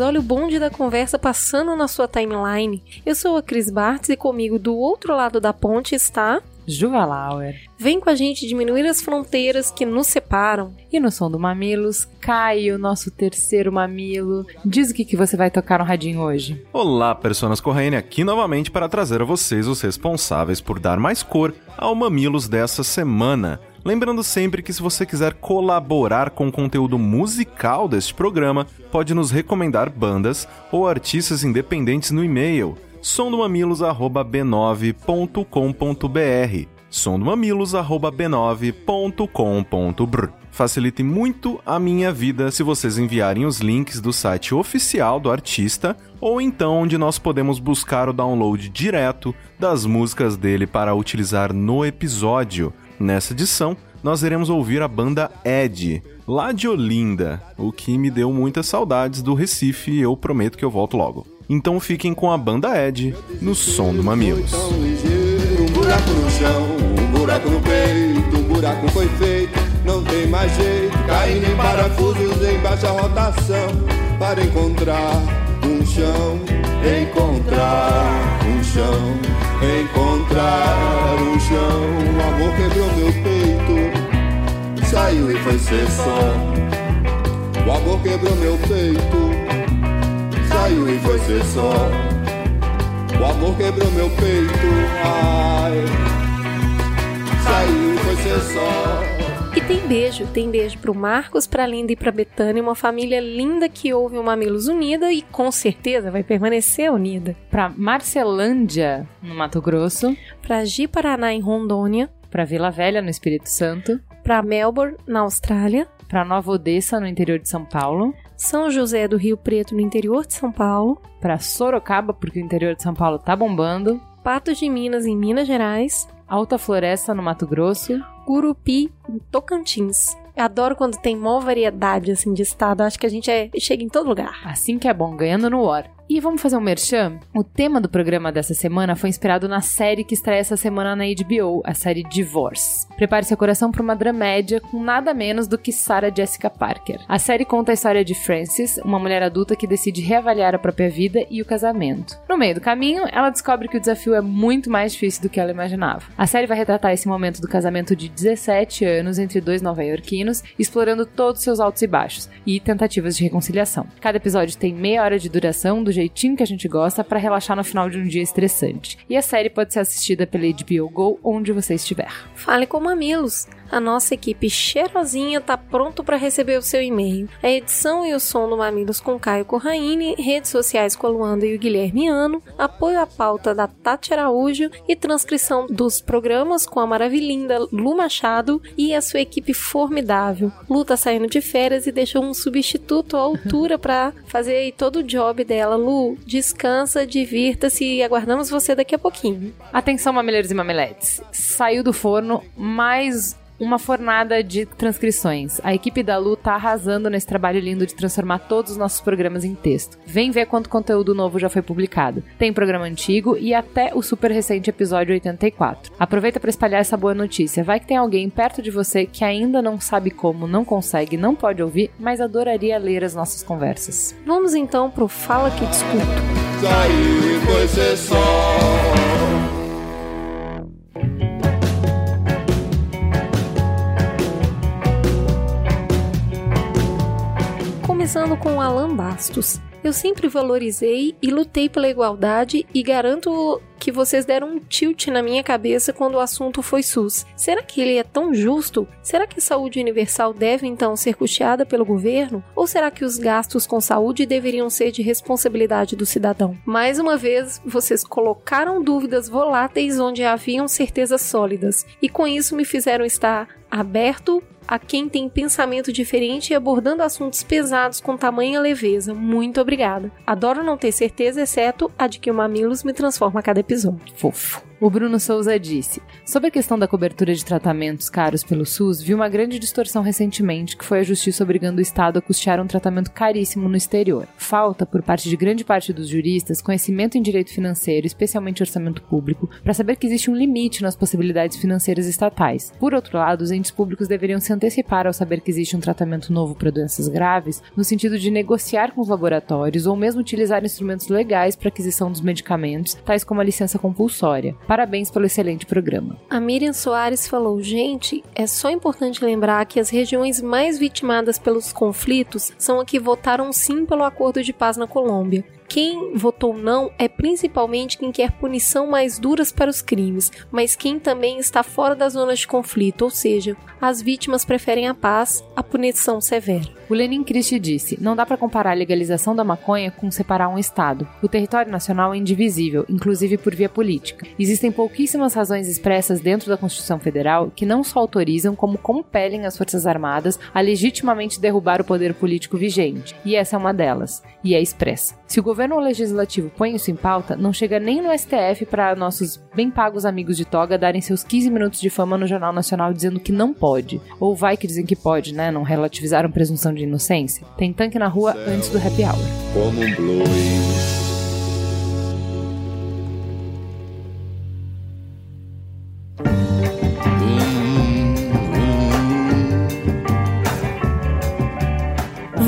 olha o bonde da conversa passando na sua timeline. Eu sou a Cris Bartz e comigo do outro lado da ponte está... Juva Lauer. Vem com a gente diminuir as fronteiras que nos separam. E no som do Mamilos, Caio, nosso terceiro mamilo. Diz o que, que você vai tocar no radinho hoje. Olá, personas Corraine, aqui novamente para trazer a vocês os responsáveis por dar mais cor ao Mamilos dessa semana. Lembrando sempre que se você quiser colaborar com o conteúdo musical deste programa, pode nos recomendar bandas ou artistas independentes no e-mail sondomamilos@b9.com.br sondomamilos@b9.com.br Facilite muito a minha vida se vocês enviarem os links do site oficial do artista ou então onde nós podemos buscar o download direto das músicas dele para utilizar no episódio. Nessa edição, nós iremos ouvir a banda Ed, lá de Olinda, o que me deu muitas saudades do Recife e eu prometo que eu volto logo. Então fiquem com a banda Ed no som do Mamilos. Um buraco no chão, um buraco no peito, um buraco foi feito, não tem mais jeito, caindo em parafusos em baixa rotação, para encontrar um chão, encontrar um chão encontrar o chão. O amor quebrou saiu e foi ser só. O amor quebrou meu peito, saiu e foi ser só. O amor quebrou meu peito, ai, saiu e foi ser só. E tem beijo, tem beijo pro Marcos, pra Linda e pra Betânia, uma família linda que ouve o Mamilos Unida e com certeza vai permanecer unida. Pra Marcelândia, no Mato Grosso. Pra Ji Paraná, em Rondônia. Pra Vila Velha, no Espírito Santo. Pra Melbourne, na Austrália. Pra Nova Odessa, no interior de São Paulo. São José do Rio Preto, no interior de São Paulo. Pra Sorocaba, porque o interior de São Paulo tá bombando. Patos de Minas, em Minas Gerais. Alta Floresta, no Mato Grosso. Gurupi, em Tocantins. Eu adoro quando tem maior variedade assim de estado. Acho que a gente é, chega em todo lugar. Assim que é bom, ganhando no War. E vamos fazer um merchan? O tema do programa dessa semana foi inspirado na série que estreia essa semana na HBO, a série Divorce. Prepare seu coração para uma dramédia com nada menos do que Sarah Jessica Parker. A série conta a história de Frances, uma mulher adulta que decide reavaliar a própria vida e o casamento. No meio do caminho, ela descobre que o desafio é muito mais difícil do que ela imaginava. A série vai retratar esse momento do casamento de 17 anos entre dois nova-iorquinos, explorando todos seus altos e baixos e tentativas de reconciliação. Cada episódio tem meia hora de duração, do jeitinho que a gente gosta para relaxar no final de um dia estressante. E a série pode ser assistida pela HBO Go onde você estiver. Fale com Mamilos. A nossa equipe cheirosinha tá pronto para receber o seu e-mail. A edição e o som do Mamilos com Caio Corraine, redes sociais com a Luanda e o Guilherme Ano, apoio à pauta da Tati Araújo e transcrição dos programas com a maravilhinda Lu Machado e a sua equipe formidável. Lu tá saindo de férias e deixou um substituto à altura para fazer todo o job dela. Lu, descansa, divirta-se e aguardamos você daqui a pouquinho. Atenção, mamileiros e mameletes. Saiu do forno mais uma fornada de transcrições. A equipe da Lu tá arrasando nesse trabalho lindo de transformar todos os nossos programas em texto. Vem ver quanto conteúdo novo já foi publicado. Tem programa antigo e até o super recente episódio 84. Aproveita para espalhar essa boa notícia. Vai que tem alguém perto de você que ainda não sabe como, não consegue, não pode ouvir, mas adoraria ler as nossas conversas. Vamos então pro Fala que Discuto. Saiu Começando com Alan Bastos. Eu sempre valorizei e lutei pela igualdade e garanto que vocês deram um tilt na minha cabeça quando o assunto foi SUS. Será que ele é tão justo? Será que a saúde universal deve então ser custeada pelo governo? Ou será que os gastos com saúde deveriam ser de responsabilidade do cidadão? Mais uma vez, vocês colocaram dúvidas voláteis onde haviam certezas sólidas, e com isso me fizeram estar aberto a quem tem pensamento diferente e abordando assuntos pesados com tamanha leveza. Muito obrigada. Adoro não ter certeza, exceto a de que o Mamilos me transforma a cada episódio. Fofo. O Bruno Souza disse: Sobre a questão da cobertura de tratamentos caros pelo SUS, vi uma grande distorção recentemente, que foi a justiça obrigando o Estado a custear um tratamento caríssimo no exterior. Falta, por parte de grande parte dos juristas, conhecimento em direito financeiro, especialmente orçamento público, para saber que existe um limite nas possibilidades financeiras estatais. Por outro lado, os entes públicos deveriam se antecipar ao saber que existe um tratamento novo para doenças graves, no sentido de negociar com os laboratórios ou mesmo utilizar instrumentos legais para aquisição dos medicamentos, tais como a licença compulsória. Parabéns pelo excelente programa. A Miriam Soares falou: gente, é só importante lembrar que as regiões mais vitimadas pelos conflitos são a que votaram sim pelo acordo de paz na Colômbia. Quem votou não é principalmente quem quer punição mais duras para os crimes, mas quem também está fora das zonas de conflito, ou seja, as vítimas preferem a paz à punição severa. O Lenin Christie disse: não dá para comparar a legalização da maconha com separar um Estado. O território nacional é indivisível, inclusive por via política. Existem pouquíssimas razões expressas dentro da Constituição Federal que não só autorizam, como compelem as Forças Armadas a legitimamente derrubar o poder político vigente. E essa é uma delas, e é expressa. Se o governo legislativo põe isso em pauta, não chega nem no STF para nossos bem pagos amigos de toga darem seus 15 minutos de fama no Jornal Nacional dizendo que não pode. Ou vai que dizem que pode, né? Não relativizaram presunção de inocência. Tem tanque na rua antes do happy hour. como um.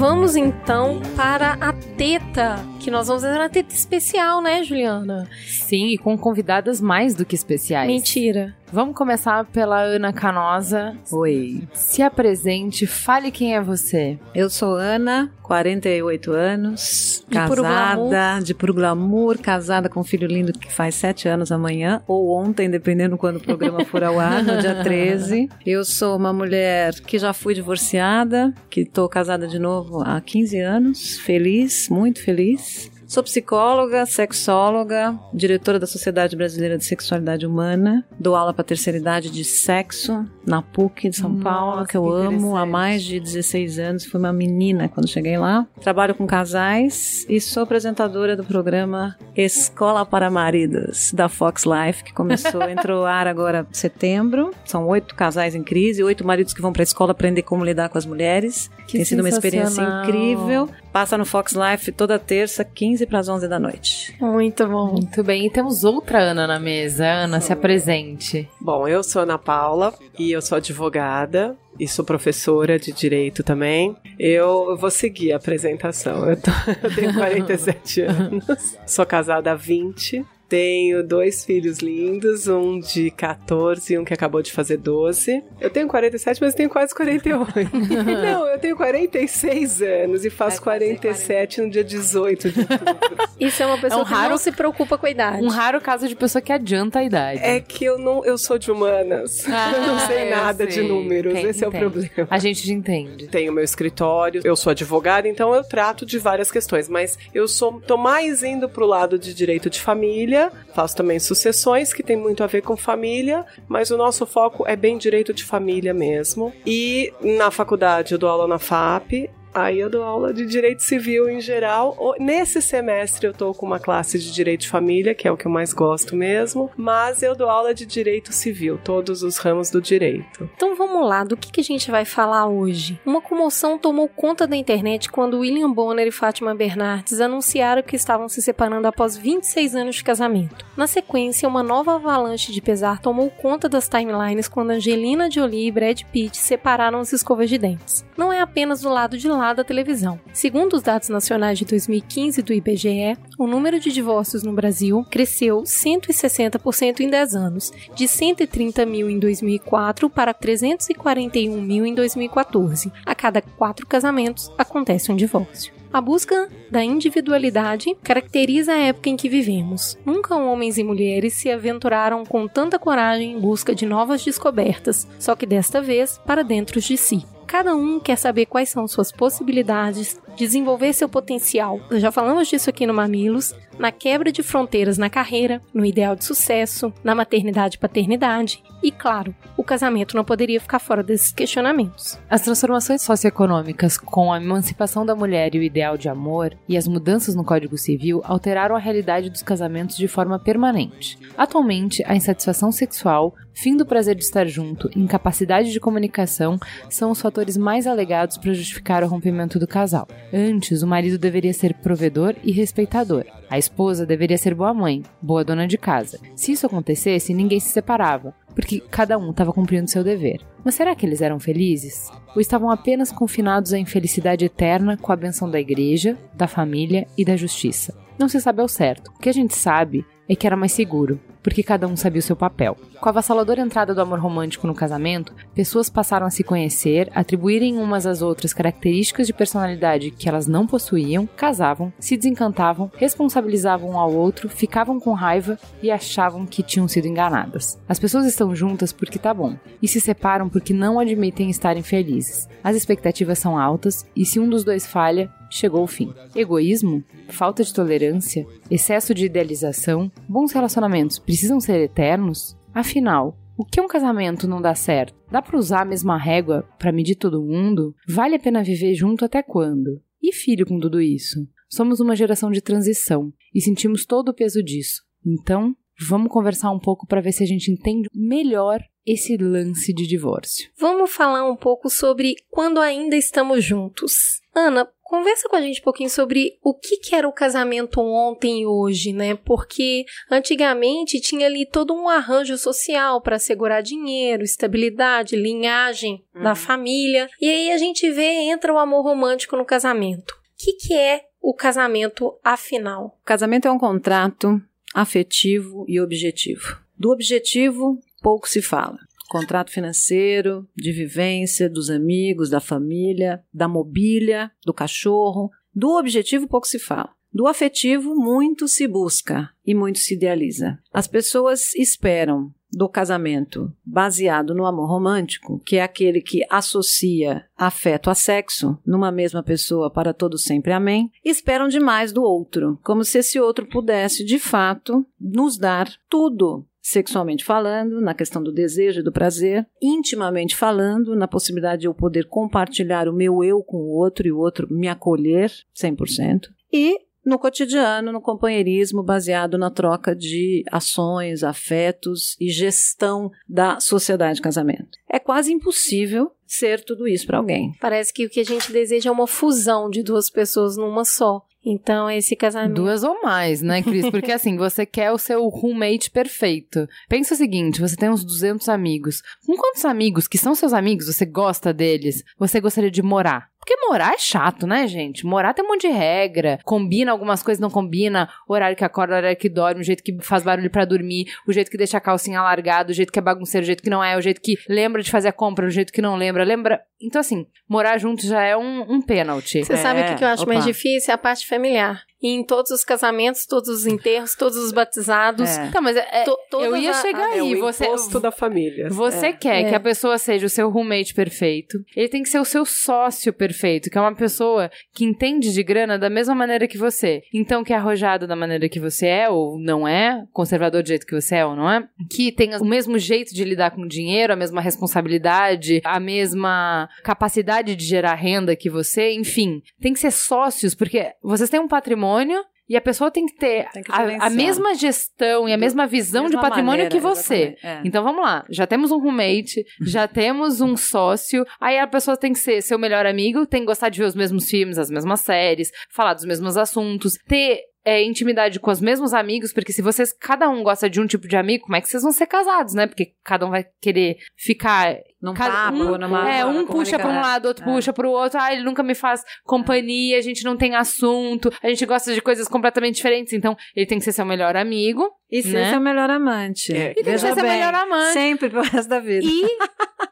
Vamos então para a teta, que nós vamos fazer uma teta especial, né, Juliana? Sim, e com convidadas mais do que especiais. Mentira. Vamos começar pela Ana Canosa. Oi, Se apresente, fale quem é você. eu sou Ana, 48 anos, De puro casada, de puro glamour, casada com um filho lindo que faz 7 anos amanhã, ou ontem, dependendo quando o programa for ao ar, no dia 13. Eu sou uma mulher que já fui divorciada, que estou casada de novo há 15 anos, feliz, muito feliz. Sou psicóloga, sexóloga, diretora da Sociedade Brasileira de Sexualidade Humana, dou aula para terceira idade de sexo na PUC de São Paulo, Nossa, que eu que amo há mais de 16 anos. Fui uma menina quando cheguei lá. Trabalho com casais e sou apresentadora do programa Escola para Maridos da Fox Life, que começou, entrou ar agora em setembro. São oito casais em crise, oito maridos que vão para a escola aprender como lidar com as mulheres. Que Tem sido uma experiência incrível. Passa no Fox Life toda terça, 15 para as 11 da noite. Muito bom. Muito bem, e temos outra Ana na mesa. Ana, se apresente. Bom, eu sou Ana Paula e eu sou advogada e sou professora de direito também. Eu vou seguir a apresentação. Eu, tô- eu tenho 47 anos, sou casada há 20. Tenho dois filhos lindos, um de 14 e um que acabou de fazer 12. Eu tenho 47, mas tenho quase 48. Não, eu tenho 46 anos e faço 47 no dia 18 de outubro. Isso é uma pessoa É um que raro- não se preocupa com a idade. Um raro caso de pessoa que adianta a idade. É que eu não, eu sou de humanas. Ah, eu não sei eu nada de sei. números. Tem- Esse é o problema. A gente te entende. Tenho meu escritório, eu sou advogada, então eu trato de várias questões, mas eu sou tô mais indo pro lado de direito de família, faço também sucessões que tem muito a ver com família, mas o nosso foco é bem direito de família mesmo. E na faculdade eu dou aula na FAP, Aí eu dou aula de direito civil em geral. Nesse semestre eu tô com uma classe de direito de família, que é o que eu mais gosto mesmo, mas eu dou aula de direito civil, todos os ramos do direito. Então vamos lá, do que, que a gente vai falar hoje? Uma comoção tomou conta da internet quando William Bonner e Fátima Bernardes anunciaram que estavam se separando após 26 anos de casamento. Na sequência, uma nova avalanche de pesar tomou conta das timelines quando Angelina Jolie e Brad Pitt separaram as escovas de dentes. Não é apenas do lado de lá da televisão. Segundo os dados nacionais de 2015 do IBGE, o número de divórcios no Brasil cresceu 160% em 10 anos, de 130 mil em 2004 para 341 mil em 2014. A cada quatro casamentos acontece um divórcio. A busca da individualidade caracteriza a época em que vivemos. Nunca homens e mulheres se aventuraram com tanta coragem em busca de novas descobertas, só que desta vez para dentro de si. Cada um quer saber quais são suas possibilidades, desenvolver seu potencial. Já falamos disso aqui no Mamilos, na quebra de fronteiras na carreira, no ideal de sucesso, na maternidade e paternidade. E claro, o casamento não poderia ficar fora desses questionamentos. As transformações socioeconômicas com a emancipação da mulher e o ideal de amor e as mudanças no Código Civil alteraram a realidade dos casamentos de forma permanente. Atualmente, a insatisfação sexual, fim do prazer de estar junto incapacidade de comunicação são os fatores mais alegados para justificar o rompimento do casal. Antes, o marido deveria ser provedor e respeitador. A esposa deveria ser boa mãe, boa dona de casa. Se isso acontecesse, ninguém se separava, porque cada um estava cumprindo seu dever. Mas será que eles eram felizes? Ou estavam apenas confinados à infelicidade eterna com a benção da igreja, da família e da justiça? Não se sabe ao certo. O que a gente sabe é que era mais seguro, porque cada um sabia o seu papel. Com a avassaladora entrada do amor romântico no casamento, pessoas passaram a se conhecer, atribuírem umas às outras características de personalidade que elas não possuíam, casavam, se desencantavam, responsabilizavam um ao outro, ficavam com raiva e achavam que tinham sido enganadas. As pessoas estão juntas porque tá bom, e se separam porque não admitem estarem felizes. As expectativas são altas e se um dos dois falha, chegou o fim. Egoísmo? Falta de tolerância? Excesso de idealização? Bons relacionamentos precisam ser eternos? Afinal, o que um casamento não dá certo? Dá para usar a mesma régua para medir todo mundo? Vale a pena viver junto até quando? E filho com tudo isso? Somos uma geração de transição e sentimos todo o peso disso. Então, vamos conversar um pouco para ver se a gente entende melhor esse lance de divórcio. Vamos falar um pouco sobre quando ainda estamos juntos. Ana, conversa com a gente um pouquinho sobre o que, que era o casamento ontem e hoje, né? Porque antigamente tinha ali todo um arranjo social para assegurar dinheiro, estabilidade, linhagem da família. E aí a gente vê, entra o amor romântico no casamento. O que, que é o casamento afinal? Casamento é um contrato afetivo e objetivo. Do objetivo, pouco se fala. Contrato financeiro, de vivência, dos amigos, da família, da mobília, do cachorro. Do objetivo, pouco se fala. Do afetivo, muito se busca e muito se idealiza. As pessoas esperam do casamento baseado no amor romântico, que é aquele que associa afeto a sexo numa mesma pessoa para todo sempre, amém, esperam demais do outro, como se esse outro pudesse de fato nos dar tudo sexualmente falando, na questão do desejo e do prazer, intimamente falando, na possibilidade de eu poder compartilhar o meu eu com o outro e o outro me acolher 100%, e no cotidiano, no companheirismo baseado na troca de ações, afetos e gestão da sociedade de casamento. É quase impossível ser tudo isso para alguém. Parece que o que a gente deseja é uma fusão de duas pessoas numa só. Então, esse casamento. Duas ou mais, né, Cris? Porque assim, você quer o seu roommate perfeito. Pensa o seguinte: você tem uns 200 amigos. Com quantos amigos que são seus amigos, você gosta deles, você gostaria de morar? Porque morar é chato, né, gente? Morar tem um monte de regra. Combina algumas coisas, não combina. Horário que acorda, horário que dorme, o jeito que faz barulho para dormir, o jeito que deixa a calcinha largada, o jeito que é bagunceiro, o jeito que não é, o jeito que lembra de fazer a compra, o jeito que não lembra. Lembra. Então, assim, morar junto já é um, um pênalti. Você sabe o que, que eu acho opa. mais difícil? É a parte familiar. E em todos os casamentos, todos os enterros, todos os batizados. É. Então, mas é, To- todas eu ia a- chegar É aí. o Você, imposto da família. Você quer É. que a pessoa seja o seu roommate perfeito. Ele tem que ser o seu sócio perfeito, que é uma pessoa que entende de grana da mesma maneira que você. Então, que é arrojado da maneira que você é ou não é, conservador do jeito que você é ou não é, que tem o mesmo jeito de lidar com o dinheiro, a mesma responsabilidade, a mesma capacidade de gerar renda que você, enfim. Tem que ser sócios, porque vocês têm um patrimônio. E a pessoa tem que ter Tem que a, a mesma gestão e a mesma visão de mesma patrimônio maneira, que você. é. Então vamos lá, já temos um roommate, já temos um sócio, aí a pessoa tem que ser seu melhor amigo, tem que gostar de ver os mesmos filmes, as mesmas séries, falar dos mesmos assuntos, ter é, intimidade com os mesmos amigos, porque se vocês, cada um gosta de um tipo de amigo, como é que vocês vão ser casados, né? Porque cada um vai querer ficar Num Cada- papo, um, numa é, um puxa pra um lado, outro É. puxa pro outro. Ah, ele nunca me faz companhia, a gente não tem assunto, a gente gosta de coisas completamente diferentes. Então, ele tem que ser seu melhor amigo. E ser né? seu melhor amante. É. E tem que ser seu bem, melhor amante. Sempre pro resto da vida. E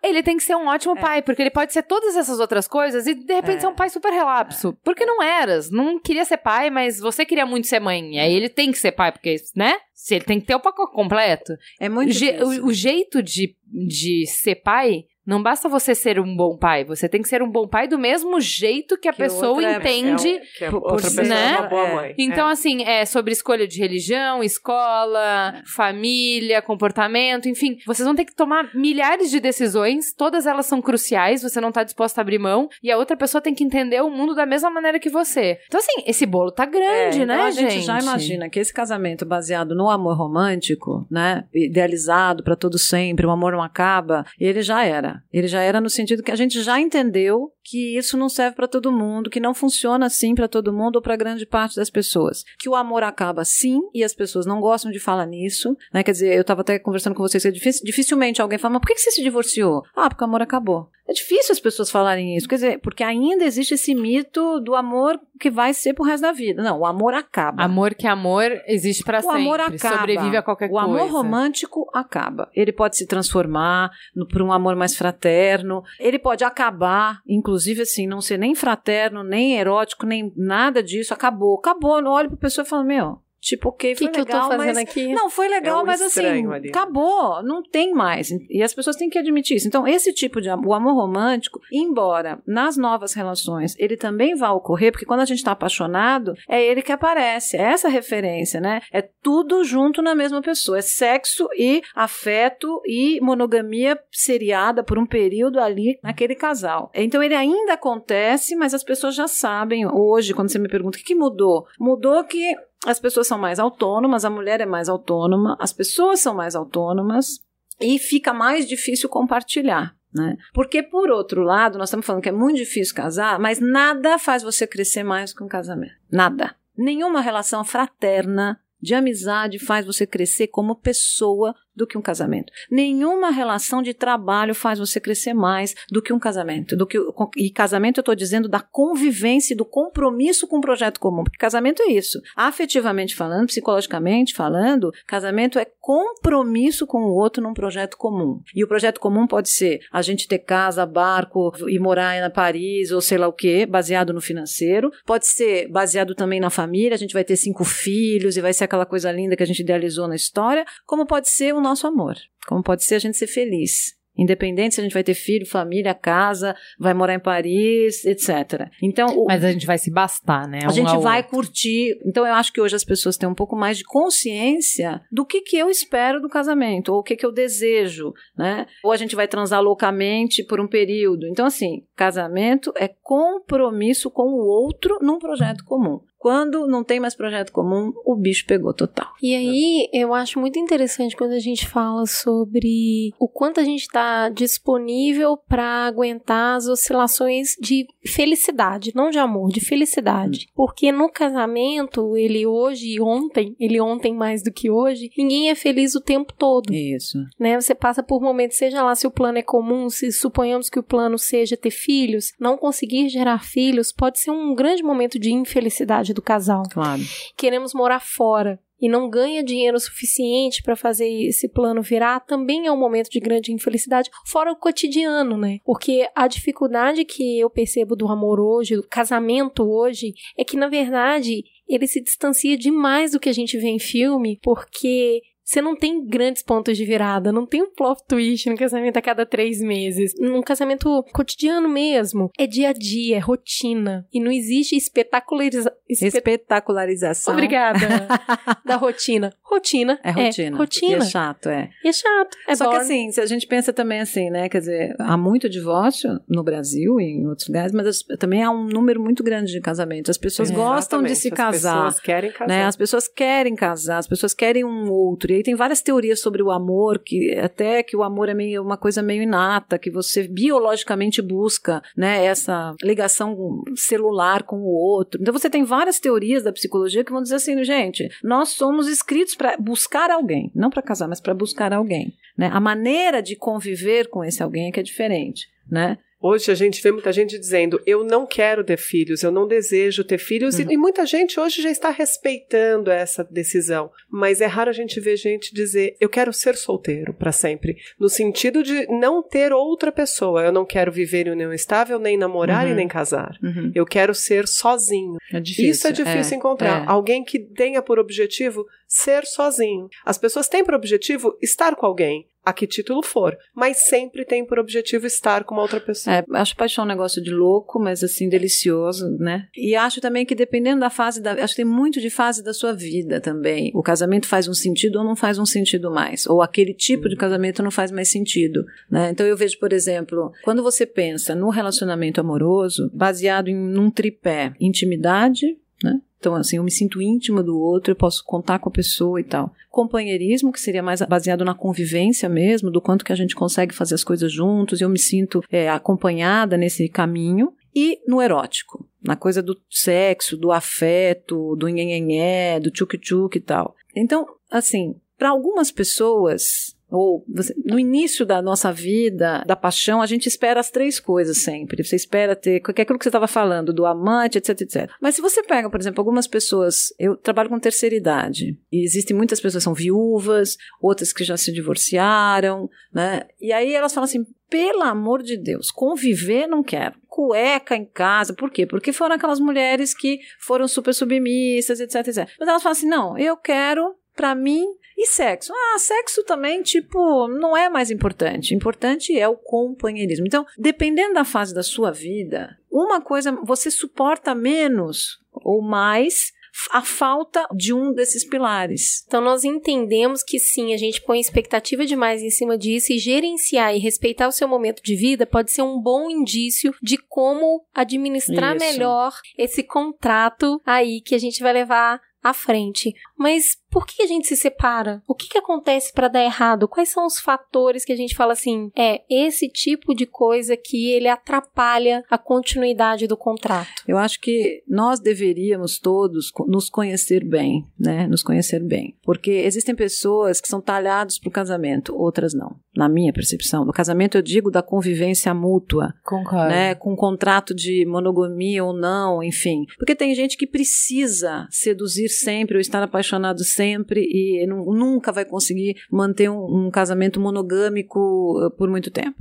ele tem que ser um ótimo pai, porque ele pode ser todas essas outras coisas e de repente É. ser um pai super relapso. Porque não eras, não queria ser pai, mas você queria muito ser mãe. E aí ele tem que ser pai, porque, né? Se ele tem que ter o pacote completo. É muito Je- difícil. o, o jeito de, de ser pai. Não basta você ser um bom pai, você tem que ser um bom pai do mesmo jeito que a Que pessoa é- entende. É que a por- outra pessoa né? é uma boa É. mãe. Então, É. assim, é sobre escolha de religião, escola, família, comportamento, enfim. Vocês vão ter que tomar milhares de decisões, todas elas são cruciais, você não tá disposto a abrir mão, e a outra pessoa tem que entender o mundo da mesma maneira que você. Então, assim, esse bolo tá grande, É, né, então a gente, gente? já imagina que esse casamento baseado no amor romântico, né, idealizado para todo sempre, o amor não acaba, ele já era. Ele já era no sentido que a gente já entendeu que isso não serve para todo mundo, que não funciona assim para todo mundo ou para grande parte das pessoas. Que o amor acaba sim e as pessoas não gostam de falar nisso, né? Quer dizer, eu estava até conversando com vocês que é difícil- dificilmente alguém fala, mas por que você se divorciou? Ah, porque o amor acabou. É difícil as pessoas falarem isso, quer dizer, porque ainda existe esse mito do amor que vai ser pro resto da vida. Não, o amor acaba. Amor que amor existe pra o sempre. amor acaba. Sobrevive a qualquer o coisa. amor romântico acaba. Ele pode se transformar para um amor mais fraterno. Ele pode acabar, inclusive assim, não ser nem fraterno, nem erótico, nem nada disso. Acabou, acabou. Não olho pra pessoa e falo, meu, tipo, ok, O foi que, que eu legal, tô fazendo mas aqui? não, foi legal, É um mas assim, ali. acabou, não tem mais. E as pessoas têm que admitir isso. Então, esse tipo de amor, o amor romântico, embora nas novas relações ele também vá ocorrer, porque quando a gente está apaixonado, é ele que aparece, é essa referência, né? É tudo junto na mesma pessoa. É sexo e afeto e monogamia seriada por um período ali naquele casal. Então, ele ainda acontece, mas as pessoas já sabem. Hoje, quando você me pergunta o que, que mudou, mudou que as pessoas são mais autônomas, a mulher é mais autônoma, as pessoas são mais autônomas e fica mais difícil compartilhar. Né? Porque, por outro lado, nós estamos falando que é muito difícil casar, mas nada faz você crescer mais que um casamento. Nada. Nenhuma relação fraterna, de amizade, faz você crescer como pessoa do que um casamento. Nenhuma relação de trabalho faz você crescer mais do que um casamento. Do que, e casamento eu estou dizendo da convivência do compromisso com um projeto comum. Porque casamento é isso. Afetivamente falando, psicologicamente falando, casamento é compromisso com o outro num projeto comum. E o projeto comum pode ser a gente ter casa, barco e morar em Paris ou sei lá o que, baseado no financeiro. Pode ser baseado também na família, a gente vai ter cinco filhos e vai ser aquela coisa linda que a gente idealizou na história. Como pode ser o nosso amor. Como pode ser a gente ser feliz. Independente se a gente vai ter filho, família, casa, vai morar em Paris, etc. Então, o, Mas a gente vai se bastar, né? a Um gente ao vai outro. curtir. Então, eu acho que hoje as pessoas têm um pouco mais de consciência do que, que eu espero do casamento, ou o que, que eu desejo, né? Ou a gente vai transar loucamente por um período. Então, assim, casamento é compromisso com o outro num projeto comum. Quando não tem mais projeto comum, o bicho pegou total. E aí, eu acho muito interessante quando a gente fala sobre o quanto a gente está disponível para aguentar as oscilações de felicidade, não de amor, de felicidade. Porque no casamento, ele hoje e ontem, ele ontem mais do que hoje, ninguém é feliz o tempo todo. Isso. né? Você passa por momentos, seja lá se o plano é comum, se suponhamos que o plano seja ter filhos, não conseguir gerar filhos pode ser um grande momento de infelicidade do casal. Claro. Queremos morar fora e não ganha dinheiro suficiente para fazer esse plano virar, também é um momento de grande infelicidade, fora o cotidiano, né? Porque a dificuldade que eu percebo do amor hoje, do casamento hoje, é que na verdade ele se distancia demais do que a gente vê em filme, porque você não tem grandes pontos de virada, não tem um plot twist no casamento a cada três meses. Num casamento cotidiano mesmo, é dia a dia, é rotina. E não existe espetaculariza... espet- Espetacularização. Obrigada. da rotina. Rotina. É rotina. É rotina. E é chato, é. E é chato. É Só que boring. assim, se a gente pensa também assim, né? Quer dizer, há muito divórcio no Brasil e em outros lugares, mas as- também há um número muito grande de casamentos. As pessoas gostam de Exatamente, se as casar. pessoas querem casar. Né? As pessoas querem casar, as pessoas querem um outro. Tem várias teorias sobre o amor, que até que o amor é meio uma coisa meio inata, que você biologicamente busca, né, essa ligação celular com o outro. Então você tem várias teorias da psicologia que vão dizer assim, gente, nós somos escritos para buscar alguém, não para casar, mas para buscar alguém, né? A maneira de conviver com esse alguém é que é diferente, né? Hoje a gente vê muita gente dizendo: eu não quero ter filhos, eu não desejo ter filhos, Uhum. e, e muita gente hoje já está respeitando essa decisão. Mas é raro a gente ver gente dizer: eu quero ser solteiro para sempre, no sentido de não ter outra pessoa. Eu não quero viver em união estável, nem namorar Uhum. e nem casar. Uhum. Eu quero ser sozinho. É difícil. Isso é difícil encontrar. é. Alguém que tenha por objetivo ser sozinho. As pessoas têm por objetivo estar com alguém, a que título for, mas sempre tem por objetivo estar com uma outra pessoa. É, acho paixão um negócio de louco, mas assim, delicioso, né? E acho também que dependendo da fase da. Acho que tem muito de fase da sua vida também. O casamento faz um sentido ou não faz um sentido mais. Ou aquele tipo de casamento não faz mais sentido. Né? Então eu vejo, por exemplo, quando você pensa no relacionamento amoroso, baseado em num tripé, intimidade, né? Então, assim, eu me sinto íntima do outro, eu posso contar com a pessoa e tal. Companheirismo, que seria mais baseado na convivência mesmo, do quanto que a gente consegue fazer as coisas juntos, eu me sinto é, acompanhada nesse caminho. E no erótico, na coisa do sexo, do afeto, do nhenhenhé, do tchuk-tchuk e tal. Então, assim, para algumas pessoas, ou você- no início da nossa vida, da paixão, a gente espera as três coisas sempre. Você espera ter, que é aquilo que você estava falando, do amante, etc, etc. Mas se você pega, por exemplo, algumas pessoas, eu trabalho com terceira idade, e existem muitas pessoas que são viúvas, outras que já se divorciaram, né? E aí elas falam assim, pelo amor de Deus, conviver não quero. Cueca em casa, por quê? Porque foram aquelas mulheres que foram super submissas, etc, etc. Mas elas falam assim, não, eu quero, pra mim, e sexo? Ah, sexo também, tipo, não é mais importante. Importante é o companheirismo. Então, dependendo da fase da sua vida, uma coisa você suporta menos ou mais a falta de um desses pilares. Então nós entendemos que sim, a gente põe expectativa demais em cima disso e gerenciar e respeitar o seu momento de vida pode ser um bom indício de como administrar Isso. melhor esse contrato aí que a gente vai levar à frente. Mas por que a gente se separa? O que, que acontece para dar errado? Quais são os fatores que a gente fala assim? É esse tipo de coisa que ele atrapalha a continuidade do contrato. Eu acho que nós deveríamos todos nos conhecer bem, né? Nos conhecer bem. Porque existem pessoas que são talhadas para o casamento, outras não. Na minha percepção. No casamento eu digo da convivência mútua, Concordo. né? Com contrato de monogamia ou não, enfim. Porque tem gente que precisa seduzir sempre ou estar apaixonado sempre e nu- nunca vai conseguir manter um, um casamento monogâmico eh, por muito tempo.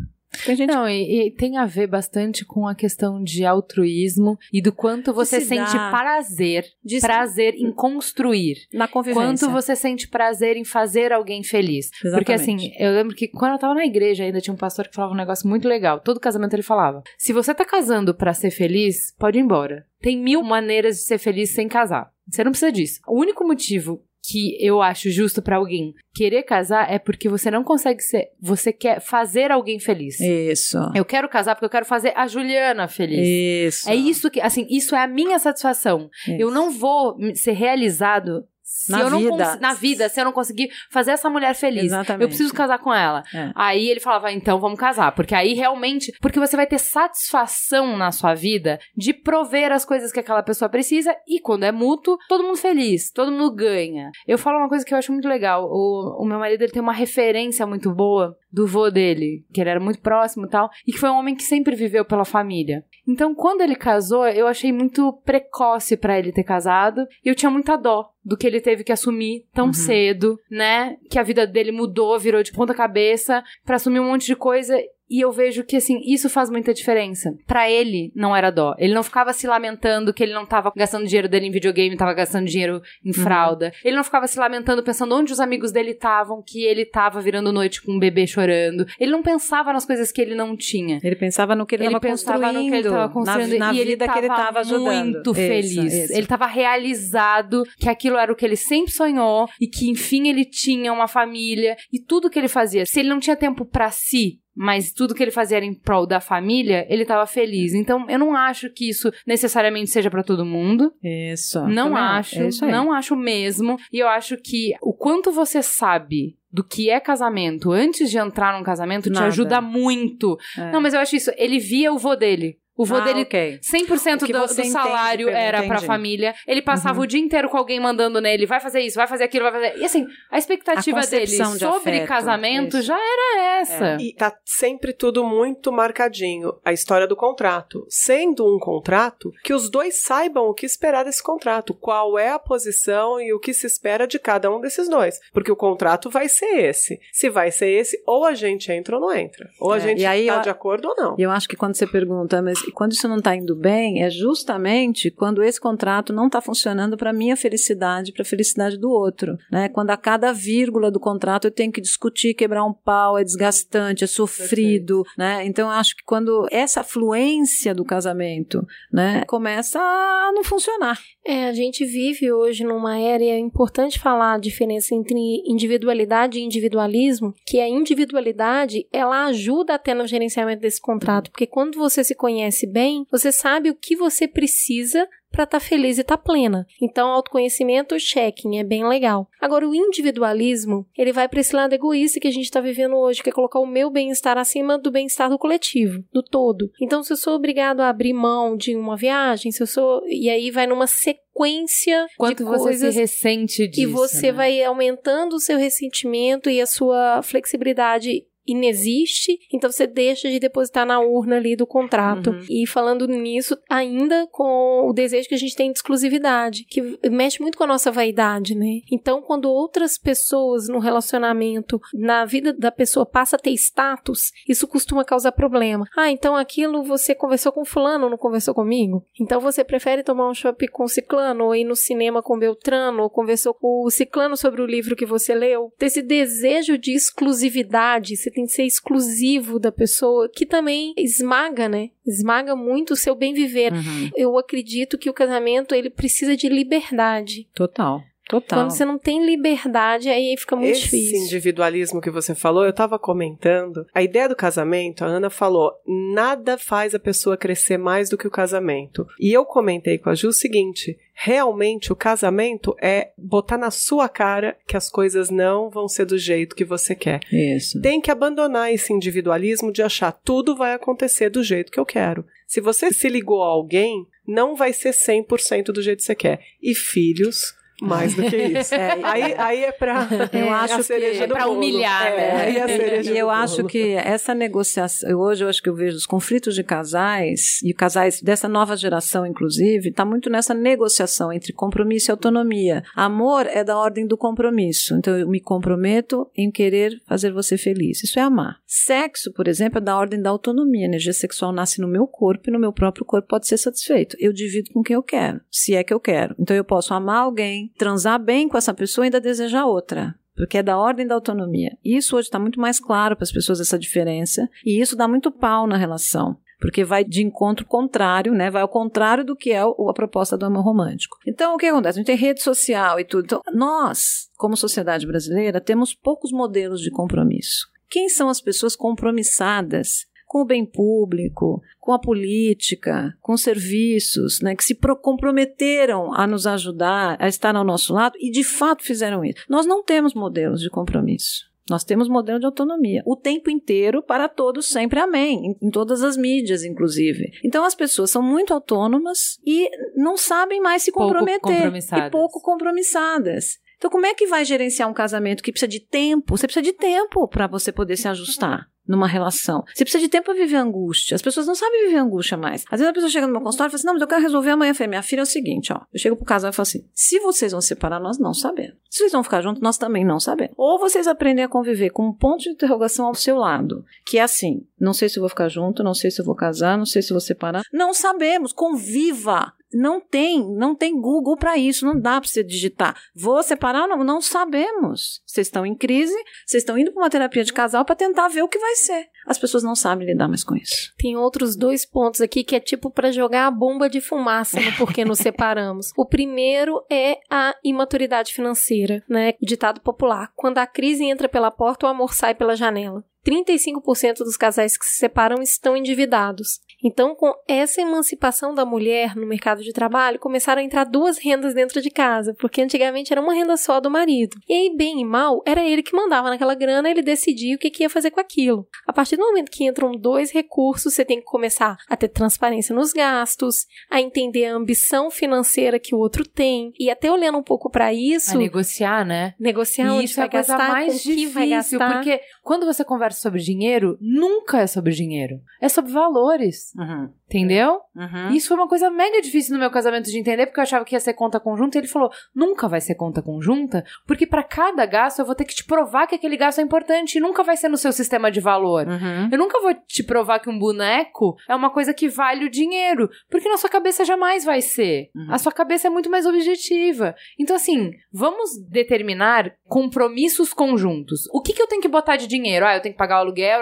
Gente Não, e, e tem a ver bastante com a questão de altruísmo e do quanto você se sente dá. prazer, de prazer em construir. na convivência. Quanto você sente prazer em fazer alguém feliz. Porque Exatamente. assim, eu lembro que quando eu tava na igreja ainda tinha um pastor que falava um negócio muito legal. Todo casamento ele falava: se você tá casando pra ser feliz, pode ir embora. Tem mil maneiras de ser feliz sem casar. Você não precisa disso. O único motivo que eu acho justo pra alguém querer casar é porque você não consegue ser, você quer fazer alguém feliz. Isso. Eu quero casar porque eu quero fazer a Juliana feliz. Isso. É isso que, assim, isso é a minha satisfação. Isso. Eu não vou ser realizado se Na eu não vida. na vida, se eu não conseguir fazer essa mulher feliz. Exatamente. Eu preciso casar com ela. É. Aí ele falava, então vamos casar, porque aí realmente, porque você vai ter satisfação na sua vida de prover as coisas que aquela pessoa precisa e quando é mútuo, todo mundo feliz, todo mundo ganha. Eu falo uma coisa que eu acho muito legal. O, o meu marido ele tem uma referência muito boa do vô dele, que ele era muito próximo e tal, e que foi um homem que sempre viveu pela família. Então, quando ele casou, eu achei muito precoce pra ele ter casado, e eu tinha muita dó do que ele teve que assumir tão Uhum. cedo, né? Que a vida dele mudou, virou de ponta cabeça pra assumir um monte de coisa. E eu vejo que, assim, isso faz muita diferença. Pra ele, não era dó. Ele não ficava se lamentando que ele não tava gastando dinheiro dele em videogame, tava gastando dinheiro em fralda. Ele não ficava se lamentando pensando onde os amigos dele estavam, que ele tava virando noite com um bebê chorando. Ele não pensava nas coisas que ele não tinha. Ele pensava no que ele Ele estava pensava construindo, no que ele estava construindo na, na e ele vida que ele tava estava ajudando. muito feliz. isso. Ele estava realizado que aquilo era o que ele sempre sonhou e que enfim ele tinha uma família e tudo que ele fazia. Se ele não tinha tempo pra si, mas tudo que ele fazia era em prol da família, ele estava feliz. Então, eu não acho que isso necessariamente seja pra todo mundo. Isso. Não Também acho, É isso não acho mesmo. E eu acho que o quanto você sabe do que é casamento antes de entrar num casamento te Nada. ajuda muito. É. Não, mas eu acho isso. Ele via o vô dele. O vô Ah, dele, ok. 100% O que do, do entende salário pelo- era pra entendi. Uhum. família. Ele passava o dia inteiro com alguém mandando nele, vai fazer isso, vai fazer aquilo, vai fazer. E assim, a expectativa A dele de sobre afeto, casamento isso. já era essa. E tá sempre tudo muito marcadinho. A história do contrato. Sendo um contrato, que os dois saibam o que esperar desse contrato. Qual é a posição e o que se espera de cada um desses dois. Porque o contrato vai ser esse. Se vai ser esse, ou a gente entra ou não entra. Ou a É, gente e aí tá eu- de acordo ou não. E eu acho que quando você pergunta, mas quando isso não está indo bem, é justamente quando esse contrato não está funcionando para minha felicidade, para a felicidade do outro, né? Quando a cada vírgula do contrato eu tenho que discutir, quebrar um pau, é desgastante, é sofrido, né? Então eu acho que quando essa fluência do casamento, né, começa a não funcionar. É, a gente vive hoje numa era e é importante falar a diferença entre individualidade e individualismo, que a individualidade, ela ajuda até no gerenciamento desse contrato, porque quando você se conhece bem, você sabe o que você precisa para estar feliz e estar plena. Então, autoconhecimento, checking, é bem legal. Agora, o individualismo, ele vai para esse lado egoísta que a gente está vivendo hoje, que é colocar o meu bem-estar acima do bem-estar do coletivo, do todo. Então, se eu sou obrigado a abrir mão de uma viagem, se eu sou. E aí vai numa sequência Quanto de você coisas. se ressente disso. e você né? vai aumentando o seu ressentimento e a sua flexibilidade inexiste, então você deixa de depositar na urna ali do contrato. Uhum. E falando nisso, ainda com o desejo que a gente tem de exclusividade, que mexe muito com a nossa vaidade, né? Então, quando outras pessoas no relacionamento, na vida da pessoa passa a ter status, isso costuma causar problema. Ah, então aquilo você conversou com fulano, não conversou comigo? Então você prefere tomar um shopping com ciclano, ou ir no cinema com Beltrano, ou conversou com o ciclano sobre o livro que você leu? Então, Esse desejo de exclusividade, você tem que ser exclusivo da pessoa, que também esmaga, né? Esmaga muito o seu bem viver. Uhum. Eu acredito que o casamento ele precisa de liberdade. Total, total. Quando você não tem liberdade, aí fica muito Esse difícil. individualismo que você falou, eu tava comentando. A ideia do casamento, a Ana falou, nada faz a pessoa crescer mais do que o casamento. E eu comentei com a Ju o seguinte: realmente o casamento é botar na sua cara que as coisas não vão ser do jeito que você quer. Isso. Tem que abandonar esse individualismo de achar tudo vai acontecer do jeito que eu quero. Se você se ligou a alguém, não vai ser 100% do jeito que você quer. E filhos, mais do que isso. É, Aí, aí é pra. Eu é acho que é bolo. humilhar, É, né? é E eu acho que essa negociação, hoje eu acho que eu vejo os conflitos de casais, e casais dessa nova geração, inclusive, está muito nessa negociação entre compromisso e autonomia. Amor é da ordem do compromisso. Então eu me comprometo em querer fazer você feliz. Isso é amar. Sexo, por exemplo, é da ordem da autonomia. A energia sexual nasce no meu corpo e no meu próprio corpo pode ser satisfeito. Eu divido com quem eu quero, se é que eu quero. Então eu posso amar alguém, transar bem com essa pessoa e ainda desejar outra porque é da ordem da autonomia. Isso hoje está muito mais claro para as pessoas essa diferença, e isso dá muito pau na relação. Porque vai de encontro contrário, né? Vai ao contrário do que é a proposta do amor romântico. Então, o que acontece? A gente tem rede social e tudo. Então, nós, como sociedade brasileira, temos poucos modelos de compromisso. Quem são as pessoas compromissadas com o bem público, com a política, com serviços, né, que se pro- comprometeram a nos ajudar, a estar ao nosso lado e de fato fizeram isso. Nós não temos modelos de compromisso. Nós temos modelo de autonomia. O tempo inteiro, para todos, sempre amém. Em, todas as mídias, inclusive. Então as pessoas são muito autônomas e não sabem mais se Pouco comprometer. compromissadas. E pouco compromissadas. Então, como é que vai gerenciar um casamento que precisa de tempo? Você precisa de tempo para você poder se ajustar numa relação. Você precisa de tempo para viver angústia. As pessoas não sabem viver angústia mais. Às vezes a pessoa chega no meu consultório e fala assim: Não, mas eu quero resolver amanhã. Eu falei: Minha filha é o seguinte, ó. Eu chego pro casal e falo assim: Se vocês vão se separar, nós não sabemos. Se vocês vão ficar juntos, nós também não sabemos. Ou vocês aprendem a conviver com um ponto de interrogação ao seu lado, que é assim: Não sei se eu vou ficar junto, não sei se eu vou casar, não sei se eu vou separar. Não sabemos. Conviva. Não tem, não tem Google para isso, não dá para você digitar. Vou separar? Não, não sabemos. Vocês estão em crise, vocês estão indo para uma terapia de casal para tentar ver o que vai ser. As pessoas não sabem lidar mais com isso. Tem outros dois pontos aqui que é tipo pra jogar a bomba de fumaça no porquê nos separamos. O primeiro é a imaturidade financeira, né? Ditado popular. Quando a crise entra pela porta, o amor sai pela janela. 35% dos casais que se separam estão endividados. Então, com essa emancipação da mulher no mercado de trabalho, começaram a entrar duas rendas dentro de casa, porque antigamente era uma renda só do marido. E aí, bem e mal, era ele que mandava naquela grana, ele decidia o que, que ia fazer com aquilo. A partir do momento que entram dois recursos, você tem que começar a ter transparência nos gastos, a entender a ambição financeira que o outro tem, e até olhando um pouco para isso. A negociar, né? Negociar E onde isso vai é a coisa gastar, mais difícil, porque quando você conversa sobre dinheiro, nunca é sobre dinheiro. É sobre valores, Uhum. Entendeu? Uhum. Isso foi uma coisa mega difícil no meu casamento de entender, porque eu achava que ia ser conta conjunta, e ele falou: "Nunca vai ser conta conjunta, porque pra cada gasto eu vou ter que te provar que aquele gasto é importante e nunca vai ser no seu sistema de valor. Uhum. Eu nunca vou te provar que um boneco é uma coisa que vale o dinheiro, porque na sua cabeça jamais vai ser. Uhum. A sua cabeça é muito mais objetiva. Então, assim, vamos determinar compromissos conjuntos. O que, que eu tenho que botar de dinheiro? Ah, eu tenho que pagar o aluguel.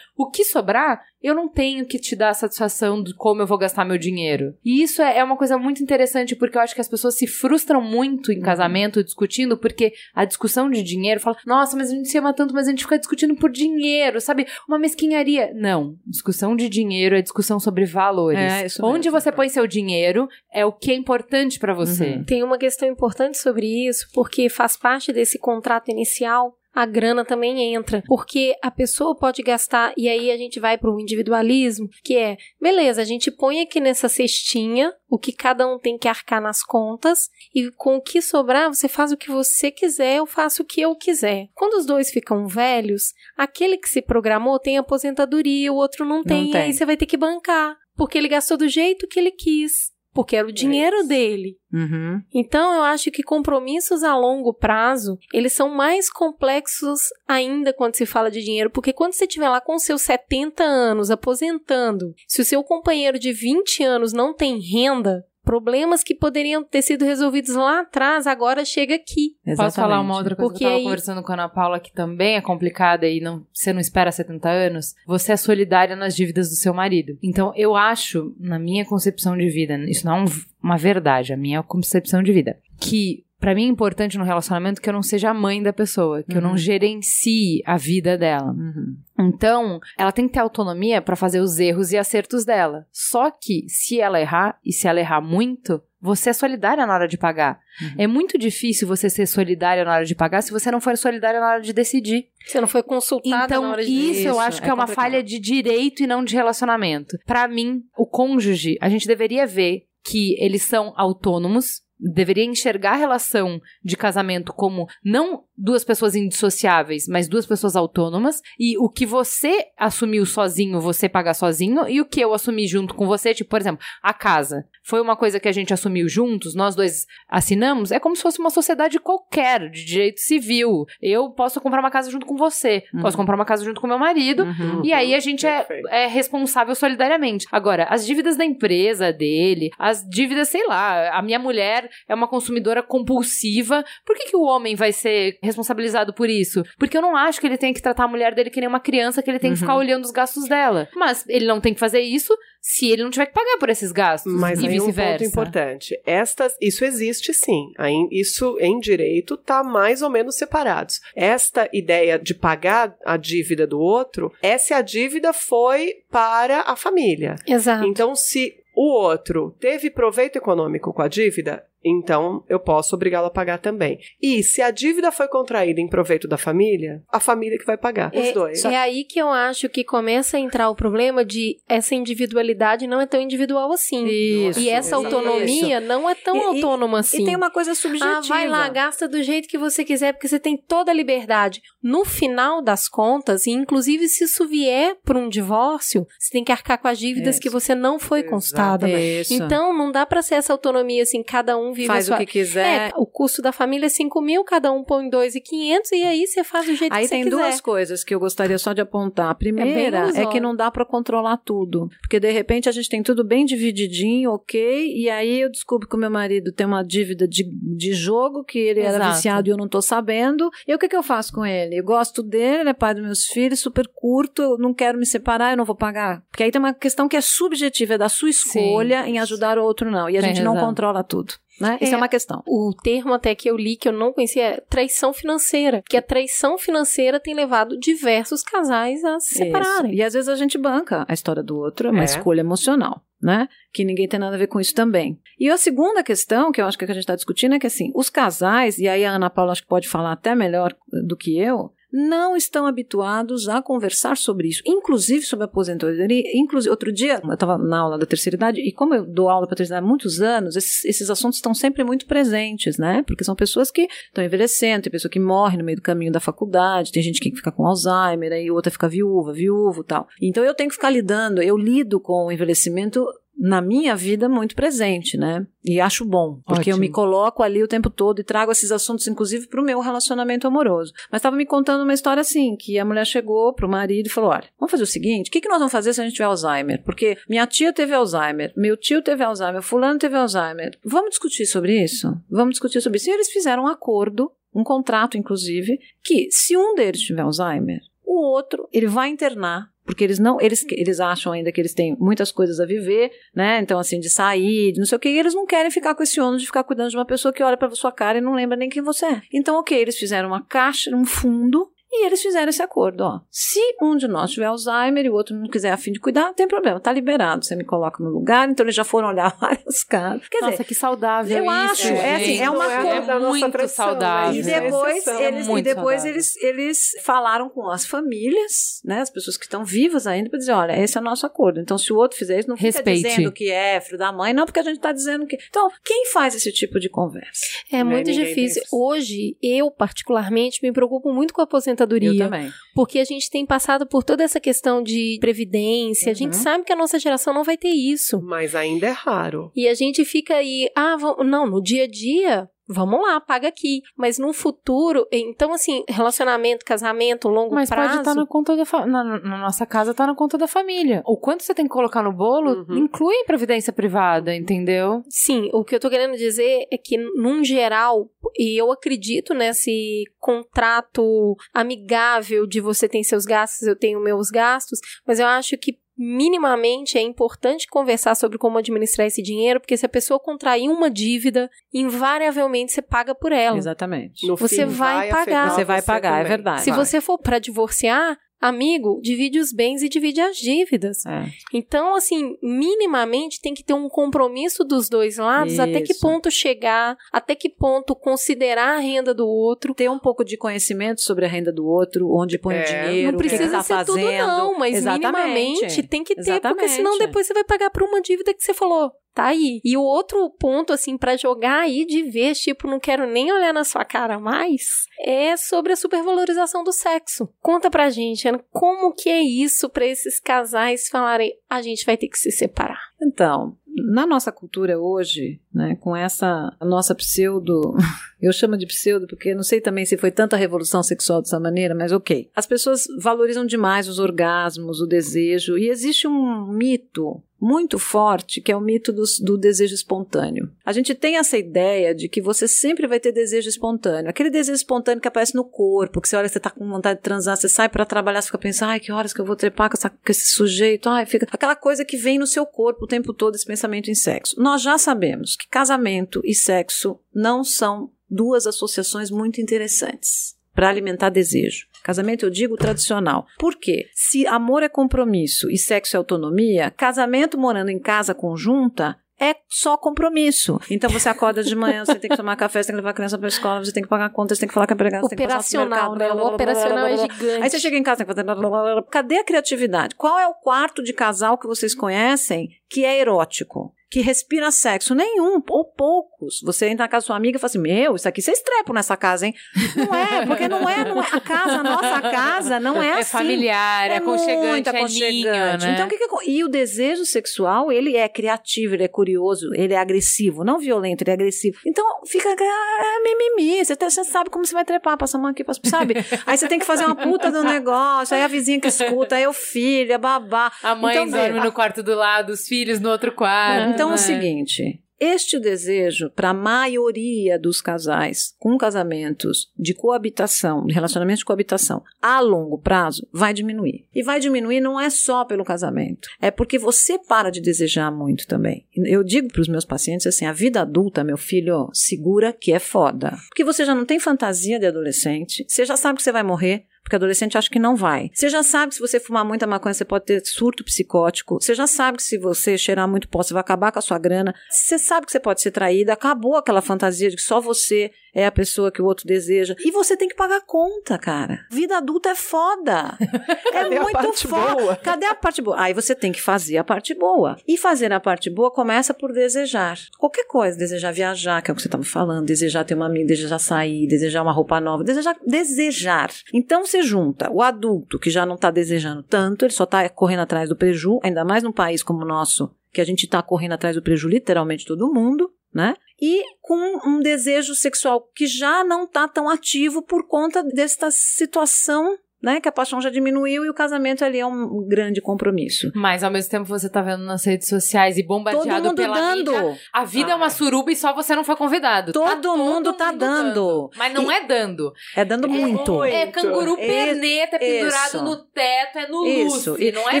O que sobrar, eu não tenho que te dar a satisfação de como eu vou gastar meu dinheiro. E isso é é uma coisa muito interessante, porque eu acho que as pessoas se frustram muito em casamento discutindo, porque a discussão de dinheiro fala, nossa, mas a gente se ama tanto, mas a gente fica discutindo por dinheiro, sabe? Uma mesquinharia. Não. Discussão de dinheiro é discussão sobre valores. É, isso Onde mesmo. você põe seu dinheiro é o que é importante pra você. Uhum. Tem uma questão importante sobre isso, porque faz parte desse contrato inicial. A grana também entra, porque a pessoa pode gastar, e aí a gente vai para o individualismo, que é, beleza, a gente põe aqui nessa cestinha o que cada um tem que arcar nas contas, e com o que sobrar, você faz o que você quiser, eu faço o que eu quiser. Quando os dois ficam velhos, aquele que se programou tem aposentadoria, o outro não tem, e tem. aí você vai ter que bancar, porque ele gastou do jeito que ele quis, porque era o dinheiro dele. Uhum. Então, eu acho que compromissos a longo prazo, eles são mais complexos ainda quando se fala de dinheiro, porque quando você estiver lá com seus 70 anos, aposentando, se o seu companheiro de 20 anos não tem renda, problemas que poderiam ter sido resolvidos lá atrás, agora chega aqui. Posso falar uma Exatamente. outra coisa Porque que eu tava aí- conversando com a Ana Paula, que também é complicada e não, você não espera 70 anos? Você é solidária nas dívidas do seu marido. Então, eu acho, na minha concepção de vida, isso não é um- uma verdade, a minha concepção de vida, que pra mim é importante no relacionamento que eu não seja a mãe da pessoa, que eu não Uhum. gerencie a vida dela. Uhum. Então, ela tem que ter autonomia pra fazer os erros e acertos dela. Só que, se ela errar, e se ela errar muito, você é solidária na hora de pagar. Uhum. É muito difícil você ser solidária na hora de pagar se você não for solidária na hora de decidir. Você não foi consultada Então, na hora de isso, eu acho que é é uma complicado. falha de direito e não de relacionamento. Pra mim, o cônjuge, a gente deveria ver que eles são autônomos, deveria enxergar a relação de casamento como não duas pessoas indissociáveis, mas duas pessoas autônomas, e o que você assumiu sozinho, você paga sozinho, e o que eu assumi junto com você, tipo, por exemplo, a casa. Foi uma coisa que a gente assumiu juntos, nós dois assinamos, é como se fosse uma sociedade qualquer, de direito civil. Eu posso comprar uma casa junto com você, Uhum. posso comprar uma casa junto com meu marido, Uhum. e aí a gente é, é responsável solidariamente. Agora, as dívidas da empresa dele, as dívidas, sei lá, a minha mulher é uma consumidora compulsiva. Por que, que o homem vai ser responsabilizado por isso? Porque eu não acho que ele tem que tratar a mulher dele que nem uma criança, que ele tem que Uhum. ficar olhando os gastos dela. Mas ele não tem que fazer isso se ele não tiver que pagar por esses gastos. Mas e aí um ponto vice-versa. importante. Estas, isso existe sim. Isso em direito tá mais ou menos separados. Esta ideia de pagar a dívida do outro é se a dívida foi para a família. Exato. Então, se o outro teve proveito econômico com a dívida, então eu posso obrigá-lo a pagar também. E se a dívida foi contraída em proveito da família, a família que vai pagar, os É, dois. é aí que eu acho que começa a entrar o problema de essa individualidade não é tão individual assim. Isso, e essa autonomia não é tão E- e- autônoma assim. E tem uma coisa subjetiva. Ah, vai lá, gasta do jeito que você quiser, porque você tem toda a liberdade. No final das contas, e inclusive se isso vier por um divórcio, você tem que arcar com as dívidas Isso. que você não foi consultada. Isso. Então, não dá pra ser essa autonomia assim, cada um vive faz sua... o que quiser. É, o custo da família é 5 mil, cada um põe 2.500 e aí você faz do jeito Aí que você tem quiser. duas coisas que eu gostaria só de apontar. A primeira é, ilusório. que não dá pra controlar tudo. Porque de repente a gente tem tudo bem divididinho, ok, e aí eu descubro que o meu marido tem uma dívida de, de jogo, que ele era Exato. viciado e eu não tô sabendo. E o que, que eu faço com ele? Eu gosto dele, ele é pai dos meus filhos, super curto, eu não quero me separar, eu não vou pagar. Porque aí tem uma questão que é subjetiva, é da sua escolha em ajudar o outro, não. E a Tem gente não razão. controla tudo. Né? Isso é É. uma questão. O termo até que eu li, que eu não conhecia, é traição financeira. Que a traição financeira tem levado diversos casais a se Isso. separarem. E às vezes a gente banca a história do outro, é uma É. escolha emocional, né? Que ninguém tem nada a ver com isso também. E a segunda questão, que eu acho que, é que a gente está discutindo, é que assim, os casais, e aí a Ana Paula acho que pode falar até melhor do que eu, não estão habituados a conversar sobre isso, inclusive sobre aposentadoria. Inclusive, outro dia, eu estava na aula da terceira idade, e como eu dou aula para terceira idade há muitos anos, esses, esses assuntos estão sempre muito presentes, né? Porque são pessoas que estão envelhecendo, tem pessoa que morre no meio do caminho da faculdade, tem gente que fica com Alzheimer, aí outra fica viúva, viúvo tal. Então eu tenho que ficar lidando, eu lido com o envelhecimento na minha vida muito presente, né? E acho bom, porque eu Ótimo. me coloco ali o tempo todo e trago esses assuntos, inclusive, para o meu relacionamento amoroso. Mas estava me contando uma história assim, que a mulher chegou pro marido e falou, olha, vamos fazer o seguinte, o que, que nós vamos fazer se a gente tiver Alzheimer? Porque minha tia teve Alzheimer, meu tio teve Alzheimer, fulano teve Alzheimer. Vamos discutir sobre isso? Vamos discutir sobre isso. E eles fizeram um acordo, um contrato, inclusive, que se um deles tiver Alzheimer, o outro, ele vai internar porque eles não, eles, eles acham ainda que eles têm muitas coisas a viver, né? Então, assim, de sair, de não sei o que, e eles não querem ficar com esse ônus de ficar cuidando de uma pessoa que olha pra sua cara e não lembra nem quem você é. Então, ok, eles fizeram uma caixa, um fundo, e eles fizeram esse acordo, ó. Se um de nós tiver Alzheimer e o outro não quiser a fim de cuidar, não tem problema, tá liberado. Você me coloca no lugar, então eles já foram olhar vários casos. Quer Nossa, dizer, que saudável eu isso, acho, é assim, é uma Não coisa da nossa muito tradição, saudável. né? e Isso é depois, exceção. eles, e depois saudável. eles, eles falaram com as famílias, né, as pessoas que estão vivas ainda, para dizer, olha, esse é o nosso acordo. Então, se o outro fizer isso, não fica Respeite. dizendo que é filho da mãe, não, porque a gente está dizendo que... Então, quem faz esse tipo de conversa? É Né, muito difícil. Hoje, eu particularmente me preocupo muito com a aposentadoria. Eu também. Porque a gente tem passado por toda essa questão de previdência. A gente Uhum. sabe que a nossa geração não vai ter isso. Mas ainda é raro. E a gente fica aí, ah, vamos, não, no dia a dia, vamos lá, paga aqui. Mas no futuro, então assim, relacionamento, casamento, longo Mas prazo. pode estar na conta da fa- na, na nossa casa tá na conta da família. O quanto você tem que colocar no bolo Uhum. inclui previdência privada, entendeu? Sim, o que eu tô querendo dizer é que, num geral, e eu acredito nesse contrato amigável de você tem seus gastos, eu tenho meus gastos, mas eu acho que minimamente é importante conversar sobre como administrar esse dinheiro, porque se a pessoa contrair uma dívida, invariavelmente você paga por ela. Exatamente. No Você fim, vai afetar pagar. Você vai pagar, é verdade. Se vai. você for pra divorciar, amigo, divide os bens e divide as dívidas. É. Então, assim, minimamente tem que ter um compromisso dos dois lados, até que Isso. ponto chegar, até que ponto considerar a renda do outro. Ter um pouco de conhecimento sobre a renda do outro, onde põe É. o dinheiro, Não o que que precisa tá ser fazendo. tudo não, mas Exatamente. minimamente tem que ter, porque Exatamente. senão depois você vai pagar por uma dívida que você falou. Tá aí. E o outro ponto, assim, pra jogar aí de vez, tipo, não quero nem olhar na sua cara mais, é sobre a supervalorização do sexo. Conta pra gente, Ana, como que é isso pra esses casais falarem, a gente vai ter que se separar? Então, na nossa cultura hoje, né, com essa nossa pseudo, eu chamo de pseudo porque não sei também se foi tanta revolução sexual dessa maneira, mas ok. As pessoas valorizam demais os orgasmos, o desejo, e existe um mito muito forte que é o mito dos- do, desejo espontâneo. A gente tem essa ideia de que você sempre vai ter desejo espontâneo, aquele desejo espontâneo que aparece no corpo, que você olha, você tá com vontade de transar, você sai pra trabalhar, você fica pensando, ai, que horas que eu vou trepar com, essa- com esse sujeito, ai, fica aquela coisa que vem no seu corpo o tempo todo, esse pensamento em sexo. Nós já sabemos que casamento e sexo não são duas associações muito interessantes para alimentar desejo. Casamento, eu digo tradicional. Por quê? Se amor é compromisso e sexo é autonomia, casamento morando em casa conjunta é só compromisso. Então você acorda de manhã, você tem que tomar café, você tem que levar a criança para a escola, você tem que pagar a conta, você tem que falar com a empregada, você tem que passar no Operacional, supermercado, né? O operacional é gigante. Aí você chega em casa, tem que fazer cadê a criatividade? Qual é o quarto de casal que vocês conhecem que é erótico? Que respira sexo? Nenhum, ou poucos. Você entra na casa da sua amiga e fala assim: Meu, isso aqui vocês trepam nessa casa, hein? Não é, porque não é, não é. A casa, a nossa casa não é, É assim. familiar, é, aconchegante, muito é aconchegante. ninho, né? Então, o que que acon- E o desejo sexual, ele é criativo, ele é curioso, ele é agressivo, não violento, ele é agressivo. Então, fica ah, mimimi. Você, tá- você sabe como você vai trepar, passa a mão aqui, passa, sabe? Aí você tem que fazer uma puta do negócio, aí a vizinha que escuta, aí o filho, a babá. A mãe Então, dorme no quarto do lado, os filhos no outro quarto. Então é o né? seguinte. este desejo, para a maioria dos casais com casamentos de coabitação, de relacionamento de coabitação, a longo prazo, vai diminuir. E vai diminuir não é só pelo casamento, é porque você para de desejar muito também. Eu digo para os meus pacientes assim: a vida adulta, meu filho, segura que é foda. Porque você já não tem fantasia de adolescente, você já sabe que você vai morrer, porque adolescente acha que não vai. Você já sabe que se você fumar muita maconha, você pode ter surto psicótico. Você já sabe que se você cheirar muito pó, você vai acabar com a sua grana. Você sabe que você pode ser traída. Acabou aquela fantasia de que só você é a pessoa que o outro deseja. E você tem que pagar conta, cara. Vida adulta é foda. É muito foda. boa? Cadê a parte boa? Aí você tem que fazer a parte boa. E fazer a parte boa começa por desejar. Qualquer coisa. Desejar viajar, que é o que você estava falando. Desejar ter uma amiga, desejar sair, desejar uma roupa nova. Desejar. Desejar. Então você junta o adulto que já não está desejando tanto, ele só está correndo atrás do preju, ainda mais num país como o nosso, que a gente está correndo atrás do preju literalmente todo mundo, né? E com um desejo sexual que já não está tão ativo por conta desta situação, né? Que a paixão já diminuiu e o casamento ali é um grande compromisso. Mas ao mesmo tempo você tá vendo nas redes sociais e Todo bombardeado mundo pela dando. mídia. A vida é uma suruba e só você não foi convidado. Tá Todo mundo tá dando. Mas não é dando. É dando muito. muito. É canguru perneta, é pendurado Isso. no teto, é no Isso. luce. E, não é e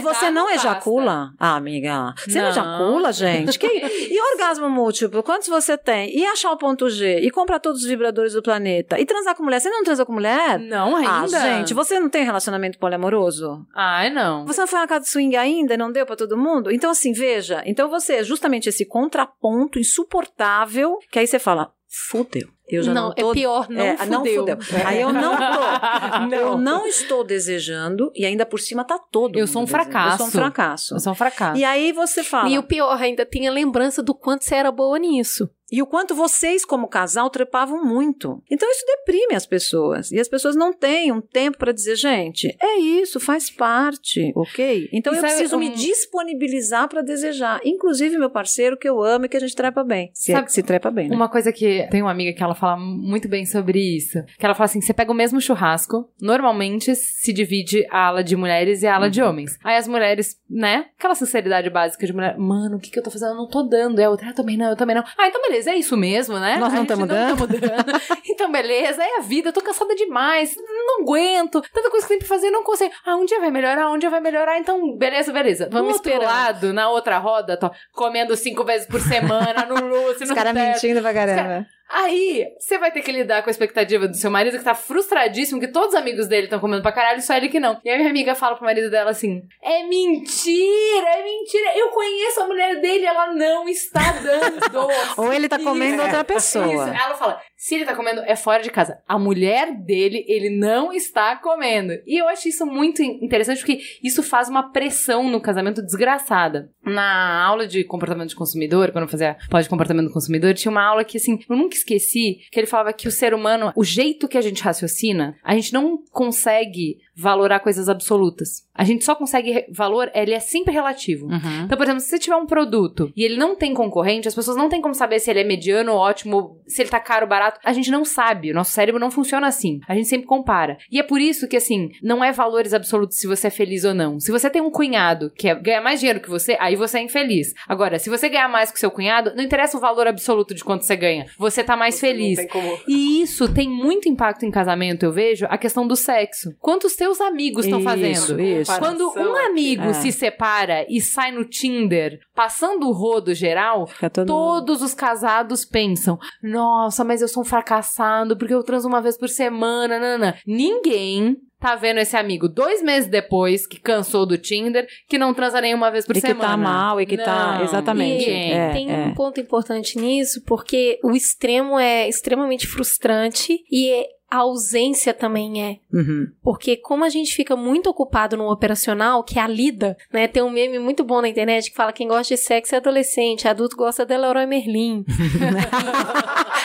você não ejacula? Ah, amiga. Você não, Não. ejacula, gente? Que- E orgasmo múltiplo? Quantos você tem? E achar o ponto G? E comprar todos os vibradores do planeta? E transar com mulher? Você não transa com mulher? Não ainda. Ah, gente, você não tem relacionamento poliamoroso? Ai, não. Você não foi na casa de swing ainda não deu pra todo mundo? Então, assim, veja. Então, você é justamente esse contraponto insuportável que aí você fala, fudeu. Eu já não, não, tô... é pior, não É, fudeu. Aí eu não tô. Não. Eu não estou desejando e ainda por cima tá todo Eu sou um desejando. fracasso. Eu sou um fracasso. Eu sou um fracasso. E aí você fala. E o pior, ainda tem a lembrança do quanto você era boa nisso. E o quanto vocês, como casal, trepavam muito. Então isso deprime as pessoas. E as pessoas não têm um tempo para dizer, gente, é isso, faz parte, ok? Então E eu preciso um- me disponibilizar para desejar. Inclusive meu parceiro que eu amo e que a gente trepa bem. Se, é Sabe que se trepa bem, né? Uma coisa que tem uma amiga que ela fala muito bem sobre isso. Que ela fala assim: você pega o mesmo churrasco, normalmente se divide a ala de mulheres e a ala de homens. Aí as mulheres, né? Aquela sinceridade básica de mulher, mano, o que, que eu tô fazendo? Eu não tô dando. É outra, ah, também não, eu também não. Ah, então beleza, é isso mesmo, né? Nós não gente tamo dando. tamo dando. então beleza, é a vida, eu tô cansada demais, não aguento, tanta coisa que tem pra fazer, não consigo. Ah, um dia vai melhorar, um dia vai melhorar, então beleza, beleza. Vamos esperando. lado, na outra roda, tô comendo cinco vezes por semana no Lucy, Os no caras teto. mentindo pra caramba. Aí, você vai ter que lidar com a expectativa do seu marido que tá frustradíssimo, que todos os amigos dele estão comendo pra caralho, só ele que não. E aí minha amiga fala pro marido dela assim: É mentira, é mentira. Eu conheço a mulher dele, ela não está dando. Ou ele tá comendo Isso, outra pessoa. Isso. Ela fala: se ele tá comendo, é fora de casa. A mulher dele, ele não está comendo. E eu acho isso muito in- interessante porque isso faz uma pressão no casamento desgraçada. Na aula de comportamento de consumidor, quando eu fazia pós de comportamento do consumidor, tinha uma aula que, assim, eu nunca esqueci, que ele falava que o ser humano, o jeito que a gente raciocina, a gente não consegue valorar coisas absolutas. A gente só consegue valor, ele é sempre relativo. Uhum. Então, por exemplo, se você tiver um produto e ele não tem concorrente, as pessoas não têm como saber se ele é mediano, ótimo, se ele tá caro, barato. A gente não sabe. O nosso cérebro não funciona assim. A gente sempre compara. E é por isso que, assim, não é valores absolutos se você é feliz ou não. Se você tem um cunhado que é- ganha mais dinheiro que você, aí você é infeliz. Agora, se você ganhar mais que o seu cunhado, não interessa o valor absoluto de quanto você ganha. Você tá mais feliz. Não tem como... E isso tem muito impacto em casamento, eu vejo, a questão do sexo. Quantos teus amigos estão fazendo? isso. Quando um amigo É. se separa e sai no Tinder, passando o rodo geral, todo mundo- todos os casados pensam: nossa, mas eu sou um fracassado porque eu transo uma vez por semana. Nanana. Ninguém. Tá vendo esse amigo dois meses depois que cansou do Tinder, que não transa nenhuma vez por E que semana. tá mal, e que tá. Não, Exatamente. ninguém. É, Tem é. um ponto importante nisso, porque o extremo é extremamente frustrante e é- a ausência também é. Uhum. Porque como a gente fica muito ocupado no operacional, que é a lida, né? Tem um meme muito bom na internet que fala quem gosta de sexo é adolescente, adulto gosta da Leroy Merlin.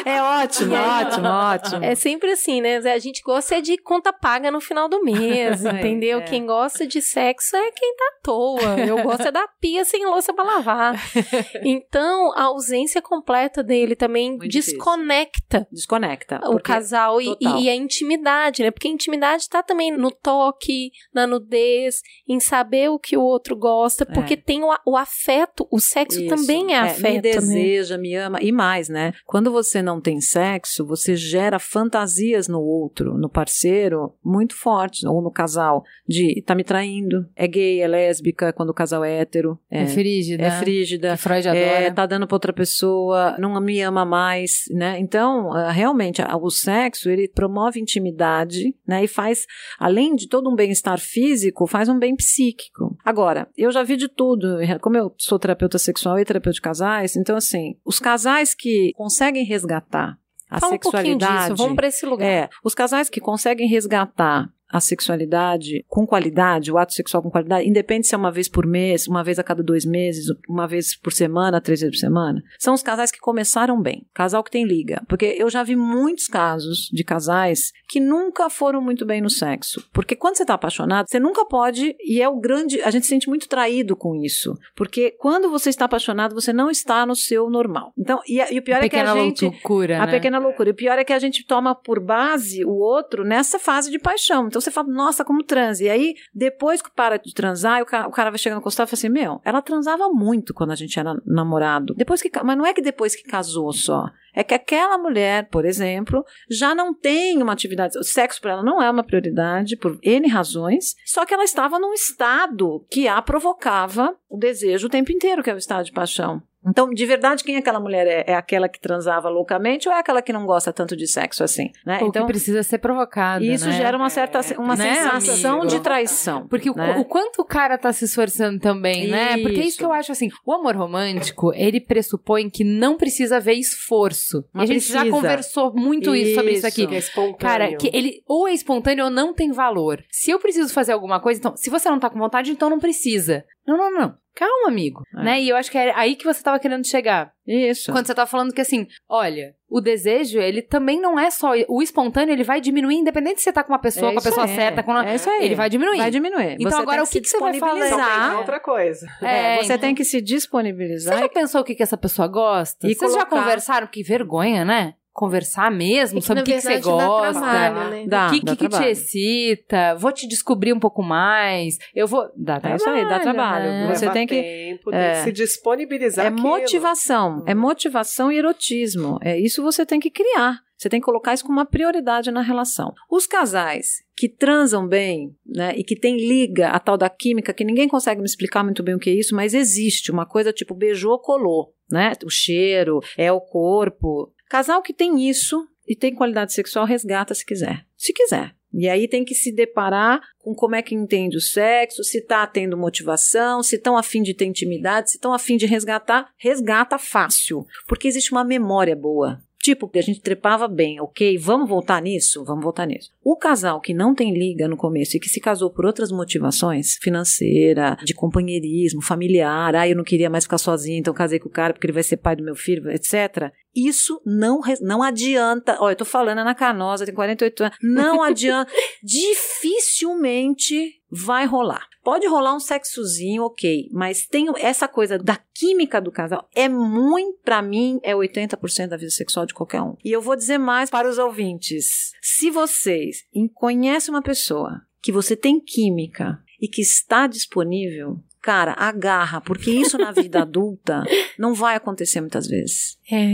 É ótimo, ótimo, ótimo. É sempre assim, né? A gente gosta é de conta paga no final do mês, É, entendeu? é. Quem gosta de sexo é quem tá à toa. Eu gosto é da pia sem louça pra lavar. Então, a ausência completa dele também Muito difícil. desconecta Desconecta. o casal e, total. Total. e a intimidade, né? Porque a intimidade tá também no toque, na nudez, em saber o que o outro gosta, porque tem o, o afeto, o sexo Isso. também é, afeto, Me né? deseja, me ama. E mais, né? Quando você não tem sexo, você gera fantasias no outro, no parceiro, muito fortes, ou no casal, de tá me traindo, é gay, é lésbica, quando o casal é hétero, É, é, frígida. é frígida. Que Freud É, adora. tá dando pra outra pessoa, não me ama mais, né? Então, ah, realmente, o sexo, ele promove intimidade, né? E faz, além de todo um bem-estar físico, faz um bem psíquico. Agora, eu já vi de tudo, como eu sou terapeuta sexual e terapeuta de casais, então, assim, os casais que conseguem resgatar a Fala um pouquinho sexualidade... disso, vamos pra esse lugar. É, os casais que conseguem resgatar a sexualidade com qualidade, o ato sexual com qualidade, independe se é uma vez por mês, uma vez a cada dois meses, uma vez por semana, três vezes por semana, são os casais que começaram bem. Casal que tem liga. Porque eu já vi muitos casos de casais que nunca foram muito bem no sexo. Porque quando você tá apaixonado, você nunca pode, e é o grande. A gente se sente muito traído com isso. Porque quando você está apaixonado, você não está no seu normal. Então, e, a- e o pior é que a gente. loucura, A né? pequena loucura. E o pior é que a gente toma por base o outro nessa fase de paixão. Então você fala, nossa, como transa. E aí, depois que para de transar, o cara, o cara vai chegando no consultório e fala assim: Meu, ela transava muito quando a gente era namorado. Depois que, mas não é que depois que casou só. É que aquela mulher, por exemplo, já não tem uma atividade. O sexo para ela não é uma prioridade por N razões, só que ela estava num estado que a provocava o desejo o tempo inteiro, que é o estado de paixão. Então, de verdade, quem é aquela mulher? É, é aquela que transava loucamente ou é aquela que não gosta tanto de sexo assim? Né? Ou Então, que precisa ser provocada, isso né? gera uma certa uma Né, sensação amigo? de traição. Porque o, né? o quanto o cara tá se esforçando também, né? Porque é isso Isso. que eu acho assim. O amor romântico, ele pressupõe que não precisa haver esforço. E a Mas gente já precisa. conversou muito isso, sobre isso aqui. Isso. Que é espontâneo. Cara, que ele ou é espontâneo ou não tem valor. Se eu preciso fazer alguma coisa, então, se você não tá com vontade, então não precisa. Não, não, não. Calma, amigo. É. Né? E eu acho que é aí que você tava querendo chegar. Isso. Quando você tá falando que assim, olha, o desejo, ele também não é só. O espontâneo, ele vai diminuir, independente se você tá com uma pessoa, É com a pessoa aí. certa, com É isso aí. ele vai diminuir. Vai diminuir. Então Você agora o que se que você vai? Então, tem outra coisa. É, É, você então. tem que se Você disponibilizar. já pensou o que, que essa pessoa gosta? E Vocês já colocar- conversaram? Que vergonha, né? Conversar mesmo, É que, sabe na o que, que você gosta. trabalho, né? Dá, O que, dá que, que te excita? Vou te descobrir um pouco mais. Eu vou. Dá É trabalho. isso aí, dá trabalho. né? Você Leva tem que- tempo, é. se disponibilizar. É aquilo. motivação, é motivação e erotismo. É isso você tem que criar. Você tem que colocar isso como uma prioridade na relação. Os casais que transam bem, né, e que tem liga, a tal da química, que ninguém consegue me explicar muito bem o que é isso, mas existe uma coisa tipo beijou, colou, né? O cheiro, é o corpo. Casal que tem isso e tem qualidade sexual, resgata se quiser. Se quiser. E aí tem que se deparar com como é que entende o sexo, se tá tendo motivação, se estão afim de ter intimidade, se estão afim de resgatar, resgata fácil. Porque existe uma memória boa. Tipo, a gente trepava bem, ok? Vamos voltar nisso? Vamos voltar nisso. O casal que não tem liga no começo e que se casou por outras motivações, financeira, de companheirismo, familiar, ah, eu não queria mais ficar sozinha, então casei com o cara porque ele vai ser pai do meu filho, etc. Isso não, não adianta. Olha, eu tô falando Ana Canosa, tem 48 anos. Não adianta. Dificilmente vai rolar. Pode rolar um sexozinho, ok, mas tem essa coisa da química do casal. É muito, pra mim, é 80% da vida sexual de qualquer um. E eu vou dizer mais para os ouvintes. Se vocês em- conhecem uma pessoa que você tem química e que está disponível, cara, agarra, porque isso na vida adulta não vai acontecer muitas vezes. É,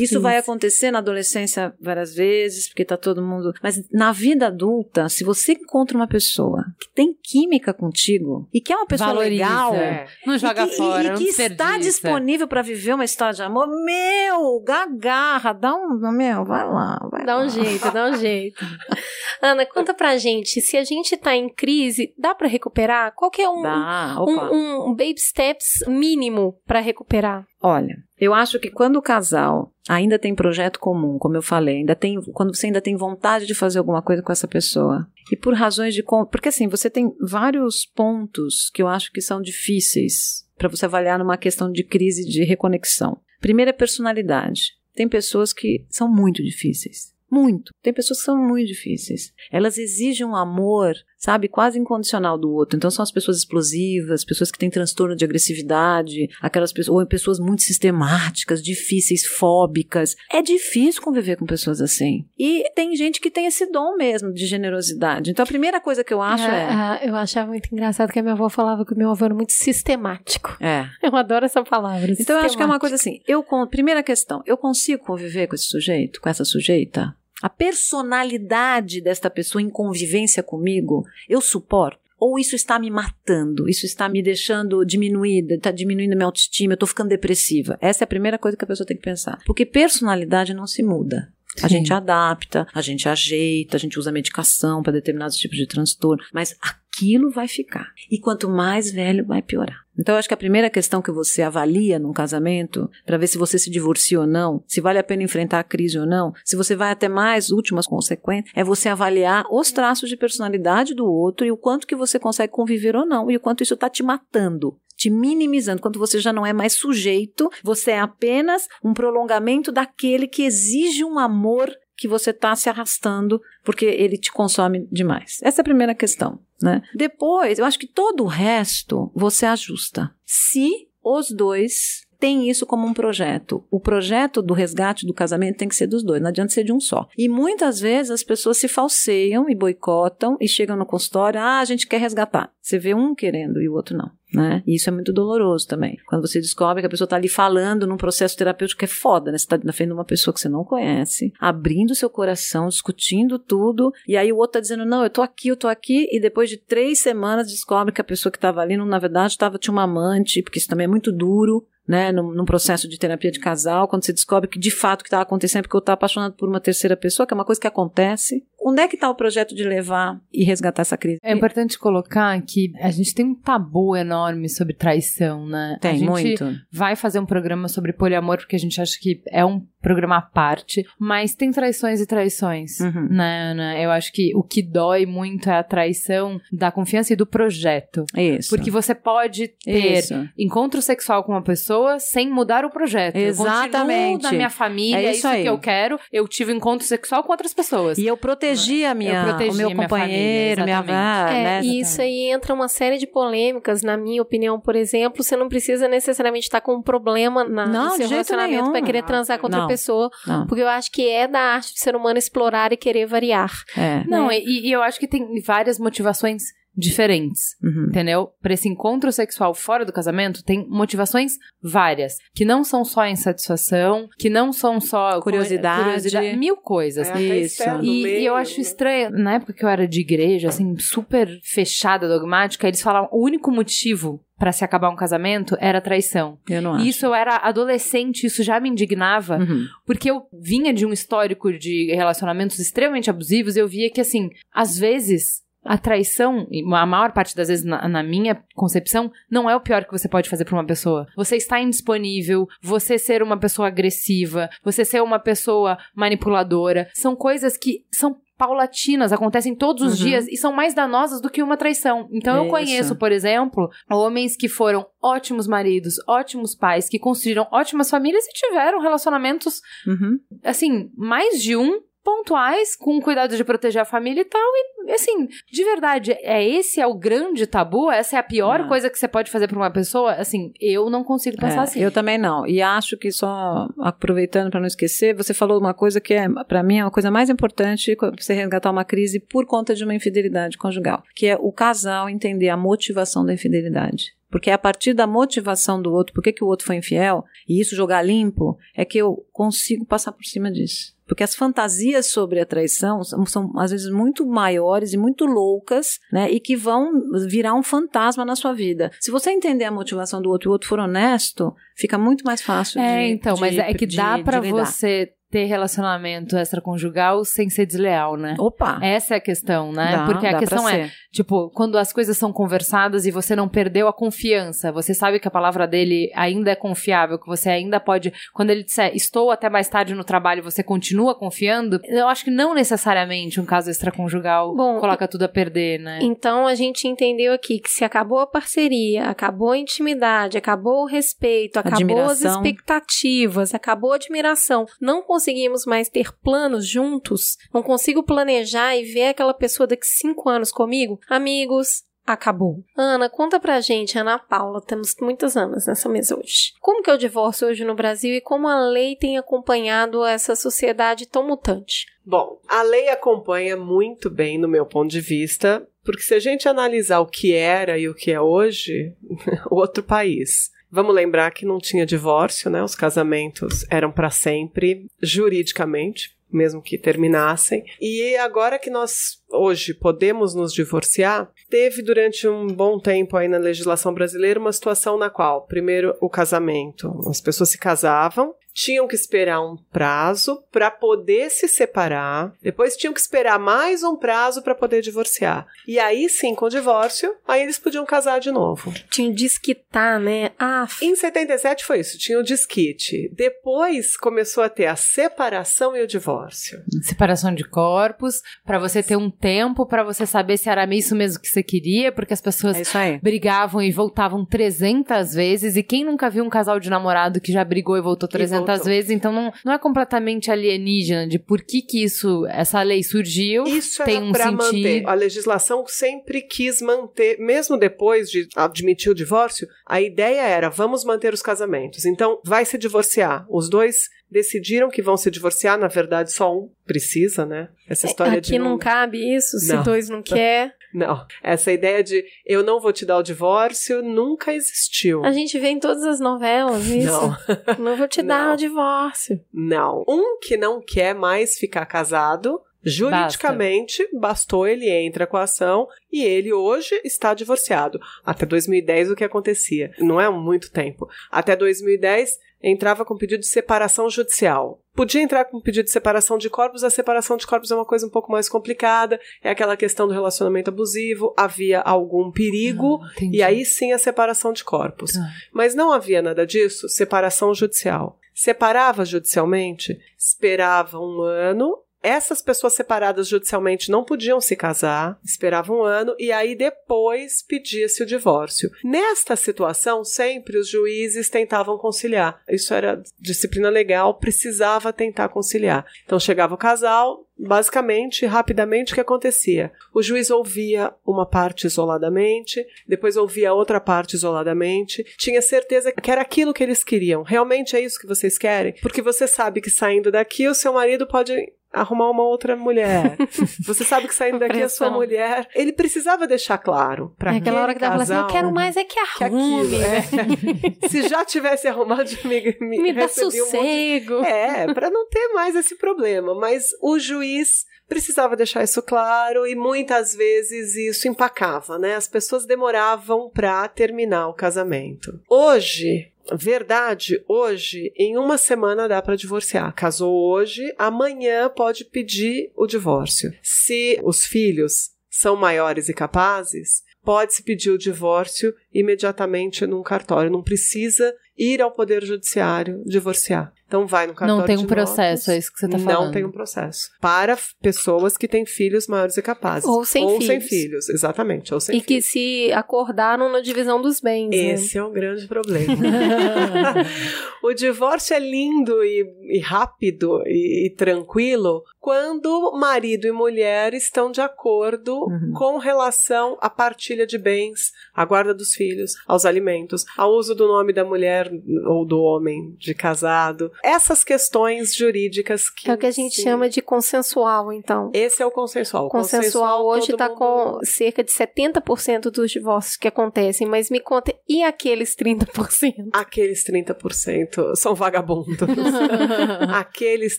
Isso vai acontecer na adolescência várias vezes, porque tá todo mundo. Mas na vida adulta, se você encontra uma pessoa que tem química contigo e que é uma pessoa Valoriza. legal. É. Não joga e que, fora, e, não que está desperdiça. disponível para viver uma história de amor, meu, agarra, dá um, meu, vai lá, vai Dá lá. um jeito, dá um jeito. Ana, conta pra gente, se a gente tá em crise, dá pra recuperar? Qual que é um, Dá, opa. um, um baby steps mínimo pra recuperar? Olha, eu acho que quando o casal ainda tem projeto comum, como eu falei, ainda tem, quando você ainda tem vontade de fazer alguma coisa com essa pessoa, e por razões de. Porque assim, você tem vários pontos que eu acho que são difíceis para você avaliar numa questão de crise de reconexão. Primeiro é personalidade. Tem pessoas que são muito difíceis. Muito. Tem pessoas que são muito difíceis. Elas exigem um amor sabe, quase incondicional do outro. Então são as pessoas explosivas, pessoas que têm transtorno de agressividade, aquelas pessoas, ou pessoas muito sistemáticas, difíceis, fóbicas. É difícil conviver com pessoas assim. E tem gente que tem esse dom mesmo de generosidade. Então a primeira coisa que eu acho é. Ah, eu achava muito engraçado que a minha avó falava que o meu avô era muito sistemático. É. Eu adoro essa palavra. Então eu acho que é uma coisa assim. Eu primeira questão, eu consigo conviver com esse sujeito, com essa sujeita? A personalidade desta pessoa em convivência comigo, eu suporto? Ou isso está me matando? Isso está me deixando diminuída? Está diminuindo a minha autoestima? Eu estou ficando depressiva? Essa é a primeira coisa que a pessoa tem que pensar. Porque personalidade não se muda. A Sim. gente adapta, a gente ajeita, a gente usa medicação para determinados tipos de transtorno, mas aquilo vai ficar. E quanto mais velho, vai piorar. Então, eu acho que a primeira questão que você avalia num casamento, para ver se você se divorcia ou não, se vale a pena enfrentar a crise ou não, se você vai até mais últimas consequências, é você avaliar os traços de personalidade do outro e o quanto que você consegue conviver ou não, e o quanto isso está te matando te minimizando, quando você já não é mais sujeito, você é apenas um prolongamento daquele que exige um amor que você está se arrastando porque ele te consome demais. Essa é a primeira questão, né? Depois, eu acho que todo o resto você ajusta. Se os dois têm isso como um projeto. O projeto do resgate do casamento tem que ser dos dois, não adianta ser de um só. E muitas vezes as pessoas se falseiam e boicotam e chegam no consultório, ah, a gente quer resgatar. Você vê um querendo e o outro não. Né? E isso é muito doloroso também. Quando você descobre que a pessoa está ali falando num processo terapêutico é foda, né? Você está na frente de uma pessoa que você não conhece, abrindo seu coração, discutindo tudo, e aí o outro tá dizendo, não, eu tô aqui, eu tô aqui, e depois de três semanas descobre que a pessoa que estava ali, não, na verdade, tava, tinha uma amante, porque isso também é muito duro, né, num, num processo de terapia de casal, quando você descobre que de fato o que estava acontecendo é porque eu estava apaixonado por uma terceira pessoa, que é uma coisa que acontece. Onde é que está o projeto de levar e resgatar essa crise? É importante colocar que a gente tem um tabu enorme sobre traição, né? a Tem gente muito. vai fazer um programa sobre poliamor porque a gente acha que é um programa à parte, mas tem traições e traições, Uhum. né, né? Eu acho que o que dói muito é a traição da confiança e do projeto. Isso. Porque você pode ter Isso. encontro sexual com uma pessoa sem mudar o projeto. Eu Exatamente. continuo da minha família, É é isso isso, aí. que eu quero. Eu tive encontro sexual com outras pessoas. E eu protegi a minha, protegi o meu a minha companheiro, família, minha avó, É, né? e isso aí entra uma série de polêmicas, na minha opinião, por exemplo, você não precisa necessariamente estar com um problema na, Não, no seu relacionamento nenhum. para querer transar com outra Não. Pessoa, Não, porque eu acho que é da arte do ser humano explorar e querer variar. é. Não, né? e, e eu acho que tem várias motivações diferentes. Uhum. Entendeu? Para esse encontro sexual fora do casamento, tem motivações várias. Que não são só insatisfação, que não são só Curiosidade. mil coisas. É, até Isso. E, meio, e eu acho né? estranho, na época que eu era de igreja, assim, super fechada, dogmática, eles falavam o único motivo para se acabar um casamento era traição. Eu não acho. E isso eu era adolescente, isso já me indignava, Uhum. porque eu vinha de um histórico de relacionamentos extremamente abusivos e eu via que, assim, às vezes. A traição, a maior parte das vezes na, na minha concepção, não é o pior que você pode fazer pra uma pessoa. Você está indisponível, você ser uma pessoa agressiva, você ser uma pessoa manipuladora, são coisas que são paulatinas, acontecem todos os Uhum. dias e são mais danosas do que uma traição. Então eu Isso. conheço, por exemplo, homens que foram ótimos maridos, ótimos pais, que construíram ótimas famílias e tiveram relacionamentos Uhum. assim, mais de um pontuais, com cuidado de proteger a família e tal. E, assim, de verdade, é esse é o grande tabu? Essa é a pior Não. coisa que você pode fazer pra uma pessoa? Assim, eu não consigo pensar É, assim. Eu também não. E acho que só aproveitando para não esquecer, você falou uma coisa que é para mim é uma coisa mais importante você resgatar uma crise por conta de uma infidelidade conjugal, que é o casal entender a motivação da infidelidade. Porque é a partir da motivação do outro, por que, que o outro foi infiel, e isso jogar limpo, é que eu consigo passar por cima disso. Porque as fantasias sobre a traição são, são, às vezes muito maiores e muito loucas, né? E que vão virar um fantasma na sua vida. Se você entender a motivação do outro e o outro for honesto, fica muito mais fácil É, de. então, de- mas é que de- dá lidar. você ter relacionamento extraconjugal sem ser desleal, né? Opa! Essa é a questão, né? Dá, Porque a dá pra questão é, tipo, quando as coisas são conversadas e você não perdeu a confiança, você sabe que a palavra dele ainda é confiável, que você ainda pode, quando ele disser estou até mais tarde no trabalho, você continua confiando, eu acho que não necessariamente um caso extraconjugal Bom, coloca tudo a perder, né? Então a gente entendeu aqui que se acabou a parceria, acabou a intimidade, acabou o respeito, acabou as Admiração. expectativas, acabou a admiração, não conseguimos mais ter planos juntos, não consigo planejar e ver aquela pessoa daqui cinco anos comigo, amigos, acabou. Ana, conta pra gente, Ana Paula, temos muitas Anas nessa mesa hoje. Como que é o divórcio hoje no Brasil e como a lei tem acompanhado essa sociedade tão mutante? Bom, a lei acompanha muito bem, no meu ponto de vista, porque se a gente analisar o que era e o que é hoje, outro país. Vamos lembrar que não tinha divórcio, né? Os casamentos eram para sempre, juridicamente, mesmo que terminassem. E agora que nós hoje podemos nos divorciar, teve durante um bom tempo aí na legislação brasileira uma situação na qual, primeiro, o casamento, as pessoas se casavam, tinham que esperar um prazo para poder se separar, depois tinham que esperar mais um prazo para poder divorciar. E aí sim, com o divórcio, aí eles podiam casar de novo. Tinha desquitar, né? Ah, Em 77 foi isso, tinha o desquite. Depois começou a ter a separação e o divórcio. Separação de corpos, pra você ter um tempo pra você saber se era isso mesmo que você queria, porque as pessoas É isso aí. brigavam e voltavam 300 vezes, e quem nunca viu um casal de namorado que já brigou e voltou 300 voltou. vezes, então não, não é completamente alienígena de por que que isso, essa lei surgiu, Isso tem um pra sentido. manter. A legislação sempre quis manter, mesmo depois de admitir o divórcio, a ideia era vamos manter os casamentos. Então, vai se divorciar. Os dois decidiram que vão se divorciar, na verdade, só um precisa, né? Essa história É, aqui de não cabe isso, se Não. dois não quer. Não, essa ideia de eu não vou te dar o divórcio nunca existiu. A gente vê em todas as novelas isso. Não. Não, vou te dar Não. o divórcio. Não. Um que não quer mais ficar casado, juridicamente, bastou ele entra com a ação e ele hoje está divorciado. Até 2010 o que acontecia? Não é muito tempo. Até 2010 entrava com pedido de separação judicial. Podia entrar com pedido de separação de corpos, a separação de corpos é uma coisa um pouco mais complicada, é aquela questão do relacionamento abusivo, havia algum perigo, Ah, e aí sim a separação de corpos. Tá. Mas não havia nada disso, separação judicial. Separava judicialmente, esperava um ano. Essas pessoas separadas judicialmente não podiam se casar, esperavam um ano e aí depois pedia-se o divórcio. Nesta situação, sempre os juízes tentavam conciliar. Isso era disciplina legal, precisava tentar conciliar. Então chegava o casal, basicamente, rapidamente, o que acontecia? O juiz ouvia uma parte isoladamente, depois ouvia outra parte isoladamente, tinha certeza que era aquilo que eles queriam. Realmente é isso que vocês querem? Porque você sabe que saindo daqui o seu marido pode arrumar uma outra mulher. Você sabe que saindo daqui a sua mulher. Ele precisava deixar claro. Pra É aquela hora que dá pra falar assim, eu casal quero mais é que que arrume. aquilo. é. Se já tivesse arrumado, me, me, Me dá recebi um de- sossego. é, para não ter mais esse problema. Mas o juiz precisava deixar isso claro e muitas vezes isso empacava, né? As pessoas demoravam para terminar o casamento. Hoje, verdade, hoje, em uma semana dá para divorciar. Casou hoje, amanhã pode pedir o divórcio. Se os filhos são maiores e capazes, pode-se pedir o divórcio imediatamente num cartório. Não precisa ir ao Poder Judiciário divorciar. Então vai no cartório Não tem um processo, notas. é isso que você tá Não falando. tem um processo. Para pessoas que têm filhos maiores e capazes. Ou sem ou sem filhos. filhos. Exatamente, ou sem E que filhos. se acordaram na divisão dos bens. né? Esse é um grande problema. o divórcio é lindo e, e rápido e, e tranquilo quando marido e mulher estão de acordo Uhum. com relação à partilha de bens, à guarda dos filhos, aos alimentos, ao uso do nome da mulher ou do homem de casado. Essas questões jurídicas que. É o que a gente sim, chama de consensual, então. Esse é o consensual. O Consensual hoje todo está mundo- com cerca de 70% dos divórcios que acontecem, mas me conta, e aqueles 30%? Aqueles 30% são vagabundos. Aqueles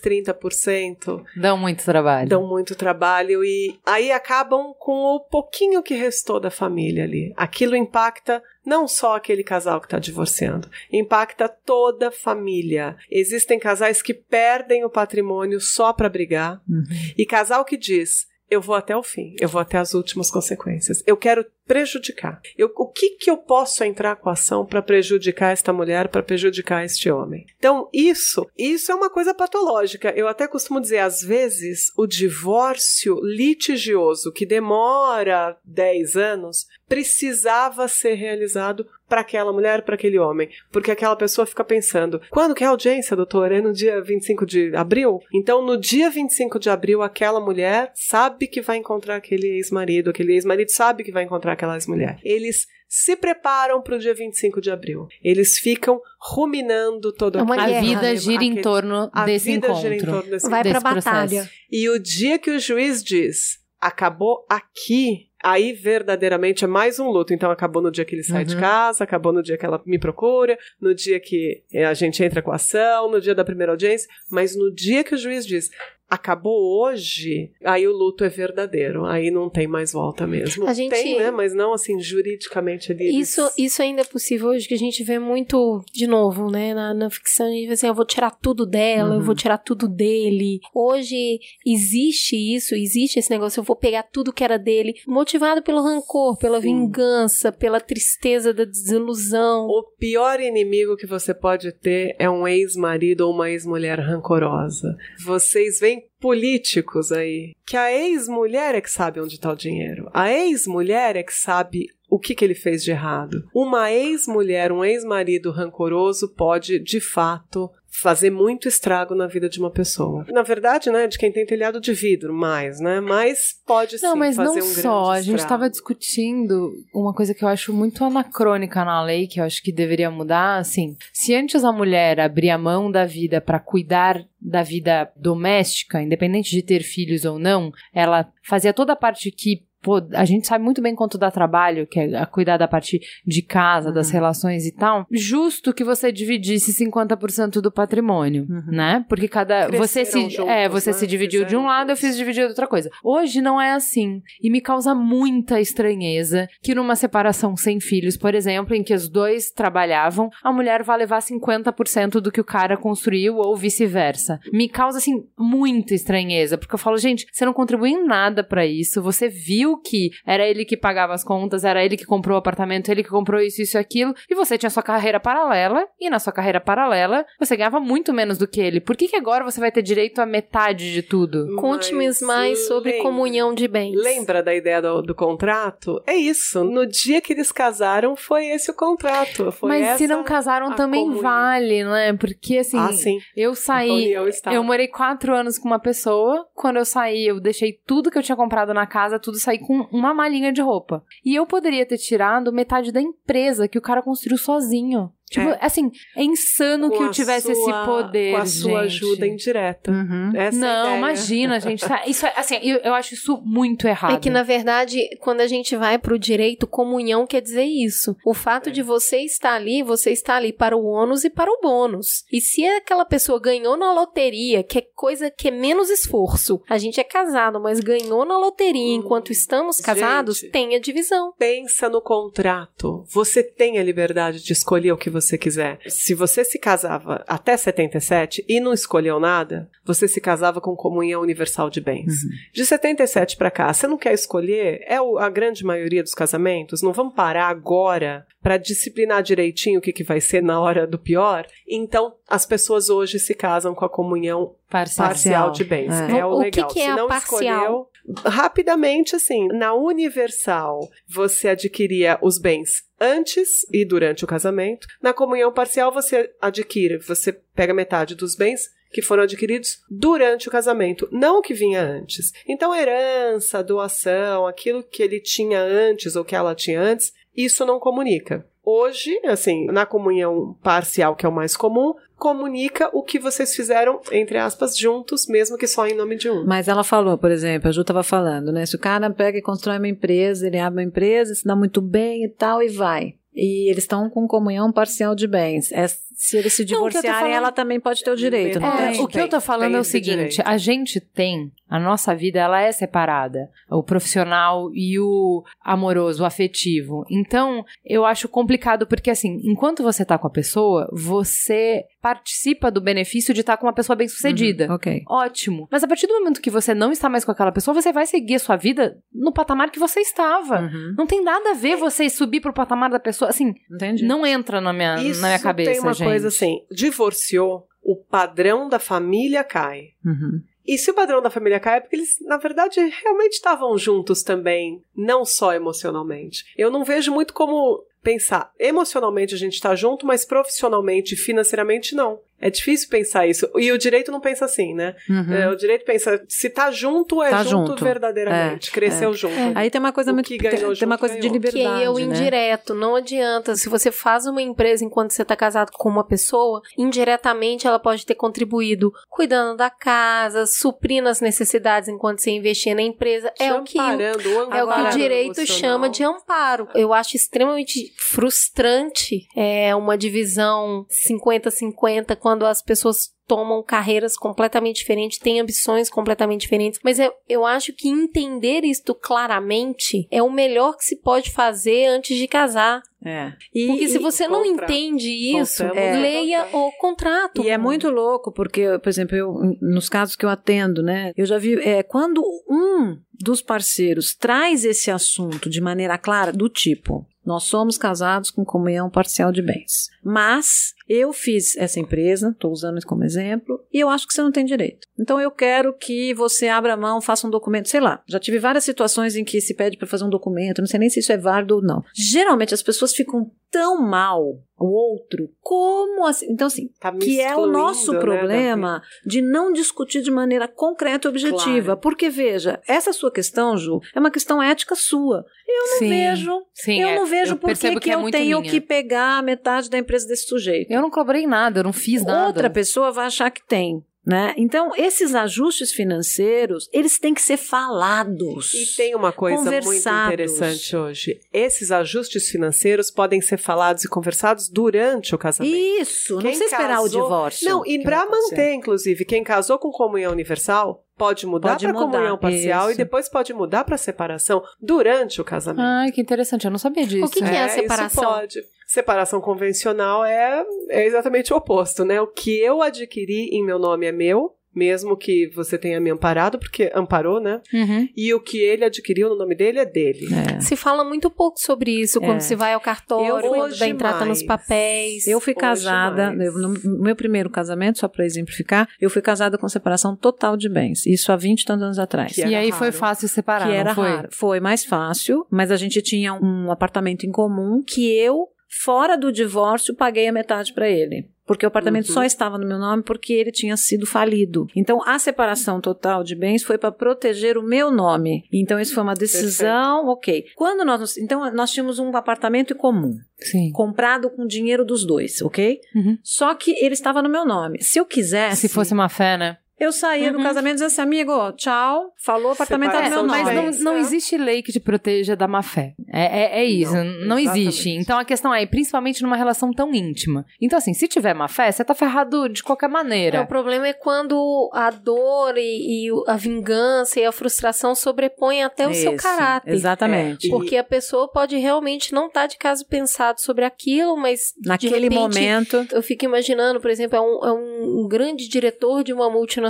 30% Dão muito trabalho. dão muito trabalho e aí acabam com o pouquinho que restou da família ali. Aquilo impacta não só aquele casal que está divorciando, impacta toda a família. Existem casais que perdem o patrimônio só para brigar Uhum. e casal que diz eu vou até o fim, eu vou até as últimas consequências. Eu quero prejudicar. Eu, o que, que eu posso entrar com a ação para prejudicar esta mulher, para prejudicar este homem? Então, isso, isso é uma coisa patológica. Eu até costumo dizer, às vezes, o divórcio litigioso que demora 10 anos precisava ser realizado para aquela mulher, para aquele homem. Porque aquela pessoa fica pensando: quando que é a audiência, doutor? É no dia 25 de abril? Então, no dia 25 de abril, aquela mulher sabe que vai encontrar aquele ex-marido, aquele ex-marido sabe que vai encontrar aquela ex-mulher. Eles se preparam para o dia 25 de abril. Eles ficam ruminando todo É aquele- A guerra, vida gira em torno a desse vida encontro. gira em torno desse Vai processo. batalha. e o dia que o juiz diz acabou aqui, aí verdadeiramente é mais um luto. Então acabou no dia que ele sai de Uhum. casa, acabou no dia que ela me procura, no dia que eh, a gente entra com a ação, no dia da primeira audiência, mas no dia que o juiz diz acabou hoje, aí o luto é verdadeiro, aí não tem mais volta mesmo. A gente- Tem, né? Mas não assim juridicamente ali. eles- Isso, isso ainda é possível hoje, que a gente vê muito, de novo, né, na, na ficção, a gente vê assim, eu vou tirar tudo dela, eu vou tirar tudo dele. Hoje existe isso, existe esse negócio, eu vou pegar tudo que era dele, motivado pelo rancor, pela Sim. vingança, pela tristeza da desilusão. O pior inimigo que você pode ter é um ex-marido ou uma ex-mulher rancorosa. Vocês veem políticos aí que a ex-mulher é que sabe onde está o dinheiro. A ex-mulher é que sabe o que, que ele fez de errado. Uma ex-mulher, um ex-marido rancoroso pode, de fato, fazer muito estrago na vida de uma pessoa. Na verdade, né, de quem tem telhado de vidro, mais, né? Mas pode sim Não, mas fazer não um só. A gente estava discutindo uma coisa que eu acho muito anacrônica na lei, que eu acho que deveria mudar. Assim, se antes a mulher abria mão da vida para cuidar da vida doméstica, independente de ter filhos ou não, ela fazia toda a parte que pô, a gente sabe muito bem quanto dá trabalho, que é a cuidar da parte de casa, das Uhum. relações e tal. Justo que você dividisse 50% do patrimônio, né? Porque cada você se Cresceram juntos, é, você né? se dividiu de um lado, eu fiz dividir de outra coisa. Hoje não é assim. E me causa muita estranheza que numa separação sem filhos, por exemplo, em que os dois trabalhavam, a mulher vai levar 50% do que o cara construiu ou vice-versa. Me causa assim muita estranheza, porque eu falo, gente, você não contribuiu em nada pra isso. Você viu que era ele que pagava as contas, era ele que comprou o apartamento, ele que comprou isso, isso e aquilo, e você tinha sua carreira paralela, e na sua carreira paralela, você ganhava muito menos do que ele. Por que que agora você vai ter direito a metade de tudo? Conte-me mais sobre lembra- comunhão de bens. Lembra da ideia do, do contrato? É isso. No dia que eles casaram, foi esse o contrato. Foi Mas se não casaram também comunhão. vale, né? Porque assim, Ah, sim. eu saí. Eu morei quatro anos com uma pessoa. Quando eu saí, eu deixei tudo que eu tinha comprado na casa, tudo saí com uma malinha de roupa. E eu poderia ter tirado metade da empresa que o cara construiu sozinho. Tipo, É. assim, é insano Com que eu tivesse sua- esse poder. Com a sua gente. ajuda indireta. Uhum. Essa é Não, ideia. imagina, gente. tá? Isso é, assim, eu, eu acho isso muito errado. É que, na verdade, quando a gente vai pro direito, comunhão quer dizer isso. O fato É. de você estar ali, você está ali para o ônus e para o bônus. E se aquela pessoa ganhou na loteria, que é coisa que é menos esforço, a gente é casado, mas ganhou na loteria Hum, enquanto estamos casados, gente. tem a divisão. Pensa no contrato. Você tem a liberdade de escolher o que você quiser. Se você se casava até 77 e não escolheu nada, você se casava com comunhão universal de bens. De 77 para cá, você não quer escolher? É o- a grande maioria dos casamentos. Não vamos parar agora para disciplinar direitinho o que, que vai ser na hora do pior? Então, as pessoas hoje se casam com a comunhão Parcial. parcial de bens. É. É, o O que legal. que é Se a não parcial? escolheu, rapidamente assim, na universal, você adquiria os bens antes e durante o casamento. Na comunhão parcial, você adquire, você pega metade dos bens que foram adquiridos durante o casamento, não o que vinha antes. Então, herança, doação, aquilo que ele tinha antes ou que ela tinha antes, isso não comunica. Hoje, assim, na comunhão parcial, que é o mais comum, comunica o que vocês fizeram, entre aspas, juntos, mesmo que só em nome de um. Mas ela falou, por exemplo, a Ju estava falando, né? Se o cara pega e constrói uma empresa, ele abre uma empresa, se dá muito bem e tal, e vai. E eles estão com comunhão parcial de bens. É se eles se divorciarem, falando- ela também pode ter o direito. Não É, É, o que eu tô falando é o seguinte: direito. a gente tem, a nossa vida, ela é separada. O profissional e o amoroso, o afetivo. Então, eu acho complicado porque, assim, enquanto você tá com a pessoa, você participa do benefício de estar com uma pessoa bem-sucedida. Uhum, ok. Ótimo. Mas a partir do momento que você não está mais com aquela pessoa, você vai seguir a sua vida no patamar que você estava. Uhum. Não tem nada a ver você subir pro patamar da pessoa. Assim, Entendi. não entra na minha, Isso na minha cabeça. tem uma gente. Coisa assim, divorciou, o padrão da família cai. Uhum. E se o padrão da família cai, é porque eles, na verdade, realmente estavam juntos também, não só emocionalmente. Eu não vejo muito como pensar, emocionalmente a gente tá junto, mas profissionalmente, financeiramente, não. É difícil pensar isso. E o direito não pensa assim, né? Uhum. É, o direito pensa, se tá junto, é Tá junto, junto. verdadeiramente. Cresceu junto. Aí tem uma coisa O muito. que Tem, ganhou tem uma junto, coisa de ganhou. liberdade. Que é o né? indireto, não adianta. Se você faz uma empresa enquanto você está casado com uma pessoa, indiretamente ela pode ter contribuído cuidando da casa, suprindo as necessidades enquanto você investia na empresa. É o que o é o que o direito emocional. chama de amparo. Eu acho extremamente frustrante é, uma divisão 50-50 quando as pessoas tomam carreiras completamente diferentes, têm ambições completamente diferentes. Mas eu, eu acho que entender isto claramente é o melhor que se pode fazer antes de casar. É. E, Porque se você não contrato. entende isso, ao leia o contrato. E é muito louco, porque, por exemplo, eu, nos casos que eu atendo, né, eu já vi, é, quando um dos parceiros traz esse assunto de maneira clara, do tipo, nós somos casados com comunhão parcial de bens, mas eu fiz essa empresa, estou usando isso como exemplo, e eu acho que você não tem direito. Então eu quero que você abra mão, faça um documento, sei lá. Já tive várias situações em que se pede para fazer um documento, não sei nem se isso é válido ou não. Geralmente as pessoas ficam tão mal o outro, como assim? Então assim, Tá que é o nosso né, problema de não discutir de maneira concreta e objetiva. Claro. Porque, veja, essa sua questão, Ju, é uma questão ética sua. Eu não Sim. vejo. Sim, eu é. não vejo Eu por que, que é eu tenho minha. que pegar metade da empresa desse sujeito. Eu não cobrei nada, eu não fiz nada. Outra pessoa vai achar que tem. Né? Então, esses ajustes financeiros, eles têm que ser falados. E tem uma coisa muito interessante hoje. Esses ajustes financeiros podem ser falados e conversados durante o casamento. Isso, não Quem precisa esperar o casou- divórcio. Não, e para manter, inclusive, quem casou com comunhão universal pode mudar para comunhão parcial e isso. depois pode mudar para separação durante o casamento. Ai, que interessante, eu não sabia disso. O que, que é a isso separação? pode. Separação convencional é, é exatamente o oposto, né? O que eu adquiri em meu nome é meu, mesmo que você tenha me amparado, porque amparou, né? Uhum. E o que ele adquiriu no nome dele é dele. É. Se fala muito pouco sobre isso quando É. se vai ao cartório, Eu quando vem trata nos mais. papéis. Eu fui casada, eu- no meu primeiro casamento, só para exemplificar, eu fui casada com separação total de bens. Isso há 20 e tantos anos atrás. Que E aí foi raro. fácil separar, que não era foi? raro. Foi mais fácil, mas a gente tinha um apartamento em comum que eu, fora do divórcio, paguei a metade para ele. Porque o apartamento Uhum. só estava no meu nome porque ele tinha sido falido. Então, a separação total de bens foi para proteger o meu nome. Então, isso foi uma decisão, ok. Quando nós. Então, nós tínhamos um apartamento em comum, Sim. comprado com dinheiro dos dois, ok? Uhum. Só que ele estava no meu nome. Se eu quisesse. Se fosse uma fé, né? Eu saía do Uhum. casamento e dizia assim, amigo, tchau, falou, o apartamento tá no meu nome. mas não, não É. existe lei que te proteja da má fé. É, é, é isso, não, Não, existe. Então a questão é, principalmente numa relação tão íntima. Então, assim, se tiver má fé, você tá ferrado de qualquer É, maneira. o problema é quando a dor e, e a vingança e a frustração sobrepõem até o seu Isso, caráter. Exatamente. É, Porque a pessoa pode realmente não estar de caso pensado sobre aquilo, mas de Naquele repente, momento. Eu fico imaginando, por exemplo, é um, é um grande diretor de uma multinacional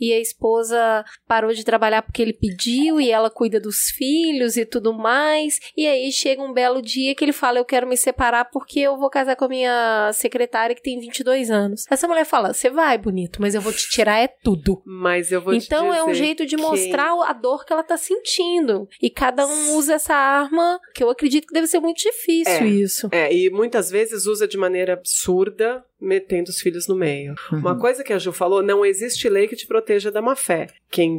e a esposa parou de trabalhar porque ele pediu e ela cuida dos filhos e tudo mais. E aí chega um belo dia que ele fala: Eu quero me separar porque eu vou casar com a minha secretária que tem 22 anos. Essa mulher fala: Você vai, bonito, mas eu vou te tirar é tudo. Mas eu vou te Então é um jeito de que- mostrar a dor que ela tá sentindo. E cada um usa essa arma, que eu acredito que deve ser muito difícil É. isso. É, e muitas vezes usa de maneira absurda, metendo os filhos no meio. Uhum. Uma coisa que a Ju falou, não existe lei que te proteja da má fé. Quem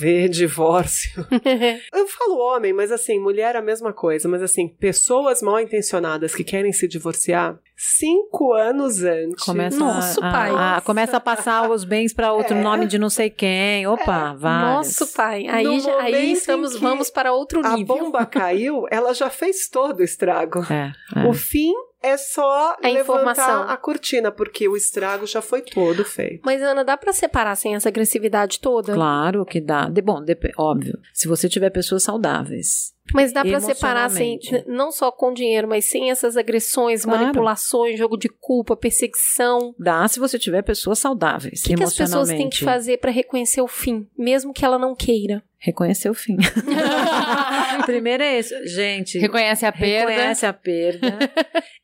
vê divórcio. Eu falo homem, mas assim, mulher é a mesma coisa. Mas assim, pessoas mal intencionadas que querem se divorciar, cinco anos antes. Começa Nossa, a, pai. a- a- começa a passar os bens para outro É. nome de não sei quem. Opa, vai. Nosso pai. Aí, No já- aí estamos, vamos para outro A nível. bomba caiu, ela já fez todo o estrago. É, é. O fim é só A levantar informação. a cortina, porque o estrago já foi todo feito. Mas, Ana, dá pra separar sem essa agressividade toda? Claro que dá. De, bom, dep- óbvio. Se você tiver pessoas saudáveis. Mas dá pra separar sem, Emocionalmente. não só com dinheiro, mas sem essas agressões, Claro. manipulações, jogo de culpa, perseguição. Dá se você tiver pessoas saudáveis. O que, que as pessoas têm que fazer pra reconhecer o fim, mesmo que ela não queira? Reconhecer o fim. Primeiro é isso. Gente, Reconhece a perda. reconhece a perda.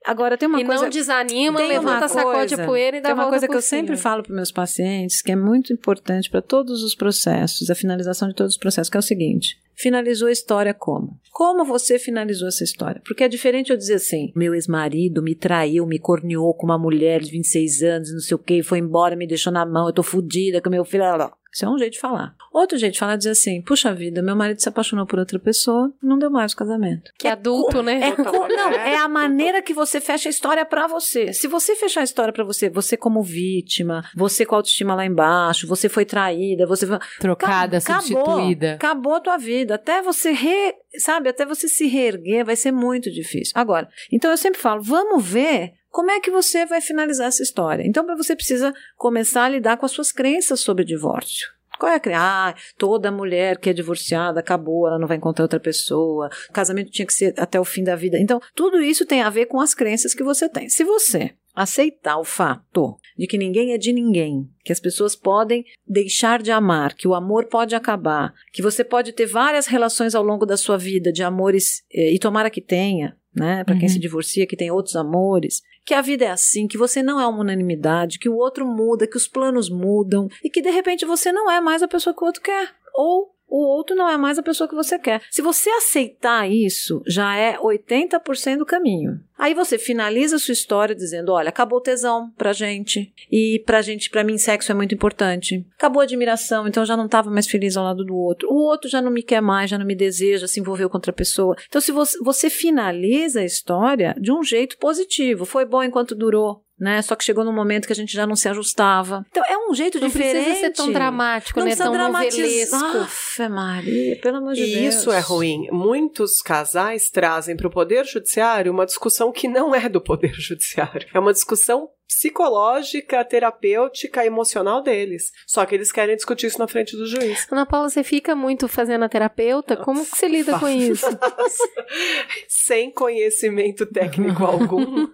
Agora tem uma e coisa. não desanima, tem levanta, sacode a poeira e dá Tem uma volta coisa por que eu cima. sempre falo para meus pacientes, que é muito importante para todos os processos, a finalização de todos os processos, que é o seguinte: finalizou a história como? Como você finalizou essa história? Porque é diferente eu dizer assim: meu ex-marido me traiu, me corneou com uma mulher de 26 anos, não sei o quê, foi embora, me deixou na mão, eu tô fodida com meu filho. lá, lá. Isso é um jeito de falar. Outro jeito de falar é dizer assim: puxa vida, meu marido se apaixonou por outra pessoa, não deu mais o casamento. Que adulto, né? É, co- não, é a maneira que você fecha a história pra você. Se você fechar a história pra você, você como vítima, você com a autoestima lá embaixo, você foi traída, você foi- Trocada, Acabou. substituída. Acabou a tua vida. Até você re, sabe, até você se reerguer vai ser muito difícil. Agora, então eu sempre falo, vamos ver como é que você vai finalizar essa história. Então, você precisa começar a lidar com as suas crenças sobre divórcio. Qual é a crença? Ah, toda mulher que é divorciada acabou, ela não vai encontrar outra pessoa. O casamento tinha que ser até o fim da vida. Então, tudo isso tem a ver com as crenças que você tem. Se você aceitar o fato de que ninguém é de ninguém, que as pessoas podem deixar de amar, que o amor pode acabar, que você pode ter várias relações ao longo da sua vida de amores, eh, e tomara que tenha, né? Para quem Uhum. se divorcia, que tem outros amores, que a vida é assim, que você não é uma unanimidade, que o outro muda, que os planos mudam e que de repente você não é mais a pessoa que o outro quer. Ou o outro não é mais a pessoa que você quer. Se você aceitar isso, já é 80% do caminho. Aí você finaliza a sua história dizendo: olha, acabou o tesão pra gente. E pra gente, pra mim, sexo é muito importante. Acabou a admiração, então já não tava mais feliz ao lado do outro. O outro já não me quer mais, já não me deseja, se envolveu com outra pessoa. Então, se você, você finaliza a história de um jeito positivo, foi bom enquanto durou. Né? Só que chegou num momento que a gente já não se ajustava. Então é um jeito Não diferente. precisa ser tão dramático, não né? Tão dramatizar. novelesco. Maria, pelo amor de E Deus. isso é ruim. Muitos casais trazem para o Poder Judiciário uma discussão que não é do Poder Judiciário. É uma discussão psicológica, terapêutica, emocional deles. Só que eles querem discutir isso na frente do juiz. Ana Paula, você fica muito fazendo a terapeuta? Como que você lida com isso? Sem conhecimento técnico algum,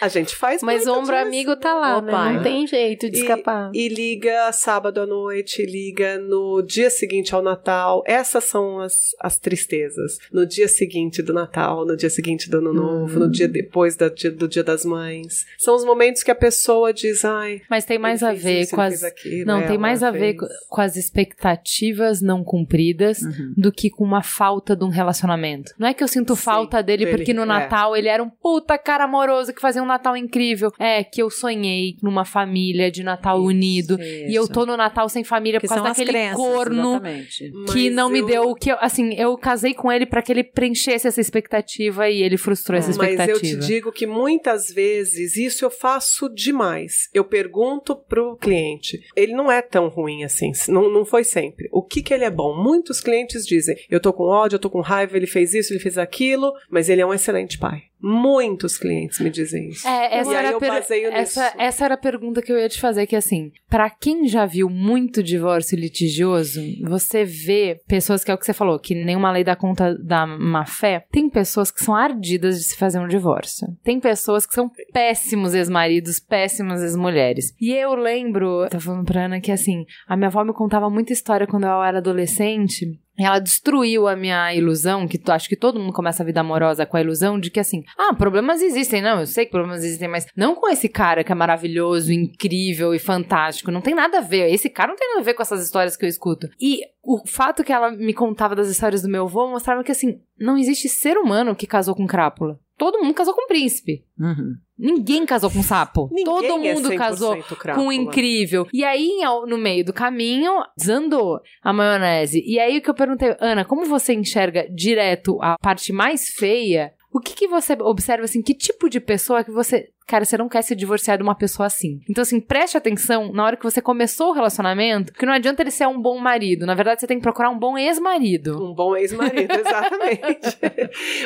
a gente faz Mas ombro amigo tá lá, né? pai. Não tem jeito de E- escapar. E liga sábado à noite, liga no dia seguinte ao Natal. Essas são as, as tristezas. No dia seguinte do Natal, no dia seguinte do Ano Novo, no dia depois da- do Dia das Mães. São os momentos que a pessoa diz, ai. Mas tem mais ele a ver isso, com as. aquilo, Não, tem ela mais a ver fez. com as expectativas não cumpridas Uhum. do que com uma falta de um relacionamento. Não é que eu sinto Sim, falta dele dele, porque no é. Natal ele era um puta cara amoroso que fazia um Natal incrível. É, que eu sonhei numa família de Natal unido. E eu Isso. tô no Natal sem família que por causa daquele crenças, corno exatamente. que Mas não me eu- deu o que eu, assim, eu casei com ele pra que ele preenchesse essa expectativa e ele frustrou essa Mas eu expectativa. te digo que muitas vezes isso eu faço demais. Eu pergunto pro cliente, ele não é tão ruim assim, não, não foi sempre. O que que ele é bom? Muitos clientes dizem, eu tô com ódio, eu tô com raiva, ele fez isso, ele fez aquilo, mas ele é um excelente pai. Muitos clientes me dizem isso. É, essa E aí era, a eu baseio essa, nisso. essa era a pergunta que eu ia te fazer, que assim, pra quem já viu muito divórcio litigioso, você vê pessoas que é o que você falou, que nenhuma lei dá conta da má fé, tem pessoas que são ardidas de se fazer um divórcio. Tem pessoas que são péssimos ex-maridos, péssimas ex-mulheres. E eu lembro, tô falando pra Ana que assim, a minha avó me contava muita história quando eu era adolescente, ela destruiu a minha ilusão, que acho que todo mundo começa a vida amorosa com a ilusão de que assim, ah, problemas existem, não, eu sei que problemas existem, mas não com esse cara que é maravilhoso, incrível e fantástico, não tem nada a ver. Esse cara não tem nada a ver com essas histórias que eu escuto. E o fato que ela me contava das histórias do meu avô mostrava que assim, não existe ser humano que casou com crápula. Todo mundo casou com príncipe. Uhum. Ninguém casou com sapo. Ninguém Todo é mundo 100% casou crápula. com o incrível. E aí, no meio do caminho, desandou a maionese. E aí, o que eu perguntei, Ana, como você enxerga direto a parte mais feia O que, que você observa, assim, que tipo de pessoa que você. Cara, você não quer se divorciar de uma pessoa assim. Então, assim, preste atenção na hora que você começou o relacionamento, que não adianta ele ser um bom marido. Na verdade, você tem que procurar um bom ex-marido. Um bom ex-marido, exatamente.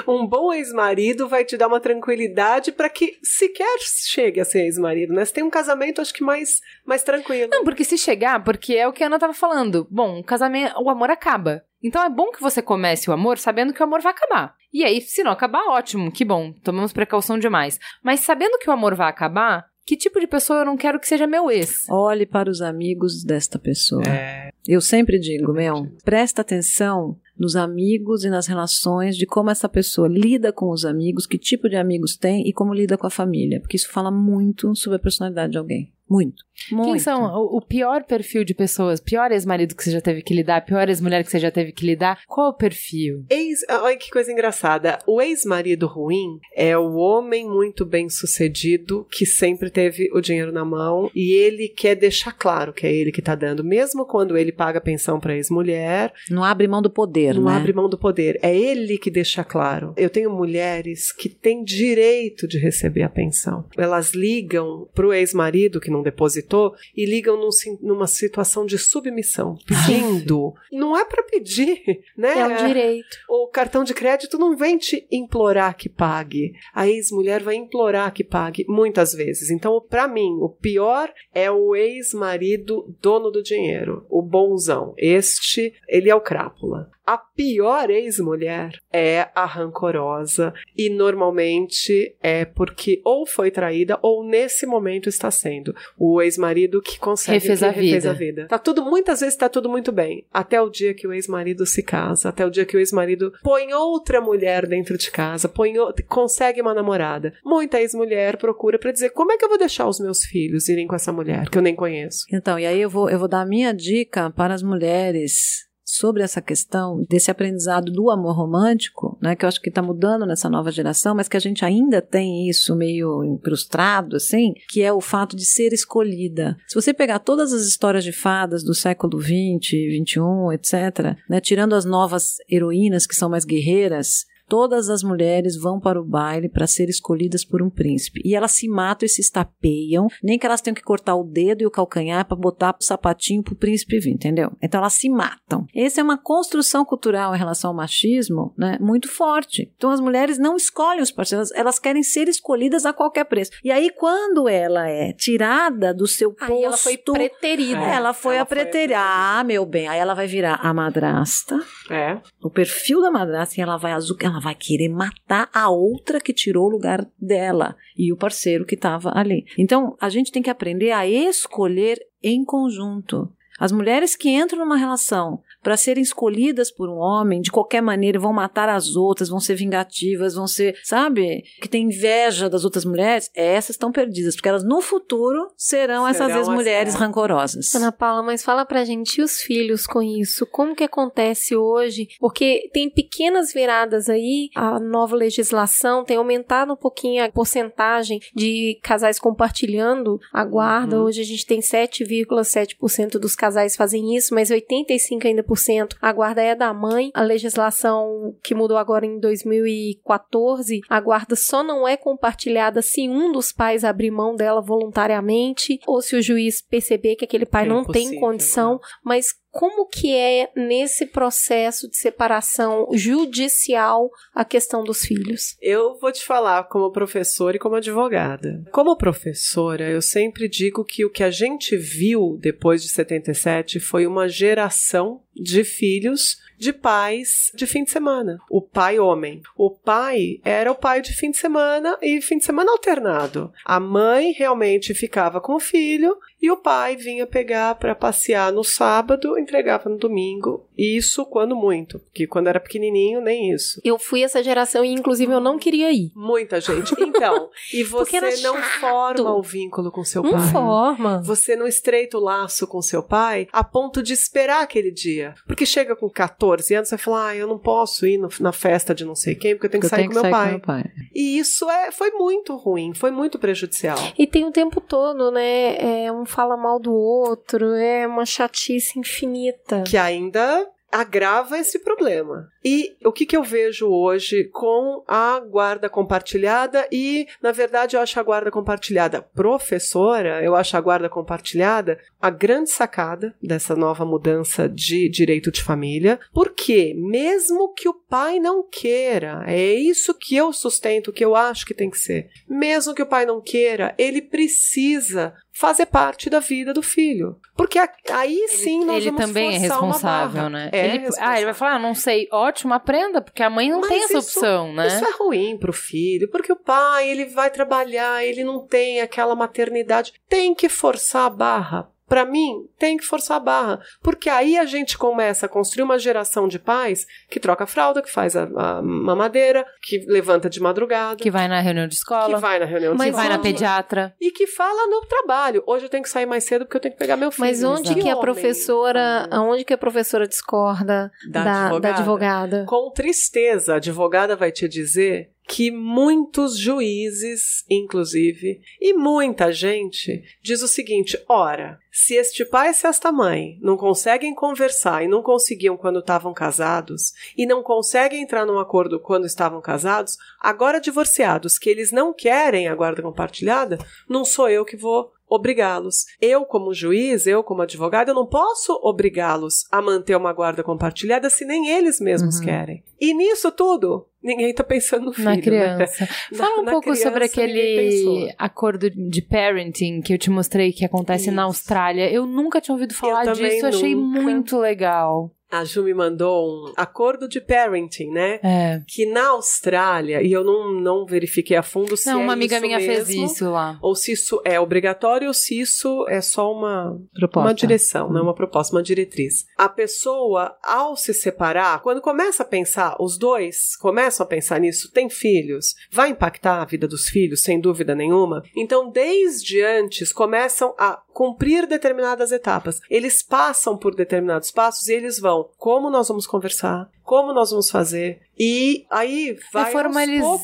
um bom ex-marido vai te dar uma tranquilidade para que sequer chegue a ser ex-marido, né? Você tem um casamento, acho que mais, mais tranquilo. Não, porque se chegar, porque é o que a Ana tava falando. Bom, o casamento, o amor acaba. Então é bom que você comece o amor sabendo que o amor vai acabar. E aí, se não acabar, ótimo, que bom, tomamos precaução demais. Mas sabendo que o amor vai acabar, que tipo de pessoa eu não quero que seja meu ex? Olhe para os amigos desta pessoa. É. Eu sempre digo, meu, presta atenção nos amigos e nas relações de como essa pessoa lida com os amigos, que tipo de amigos tem e como lida com a família, porque isso fala muito sobre a personalidade de alguém. Muito. Muito. Quem são o, o pior perfil de pessoas? Pior ex-marido que você já teve que lidar? Pior ex-mulher que você já teve que lidar? Qual o perfil? Ex, olha que coisa engraçada. O ex-marido ruim é o homem muito bem sucedido que sempre teve o dinheiro na mão e ele quer deixar claro que é ele que tá dando, mesmo quando ele paga pensão pra ex-mulher. Não abre mão do poder, Não né? abre mão do poder. É ele que deixa claro. Eu tenho mulheres que têm direito de receber a pensão. Elas ligam pro ex-marido que não depositou e ligam num numa situação de submissão, pedindo. não é pra pedir, né? É um direito. O cartão de crédito não vem te implorar que pague. A ex-mulher vai implorar que pague muitas vezes. Então, pra mim, o pior é o ex-marido dono do dinheiro, o bonzão. Este, ele é o crápula. A pior ex-mulher é a rancorosa e normalmente é porque ou foi traída ou nesse momento está sendo o ex-marido que consegue Refez que a refez vida. a vida. Tá tudo muitas vezes tá tudo muito bem, até o dia que o ex-marido se casa, até o dia que o ex-marido põe outra mulher dentro de casa, põe o- consegue uma namorada. Muita ex-mulher procura pra dizer como é que eu vou deixar os meus filhos irem com essa mulher que eu nem conheço. Então, e aí eu vou, eu vou dar a minha dica para as mulheres sobre essa questão desse aprendizado do amor romântico, né, que eu acho que está mudando nessa nova geração, mas que a gente ainda tem isso meio incrustado, assim, que é o fato de ser escolhida. Se você pegar todas as histórias de fadas do século XX, XXI, etc., né, tirando as novas heroínas que são mais guerreiras, Todas as mulheres vão para o baile para ser escolhidas por um príncipe. E elas se matam e se estapeiam, nem que elas tenham que cortar o dedo e o calcanhar para botar o sapatinho pro príncipe vir, entendeu? Então elas se matam. Essa é uma construção cultural em relação ao machismo, né, muito forte. Então as mulheres não escolhem os parceiros, elas querem ser escolhidas a qualquer preço. E aí quando ela é tirada do seu posto, Aí ela foi preterida. É. ela foi Ela a foi a preteriar, ah, meu bem. Aí ela vai virar a madrasta, É. o perfil da madrasta e ela vai azul, ela vai querer matar a outra que tirou o lugar dela e o parceiro que estava ali. Então, a gente tem que aprender a escolher em conjunto. As mulheres que entram numa relação para serem escolhidas por um homem de qualquer maneira vão matar as outras, vão ser vingativas, vão ser, sabe, que tem inveja das outras mulheres, essas estão perdidas, porque elas no futuro serão, essas Serão as- ex-mulheres é. rancorosas. Ana Paula, mas fala pra gente, e os filhos com isso? Como que acontece hoje? Porque tem pequenas viradas aí, a nova legislação tem aumentado um pouquinho a porcentagem de casais compartilhando a guarda. Hoje a gente tem 7,7% dos casais fazem isso, mas 85% ainda por cento. A guarda é da mãe. A legislação que mudou agora em 2014, a guarda só não é compartilhada se um dos pais abrir mão dela voluntariamente ou se o juiz perceber que aquele pai É não tem condição, mas como que é nesse processo de separação judicial a questão dos filhos? Eu vou te falar como professora e como advogada. Como professora, eu sempre digo que o que a gente viu depois de 77 foi uma geração de filhos de pais de fim de semana. O pai homem. O pai era o pai de fim de semana e fim de semana alternado. A mãe realmente ficava com o filho e o pai vinha pegar para passear no sábado, entregava no domingo. Isso quando muito, porque quando era pequenininho nem isso. Eu fui essa geração e, inclusive, eu não queria ir. Muita gente. Então, e você não forma o vínculo com seu Não pai. forma. Você não estreita o laço com seu pai a ponto de esperar aquele dia. Porque chega com 14 anos, você vai falar, ah, eu não posso ir no- na festa de não sei quem, porque eu tenho que Eu sair tenho com que meu sair pai. com meu pai. E isso é, foi muito ruim, foi muito prejudicial. E tem o tempo todo, né? É, um fala mal do outro, é uma chatice infinita. Que ainda agrava esse problema. E o que, que eu vejo hoje com a guarda compartilhada e, na verdade, eu acho a guarda compartilhada professora, eu acho a guarda compartilhada a grande sacada dessa nova mudança de direito de família, porque mesmo que o pai não queira, é isso que eu sustento, que eu acho que tem que ser. Mesmo que o pai não queira, ele precisa fazer parte da vida do filho. Porque aí sim nós ele vamos também é responsável, né? É ele, responsável. ah, ele vai falar, ah, não sei, ótimo, aprenda, porque a mãe não Mas tem essa isso- opção, né? Isso é ruim pro filho, porque o pai, ele vai trabalhar, ele não tem aquela maternidade. Tem que forçar a barra. Pra mim, tem que forçar a barra. Porque aí a gente começa a construir uma geração de pais que troca a fralda, que faz a, a mamadeira, que levanta de madrugada, Que vai na reunião de escola, que vai na reunião de Mas vai na escola, pediatra. E que fala no trabalho. Hoje eu tenho que sair mais cedo porque eu tenho que pegar meu filho. Mas onde que a professora, fala? aonde que a professora discorda Da da, da advogada? advogada? Com tristeza, a advogada vai te dizer que muitos juízes, inclusive, e muita gente diz o seguinte: ora, se este pai e se esta mãe não conseguem conversar e não conseguiam quando estavam casados, e não conseguem entrar num acordo quando estavam casados, agora divorciados, que eles não querem a guarda compartilhada, não sou eu que vou obrigá-los. Eu, como juiz, eu, como advogado, eu não posso obrigá-los a manter uma guarda compartilhada se nem eles mesmos querem. E nisso tudo, ninguém tá pensando no filho. Na né? criança. Na- Fala um na pouco criança, sobre aquele acordo de parenting que eu te mostrei que acontece na Isso. Austrália. Eu nunca tinha ouvido falar disso, achei nunca. muito legal. A Ju me mandou um acordo de parenting, né? É. Que na Austrália, e eu não, não verifiquei a fundo se Não, é uma amiga isso minha fez mesmo, isso lá. Ou se isso é obrigatório ou se isso é só uma, Proposta. uma direção, não é uma proposta, uma diretriz. A pessoa, ao se separar, quando começa a pensar, os dois começam a pensar nisso, tem filhos, vai impactar a vida dos filhos, sem dúvida nenhuma. Então, desde antes, começam a cumprir determinadas etapas. Eles passam por determinados passos e eles vão, como nós vamos conversar, como nós vamos fazer, e aí vai é aos poucos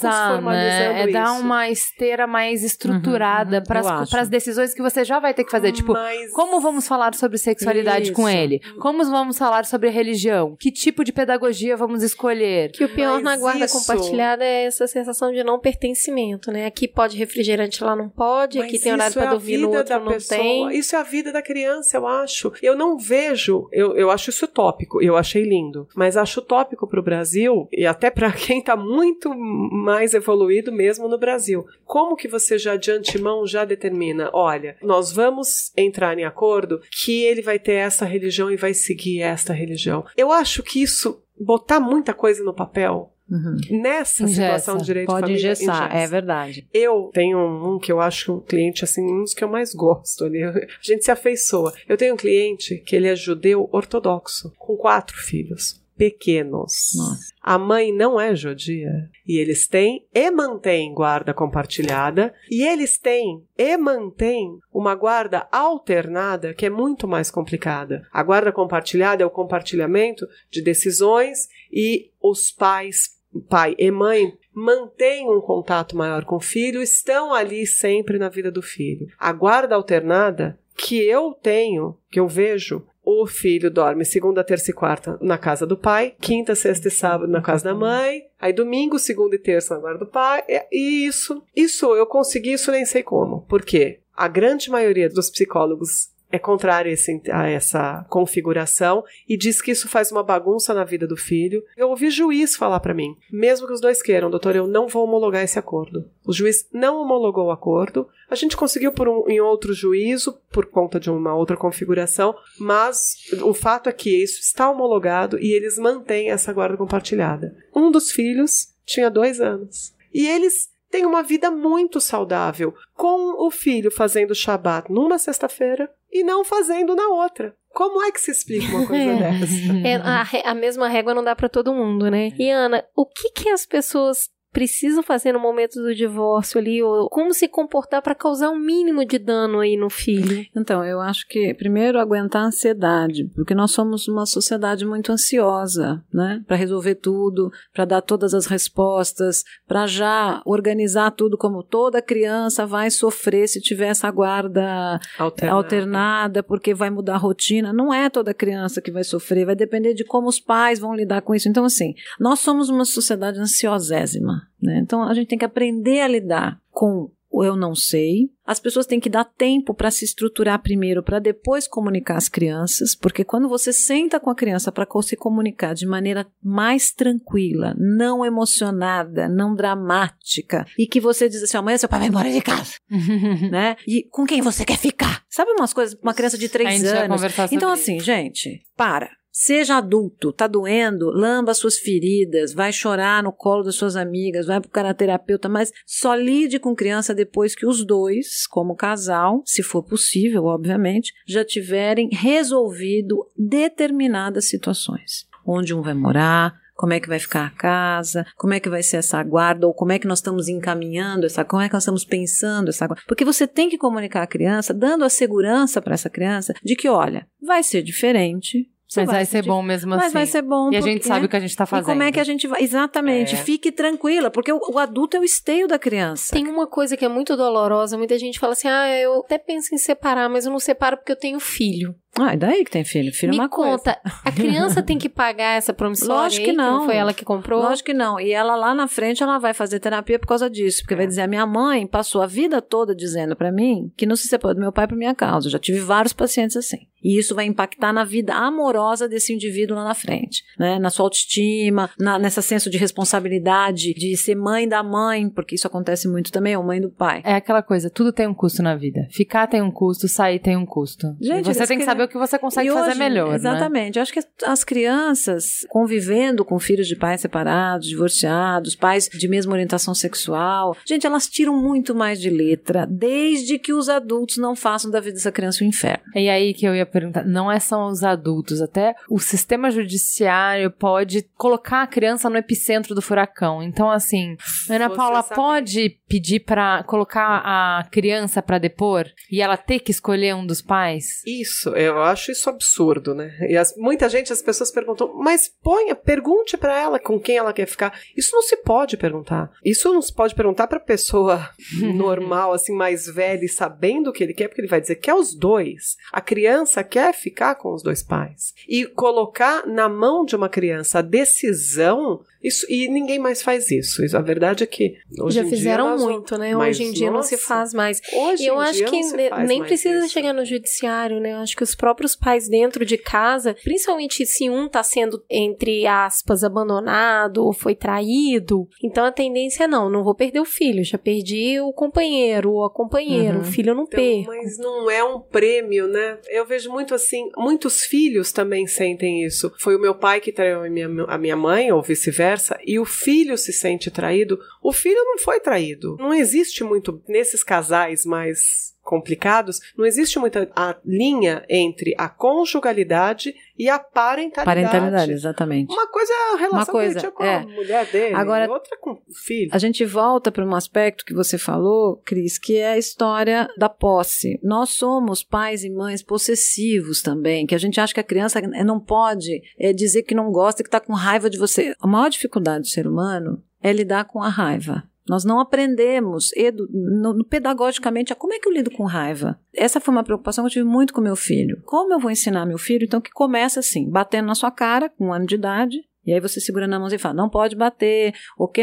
formalizar, formalizando né? É dar isso. uma esteira mais estruturada Uhum, para eu acho. as decisões que você já vai ter que fazer. Tipo, Mas- como vamos falar sobre sexualidade com Isso. ele? Como vamos falar sobre religião? Que tipo de pedagogia vamos escolher? Que o pior Mas na guarda isso- compartilhada é essa sensação de não pertencimento, né? Aqui pode refrigerante, lá não pode, Mas aqui tem horário isso é dormir, no outro não pessoa, tem. Isso é a vida da criança, eu acho. Eu não vejo, eu, eu acho isso utópico, eu achei lindo, mas acho utópico pro Brasil e até pra quem tá muito mais evoluído mesmo no Brasil. Como que você já de antemão já determina, olha, nós vamos entrar em acordo que ele vai ter essa religião e vai seguir esta religião. Eu acho que isso botar muita coisa no papel Uhum. nessa Engessa. situação de direito de Pode família, engessar, engessa. é verdade. Eu tenho um que eu acho um cliente, assim, um dos que eu mais gosto. ali. A gente se afeiçoa. Eu tenho um cliente que ele é judeu ortodoxo, com quatro filhos. Pequenos. Nossa. A mãe não é judia. E eles têm e mantêm guarda compartilhada. E eles têm e mantêm uma guarda alternada que é muito mais complicada. A guarda compartilhada é o compartilhamento de decisões e os pais, pai e mãe, mantêm um contato maior com o filho, estão ali sempre na vida do filho. A guarda alternada que eu tenho, que eu vejo, o filho dorme segunda, terça e quarta na casa do pai, quinta, sexta e sábado na casa da mãe, aí domingo, segunda e terça na guarda do pai, e- isso, isso eu consegui, isso nem sei como. Por quê? A grande maioria dos psicólogos é contrária a, esse- a essa configuração e diz que isso faz uma bagunça na vida do filho. Eu ouvi juiz falar pra mim, mesmo que os dois queiram, doutor, eu não vou homologar esse acordo. O juiz não homologou o acordo. A gente conseguiu por um, em outro juízo, por conta de uma outra configuração, mas o fato é que isso está homologado e eles mantêm essa guarda compartilhada. Um dos filhos tinha dois anos. E eles têm uma vida muito saudável, com o filho fazendo Shabat numa sexta-feira e não fazendo na outra. Como é que se explica uma coisa É. dessa? É, a, a mesma régua não dá pra todo mundo, né? E Ana, o que que as pessoas precisa fazer no momento do divórcio ali, ou como se comportar para causar um mínimo de dano aí no filho? Então, eu acho que primeiro aguentar a ansiedade, porque nós somos uma sociedade muito ansiosa, né? Para resolver tudo, para dar todas as respostas, para já organizar tudo como toda criança vai sofrer se tiver essa guarda Alternada. alternada, porque vai mudar a rotina. Não é toda criança que vai sofrer, vai depender de como os pais vão lidar com isso. Então, assim, nós somos uma sociedade ansiosésima, né? Então, a gente tem que aprender a lidar com o eu não sei. As pessoas têm que dar tempo para se estruturar primeiro, para depois comunicar às crianças, porque quando você senta com a criança para se comunicar de maneira mais tranquila, não emocionada, não dramática, e que você diz assim: amanhã seu pai vai embora de casa, né? E com quem você quer ficar? Sabe umas coisas, uma criança de três anos. Então, assim, gente, para. Seja adulto, tá doendo, lamba suas feridas, vai chorar no colo das suas amigas, vai pro terapeuta, mas só lide com criança depois que os dois, como casal, se for possível, obviamente, já tiverem resolvido determinadas situações. Onde um vai morar, como é que vai ficar a casa, como é que vai ser essa guarda, ou como é que nós estamos encaminhando essa, como é que nós estamos pensando essa guarda. Porque você tem que comunicar à criança, dando a segurança para essa criança de que, olha, vai ser diferente. Você Mas vai ser dif- bom mesmo Mas assim. vai ser bom. E a gente sabe o que a gente tá fazendo. E como é que a gente vai. Exatamente. É. Fique tranquila, porque o, o adulto é o esteio da criança. Tem uma coisa que é muito dolorosa. Muita gente fala assim: ah, eu até penso em separar, mas eu não separo porque eu tenho filho. Ah, e daí que tem filho? Filho é Me uma coisa. conta, a criança tem que pagar essa promissória? Lógico que aí, não. foi ela que comprou? Lógico que não. E ela lá na frente, ela vai fazer terapia por causa disso. Porque vai dizer, a minha mãe passou a vida toda dizendo pra mim que não se separou do meu pai por minha causa. Eu já tive vários pacientes assim. E isso vai impactar na vida amorosa desse indivíduo lá na frente. Né? Na sua autoestima, na, nessa senso de responsabilidade, de ser mãe da mãe, porque isso acontece muito também, ou mãe do pai. É aquela coisa, tudo tem um custo na vida. Ficar tem um custo, sair tem um custo. Gente, e você tem que querem- saber o que você consegue E fazer hoje, melhor, né? Exatamente. Eu acho que as crianças convivendo com filhos de pais separados, divorciados, pais de mesma orientação sexual, gente, elas tiram muito mais de letra, desde que os adultos não façam da vida dessa criança um inferno. E aí que eu ia perguntar, não é só os adultos, até o sistema judiciário pode colocar a criança no epicentro do furacão. Então, assim, Ana Você Paula sabe- pode pedir pra colocar a criança pra depor e ela ter que escolher um dos pais? Isso, eu acho isso absurdo, né? E as- muita gente, as pessoas perguntam, mas ponha, pergunte pra ela com quem ela quer ficar. Isso não se pode perguntar. Isso não se pode perguntar pra pessoa normal, assim, mais velha e sabendo o que ele quer, porque ele vai dizer que é os dois. A criança quer ficar com os dois pais. E colocar na mão de uma criança a decisão, isso, e ninguém mais faz isso. A verdade é que hoje Já fizeram muito, né? Hoje em dia não se nossa, faz mais. Hoje E eu em acho dia que ne- nem precisa isso. chegar no judiciário, né? Eu acho que os próprios pais dentro de casa, principalmente se um tá sendo, entre aspas, abandonado ou foi traído, então a tendência é não, não vou perder o filho, já perdi o companheiro ou a companheira, Uhum. o filho eu não Então, perco. mas não é um prêmio, né? Eu vejo muito assim, muitos filhos também sentem isso. Foi o meu pai que traiu a minha, a minha mãe, ou vice-versa, e o filho se sente traído. O filho não foi traído. Não existe muito, nesses casais mais complicados, não existe muita a linha entre a conjugalidade e a parentalidade. Parentalidade, exatamente. Uma coisa é a relação Uma coisa, que ele tinha com é. a mulher dele, Agora- outra com o filho. A gente volta para um aspecto que você falou, Cris, que é a história da posse. Nós somos pais e mães possessivos também, que a gente acha que a criança não pode é, dizer que não gosta, que está com raiva de você. A maior dificuldade do ser humano é lidar com a raiva. Nós não aprendemos edu, no, no- pedagogicamente a como é que eu lido com raiva. Essa foi uma preocupação que eu tive muito com meu filho. Como eu vou ensinar meu filho? Então, que começa assim, batendo na sua cara, com um ano de idade, e aí você segura na mão e fala, não pode bater, o que?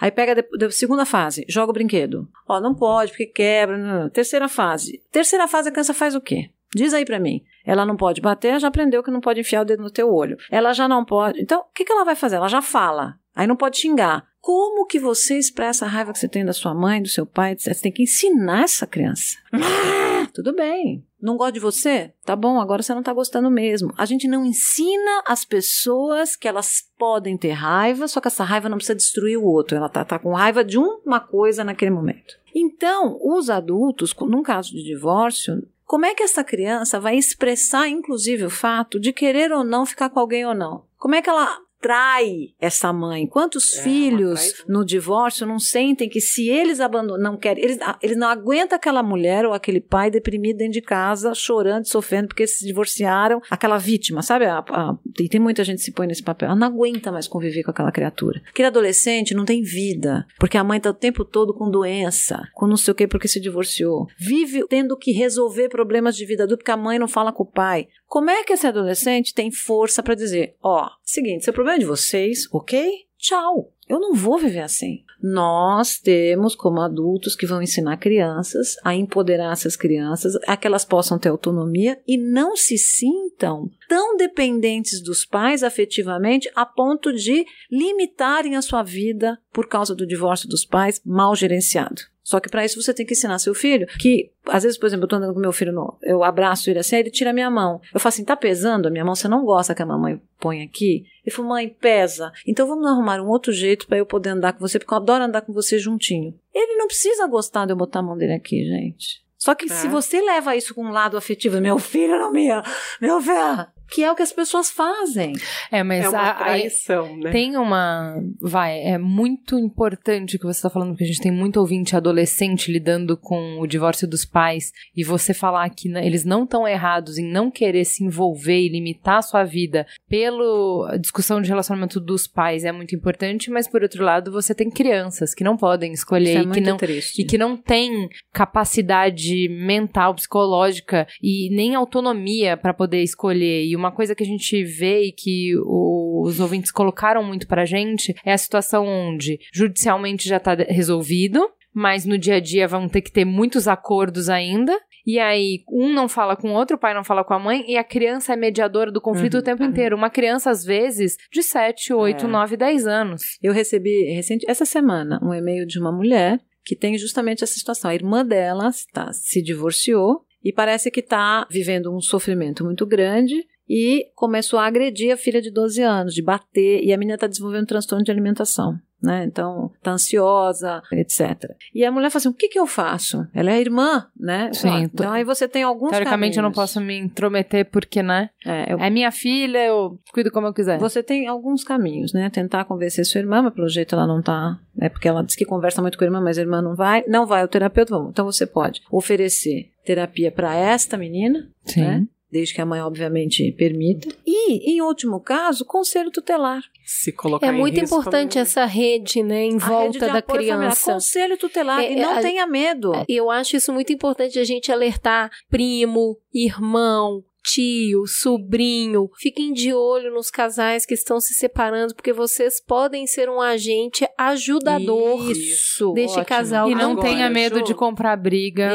Aí pega de- segunda fase, joga o brinquedo. Ó, não pode, porque quebra. não, não. Terceira fase. Terceira fase, a criança faz o quê? Diz aí pra mim. Ela não pode bater, já aprendeu que não pode enfiar o dedo no teu olho. Ela já não pode. Então, o que, que ela vai fazer? Ela já fala. Aí não pode xingar. Como que você expressa a raiva que você tem da sua mãe, do seu pai? etc? Você tem que ensinar essa criança. Tudo bem. Não gosta de você? Tá bom, agora você não tá gostando mesmo. A gente não ensina as pessoas que elas podem ter raiva, só que essa raiva não precisa destruir o outro. Ela tá, tá com raiva de uma coisa naquele momento. Então, os adultos, num caso de divórcio, como é que essa criança vai expressar, inclusive, o fato de querer ou não ficar com alguém ou não? Como é que ela trai essa mãe? Quantos É, filhos no divórcio não sentem que se eles abandonam, não querem, eles, ah, eles não aguentam aquela mulher ou aquele pai deprimido dentro de casa, chorando, sofrendo porque se divorciaram, aquela vítima, sabe? A- a- e tem muita gente que se põe nesse papel. Ela não aguenta mais conviver com aquela criatura. Aquele adolescente não tem vida, porque a mãe tá o tempo todo com doença, com não sei o que porque se divorciou. Vive tendo que resolver problemas de vida adulta porque a mãe não fala com o pai. Como é que esse adolescente tem força para dizer, ó, seguinte, seu problema é de vocês, ok? Tchau. Eu não vou viver assim. Nós temos, como adultos, que vão ensinar crianças a empoderar essas crianças, a que elas possam ter autonomia e não se sintam tão dependentes dos pais afetivamente a ponto de limitarem a sua vida por causa do divórcio dos pais mal gerenciado. Só que para isso você tem que ensinar seu filho que, às vezes, por exemplo, eu tô andando com meu filho, no, eu abraço ele assim, ele tira a minha mão. Eu falo assim, tá pesando a minha mão? Você não gosta que a mamãe põe aqui? Ele falou, mãe, pesa. Então vamos arrumar um outro jeito para eu poder andar com você, porque eu adoro andar com você juntinho. Ele não precisa gostar de eu botar a mão dele aqui, gente. Só que se É. você leva isso com um lado afetivo, meu filho não me ama, meu filho, que é o que as pessoas fazem. É, mas É uma a- a- traição, né? Tem uma. Vai, é muito importante o que você está falando, porque a gente tem muito ouvinte adolescente lidando com o divórcio dos pais e você falar que n- eles não estão errados em não querer se envolver e limitar a sua vida pela discussão de relacionamento dos pais é muito importante, mas por outro lado você tem crianças que não podem escolher Isso é e que não. triste. E que não tem capacidade mental, psicológica e nem autonomia para poder escolher. E uma coisa que a gente vê e que os ouvintes colocaram muito pra gente é a situação onde judicialmente já tá de- resolvido, mas no dia a dia vão ter que ter muitos acordos ainda. E aí, um não fala com o outro, o pai não fala com a mãe, e a criança é mediadora do conflito Uhum. o tempo inteiro. Uma criança, às vezes, de 7, 8, É. 9, 10 anos. Eu recebi recente, essa semana um e-mail de uma mulher que tem justamente essa situação. A irmã dela tá, se divorciou e parece que está vivendo um sofrimento muito grande e começou a agredir a filha de 12 anos, de bater, e a menina está desenvolvendo transtorno de alimentação. Né? Então, tá ansiosa, etc. E a mulher fala assim: o que, que eu faço? Ela é a irmã, né? Sim, Então aí você tem alguns Teoricamente, eu não caminhos. posso me intrometer porque, né? É, eu- É minha filha, eu cuido como eu quiser. Você tem alguns caminhos, né? Tentar convencer sua irmã, mas pelo jeito ela não tá. É porque ela diz que conversa muito com a irmã, mas a irmã não vai. Não vai ao terapeuta, vamos. Então você pode oferecer terapia para esta menina, Sim. né? Desde que a mãe, obviamente, permita. E, em último caso, conselho tutelar. Se colocar É em muito risco, importante essa rede, né, em A rede volta de da apoio familiar. criança. Conselho tutelar. É, e não a- tenha medo. Eu acho isso muito importante a gente alertar primo, irmão, tio, sobrinho. Fiquem de olho nos casais que estão se separando, porque vocês podem ser um agente ajudador Isso. deste ótimo. casal. E não Agora, tenha medo de comprar briga.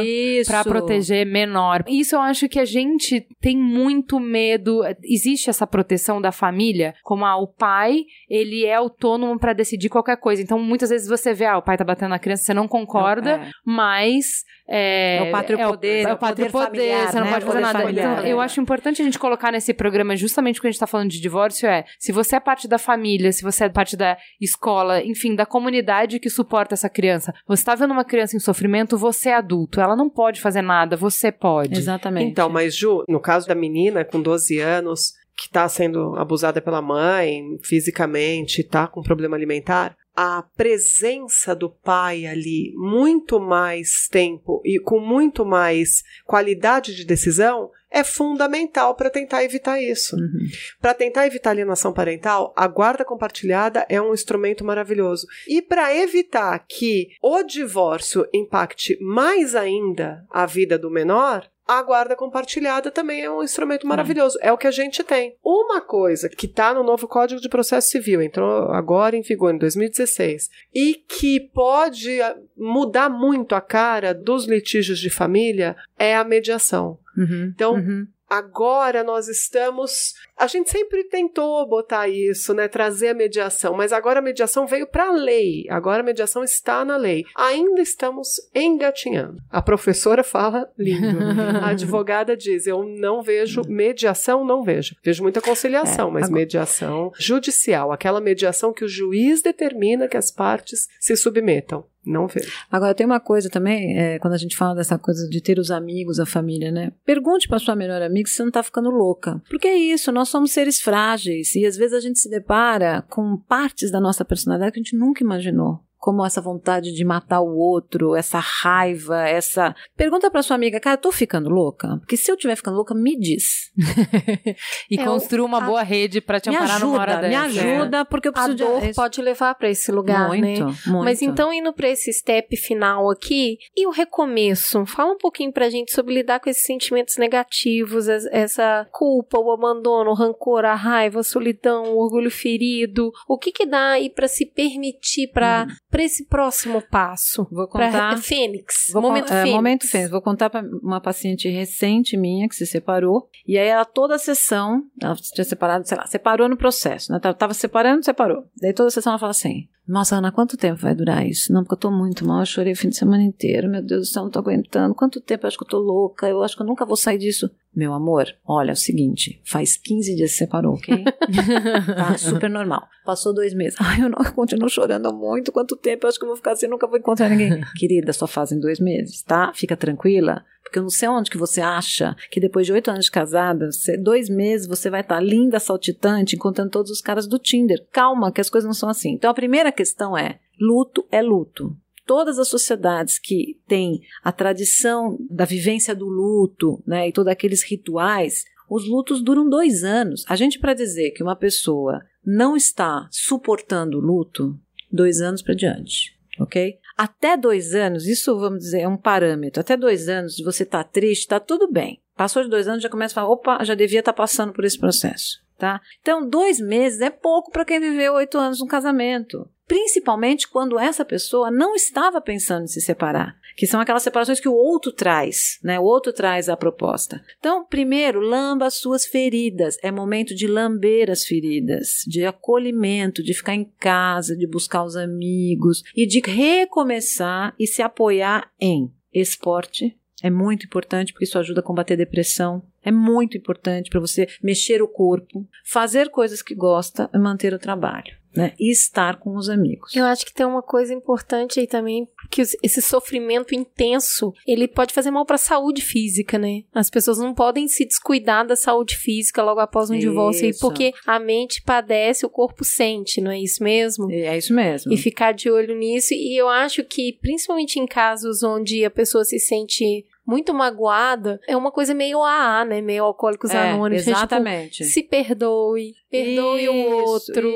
Pra proteger menor. Isso eu acho que a gente tem muito medo. Existe essa proteção da família, como ah, o pai, ele é autônomo pra decidir qualquer coisa. Então, muitas vezes você vê, ah, o pai tá batendo na criança, você não concorda, É. mas é, É o pátrio poder, é o pátrio poder poder, familiar, você não né? pode fazer nada. familiar, então, é. eu acho importante a gente colocar nesse programa, justamente quando a gente tá falando de divórcio, é se você é parte da família, se você é parte da escola, enfim, da comunidade que suporta essa criança, você tá vendo uma criança em sofrimento, você é adulto, ela não pode fazer nada, você pode. Exatamente. Então, mas Ju, no caso da menina com 12 anos, que está sendo abusada pela mãe fisicamente, tá com problema alimentar, a presença do pai ali, muito mais tempo e com muito mais qualidade de decisão, é fundamental para tentar evitar isso. Uhum. Para tentar evitar alienação parental, a guarda compartilhada é um instrumento maravilhoso. E para evitar que o divórcio impacte mais ainda a vida do menor, a guarda compartilhada também é um instrumento maravilhoso. É o que a gente tem. Uma coisa que está no novo Código de Processo Civil, entrou agora em vigor em 2016, e que pode ah, mudar muito a cara dos litígios de família é a mediação. Uhum. Então, Uhum. Agora nós estamos. A gente sempre tentou botar isso, né? Trazer a mediação, mas agora a mediação veio para a lei. Agora a mediação está na lei. Ainda estamos engatinhando. A professora fala lindo. A advogada diz: Eu não vejo mediação, não vejo. Vejo muita conciliação, É, mas agora- mediação judicial aquela mediação que o juiz determina que as partes se submetam. Não vejo. Agora, tem uma coisa também, é, quando a gente fala dessa coisa de ter os amigos, a família, né? Pergunte pra sua melhor amiga se você não tá ficando louca. Porque é isso, nós somos seres frágeis e às vezes a gente se depara com partes da nossa personalidade que a gente nunca imaginou como essa vontade de matar o outro, essa raiva, essa. Pergunta pra sua amiga, cara, eu tô ficando louca? Porque se eu estiver ficando louca, me diz. e É, construa uma a- boa rede pra te me amparar numa hora ajuda, me dessa. ajuda, porque eu A preciso dor de. pode levar pra esse lugar, muito, né? muito. Mas então, indo pra esse step final aqui, e o recomeço? Fala um pouquinho pra gente sobre lidar com esses sentimentos negativos, es- essa culpa, o abandono, o rancor, a raiva, a solidão, o orgulho ferido. O que que dá aí pra se permitir pra, pra esse próximo passo? Vou Pra contar. Fênix. Vou momento con- é, Fênix. momento Fênix. Vou contar para uma paciente recente minha que se separou. E aí ela toda a sessão, ela tinha separado, sei lá, separou no processo, né? Tava, tava separando, separou. Daí toda a sessão ela fala assim: Nossa, Ana, quanto tempo vai durar isso? Não, porque eu tô muito mal, eu chorei o fim de semana inteiro. Meu Deus do céu, não tô aguentando. Quanto tempo? Eu acho que eu tô louca, eu acho que eu nunca vou sair disso. Meu amor, olha, é o seguinte, faz 15 dias que você separou, ok? tá super normal. Passou dois meses. Ai, eu, não, eu continuo chorando muito. Quanto tempo? Eu acho que eu vou ficar assim, nunca vou encontrar ninguém. Querida, só fazem dois meses, tá? Fica tranquila. Porque eu não sei onde que você acha que depois de oito anos de casada, você- dois meses você vai estar linda, saltitante, encontrando todos os caras do Tinder. Calma, que as coisas não são assim. Então a primeira questão é: luto é luto. Todas as sociedades que têm a tradição da vivência do luto, né, e todos aqueles rituais, os lutos duram dois anos. A gente, para dizer que uma pessoa não está suportando o luto, dois anos para diante, ok? Até dois anos, isso vamos dizer é um parâmetro. Até dois anos de você estar triste, está tudo bem. Passou de dois anos, já começa a falar, opa, já devia estar passando por esse processo, tá? Então, dois meses é pouco para quem viveu oito anos num casamento. Principalmente quando essa pessoa não estava pensando em se separar, que são aquelas separações que o outro traz, né? O outro traz a proposta. Então, primeiro, lamba as suas feridas. É momento de lamber as feridas, de acolhimento, de ficar em casa, de buscar os amigos e de recomeçar e se apoiar em esporte. É muito importante porque isso ajuda a combater depressão. É muito importante para você mexer o corpo, fazer coisas que gosta e manter o trabalho, né? E estar com os amigos. Eu acho que tem uma coisa importante aí também, que esse sofrimento intenso, ele pode fazer mal para a saúde física, né? As pessoas não podem se descuidar da saúde física logo após um divórcio aí, Isso. porque a mente padece, o corpo sente, não é isso mesmo? É isso mesmo. E ficar de olho nisso. E eu acho que, principalmente em casos onde a pessoa se sente muito magoada, é uma coisa meio AA, né? Meio alcoólicos É, anônimos. né? Tipo, exatamente. se perdoe, perdoe o outro.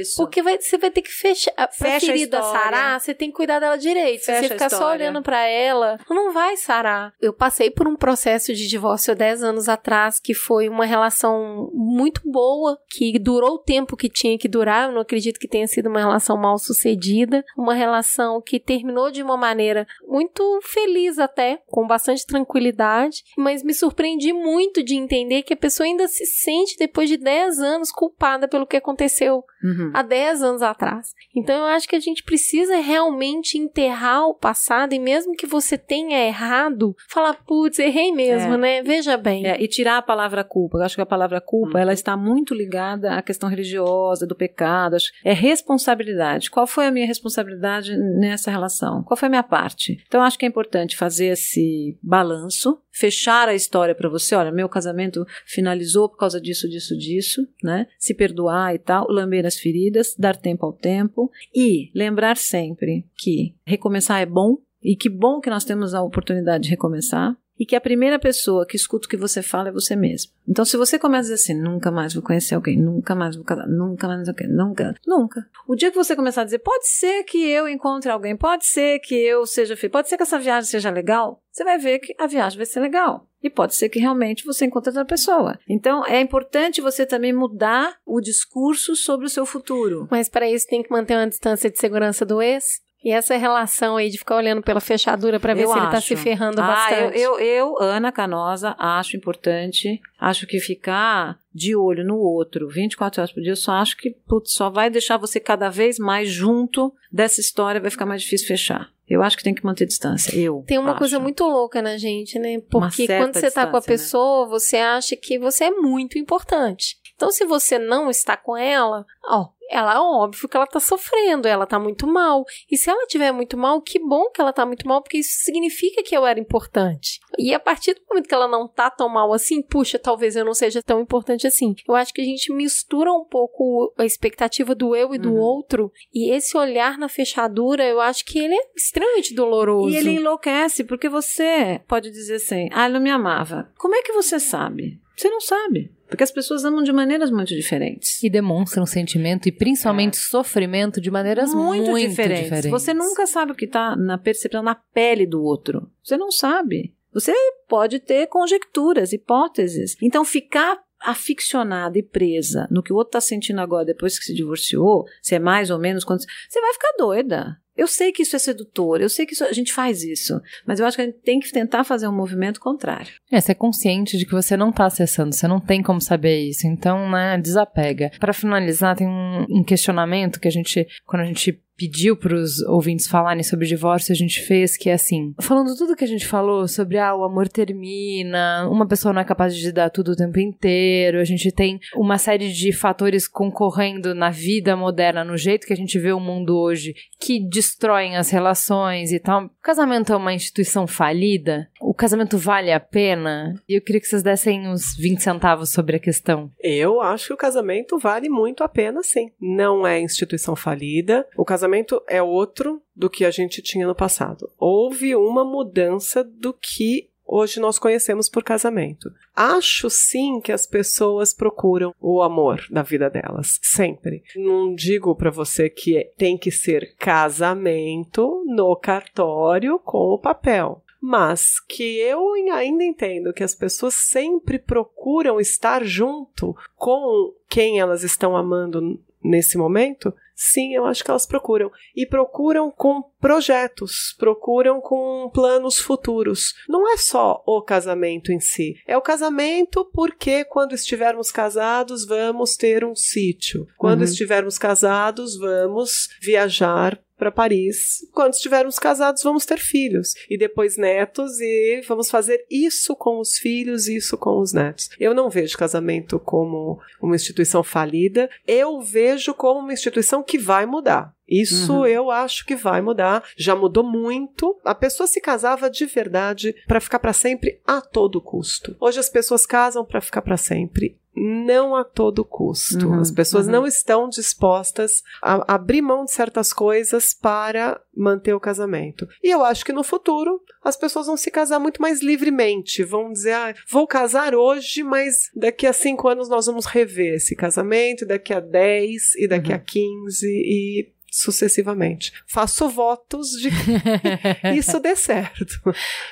Isso. Porque vai- você vai ter que fechar. Pra Fecha a ferida história. sarar, você tem que cuidar dela direito. Se Fecha você a ficar só olhando pra ela, não vai sarar. Eu passei por um processo de divórcio há 10 anos atrás, que foi uma relação muito boa, que durou o tempo que tinha que durar. Eu não acredito que tenha sido uma relação mal sucedida. Uma relação que terminou de uma maneira muito feliz até, com bastante tranquilidade. Mas me surpreendi muito de entender que a pessoa ainda se sente, depois de 10 anos, culpada pelo que aconteceu Uhum. há 10 anos atrás. Então eu acho que a gente precisa realmente enterrar o passado e mesmo que você tenha errado, falar, putz, errei mesmo, É. né? Veja bem. É, e tirar a palavra culpa. Eu acho que a palavra culpa Uhum. ela está muito ligada à questão religiosa, do pecado. É responsabilidade. Qual foi a minha responsabilidade nessa relação? Qual foi a minha parte? Então, eu acho que é importante fazer esse balanço, fechar a história para você. Olha, meu casamento finalizou por causa disso, disso, disso, né? Se perdoar e tal, lamber as feridas, dar tempo ao tempo e lembrar sempre que recomeçar é bom. E que bom que nós temos a oportunidade de recomeçar e que a primeira pessoa que escuta o que você fala é você mesmo. Então, se você começa a dizer assim, nunca mais vou conhecer alguém, nunca mais vou casar, nunca mais o quê, nunca, nunca. O dia que você começar a dizer, pode ser que eu encontre alguém, pode ser que eu seja feliz, pode ser que essa viagem seja legal, você vai ver que a viagem vai ser legal. E pode ser que realmente você encontre outra pessoa. Então, é importante você também mudar o discurso sobre o seu futuro. Mas para isso tem que manter uma distância de segurança do ex. E essa relação aí de ficar olhando pela fechadura para ver Eu se ele tá acho. se ferrando Ah, bastante. Eu, eu, eu, Ana Canosa, acho importante. Acho que ficar de olho no outro 24 horas por dia, eu só acho que putz, só vai deixar você cada vez mais junto dessa história, vai ficar mais difícil fechar. Eu acho que tem que manter distância. Eu. Tem uma acho. coisa muito louca na gente, né? Porque quando você tá com a né? pessoa, você acha que você é muito importante. Então, se você não está com ela, ó, ela óbvio que ela tá sofrendo, ela tá muito mal. E se ela tiver muito mal, que bom que ela tá muito mal, porque isso significa que eu era importante. E a partir do momento que ela não tá tão mal assim, puxa, talvez eu não seja tão importante assim. Eu acho que a gente mistura um pouco a expectativa do eu e do Uhum. outro, e esse olhar na fechadura, eu acho que ele é extremamente doloroso. E ele enlouquece, porque você pode dizer assim: ah, ele não me amava. Como é que você sabe? Você não sabe. Porque as pessoas amam de maneiras muito diferentes. E demonstram sentimento e principalmente sofrimento de maneiras muito, diferentes. Você nunca sabe o que está na percepção, na pele do outro. Você não sabe. Você pode ter conjecturas, hipóteses. Então, ficar aficionada e presa no que o outro está sentindo agora depois que se divorciou, se é mais ou menos quando. Você vai ficar doida. Eu sei que isso é sedutor, eu sei que isso- a gente faz isso, mas eu acho que a gente tem que tentar fazer um movimento contrário. É, você é consciente de que você não tá acessando, você não tem como saber isso, então, né, desapega. Pra finalizar, tem um, um questionamento que a gente, quando a gente pediu pros ouvintes falarem sobre divórcio, a gente fez que é assim, falando tudo que a gente falou sobre, ah, o amor termina, uma pessoa não é capaz de dar tudo o tempo inteiro, a gente tem uma série de fatores concorrendo na vida moderna, no jeito que a gente vê o mundo hoje, que destroem as relações e tal. O casamento é uma instituição falida? O casamento vale a pena? E eu queria que vocês dessem uns 20 centavos sobre a questão. Eu acho que o casamento vale muito a pena, sim. Não é instituição falida. O casamento é outro do que a gente tinha no passado. Houve uma mudança do que hoje nós conhecemos por casamento. Acho sim que as pessoas procuram o amor da vida delas, sempre. Não digo para você que tem que ser casamento no cartório com o papel. Mas que eu ainda entendo que as pessoas sempre procuram estar junto com quem elas estão amando nesse momento, sim, eu acho que elas procuram. E procuram com projetos, procuram com planos futuros. Não é só o casamento em si. É o casamento porque quando estivermos casados vamos ter um sítio. Quando Uhum. estivermos casados vamos viajar para Paris. Quando estivermos casados, vamos ter filhos e depois netos e vamos fazer isso com os filhos, isso com os netos. Eu não vejo casamento como uma instituição falida, eu vejo como uma instituição que vai mudar. Isso Uhum. eu acho que vai mudar. Já mudou muito. A pessoa se casava de verdade para ficar para sempre a todo custo. Hoje as pessoas casam para ficar para sempre. Não a todo custo. Uhum, As pessoas uhum. não estão dispostas a abrir mão de certas coisas para manter o casamento. E eu acho que no futuro as pessoas vão se casar muito mais livremente. Vão dizer, ah, vou casar hoje, mas daqui a cinco anos nós vamos rever esse casamento, daqui a 10 e daqui a 15 e sucessivamente. Faço votos de que isso dê certo.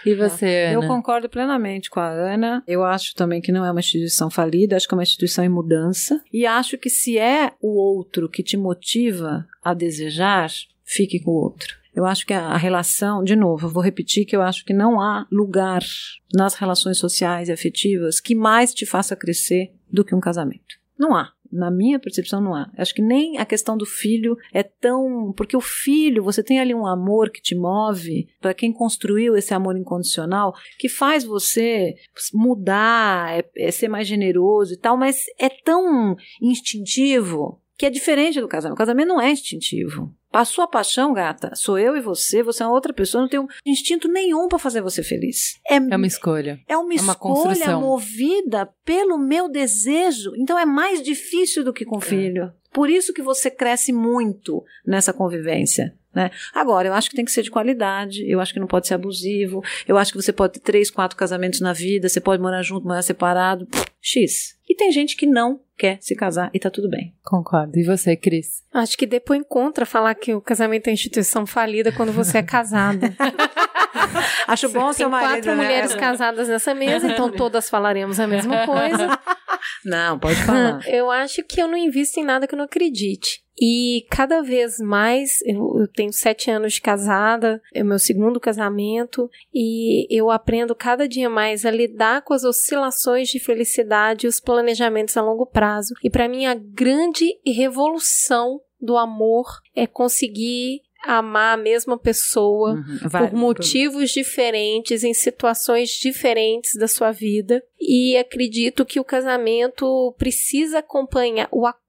E você, Eu Ana? concordo plenamente com a Ana. Eu acho também que não é uma instituição falida, acho que é uma instituição em mudança. E acho que se é o outro que te motiva a desejar, fique com o outro. Eu acho que a a relação, de novo, eu vou repetir que eu acho que não há lugar nas relações sociais e afetivas que mais te faça crescer do que um casamento. Não há. Na minha percepção, não há. Acho que nem a questão do filho é tão. Porque o filho, você tem ali um amor que te move, para quem construiu esse amor incondicional, que faz você mudar, é, é ser mais generoso e tal, mas é tão instintivo que é diferente do casamento. O casamento não é instintivo. Passou a paixão, gata, sou eu e você, você é uma outra pessoa, não tem um instinto nenhum para fazer você feliz. É, É uma escolha. é uma É uma escolha construção. movida pelo meu desejo. Então é mais difícil do que com filho. Por isso que você cresce muito nessa convivência. Né? Agora, eu acho que tem que ser de qualidade, eu acho que não pode ser abusivo, eu acho que você pode ter três, quatro casamentos na vida, você pode morar junto, morar separado, X. E tem gente que não quer se casar e tá tudo bem. Concordo. E você, Cris? Acho que depois contra falar que o casamento é instituição falida quando você é casado. Acho bom Tem seu marido. quatro né? mulheres casadas nessa mesa, então todas falaremos a mesma coisa. Não, pode falar. Eu acho que eu não invisto em nada que eu não acredite. E cada vez mais, eu, eu tenho sete anos de casada, é o meu segundo casamento, e eu aprendo cada dia mais a lidar com as oscilações de felicidade e os planejamentos a longo prazo. E para mim, a grande revolução do amor é conseguir amar a mesma pessoa Uhum. Vai- por motivos diferentes, em situações diferentes da sua vida. E acredito que o casamento precisa acompanhar, o acordo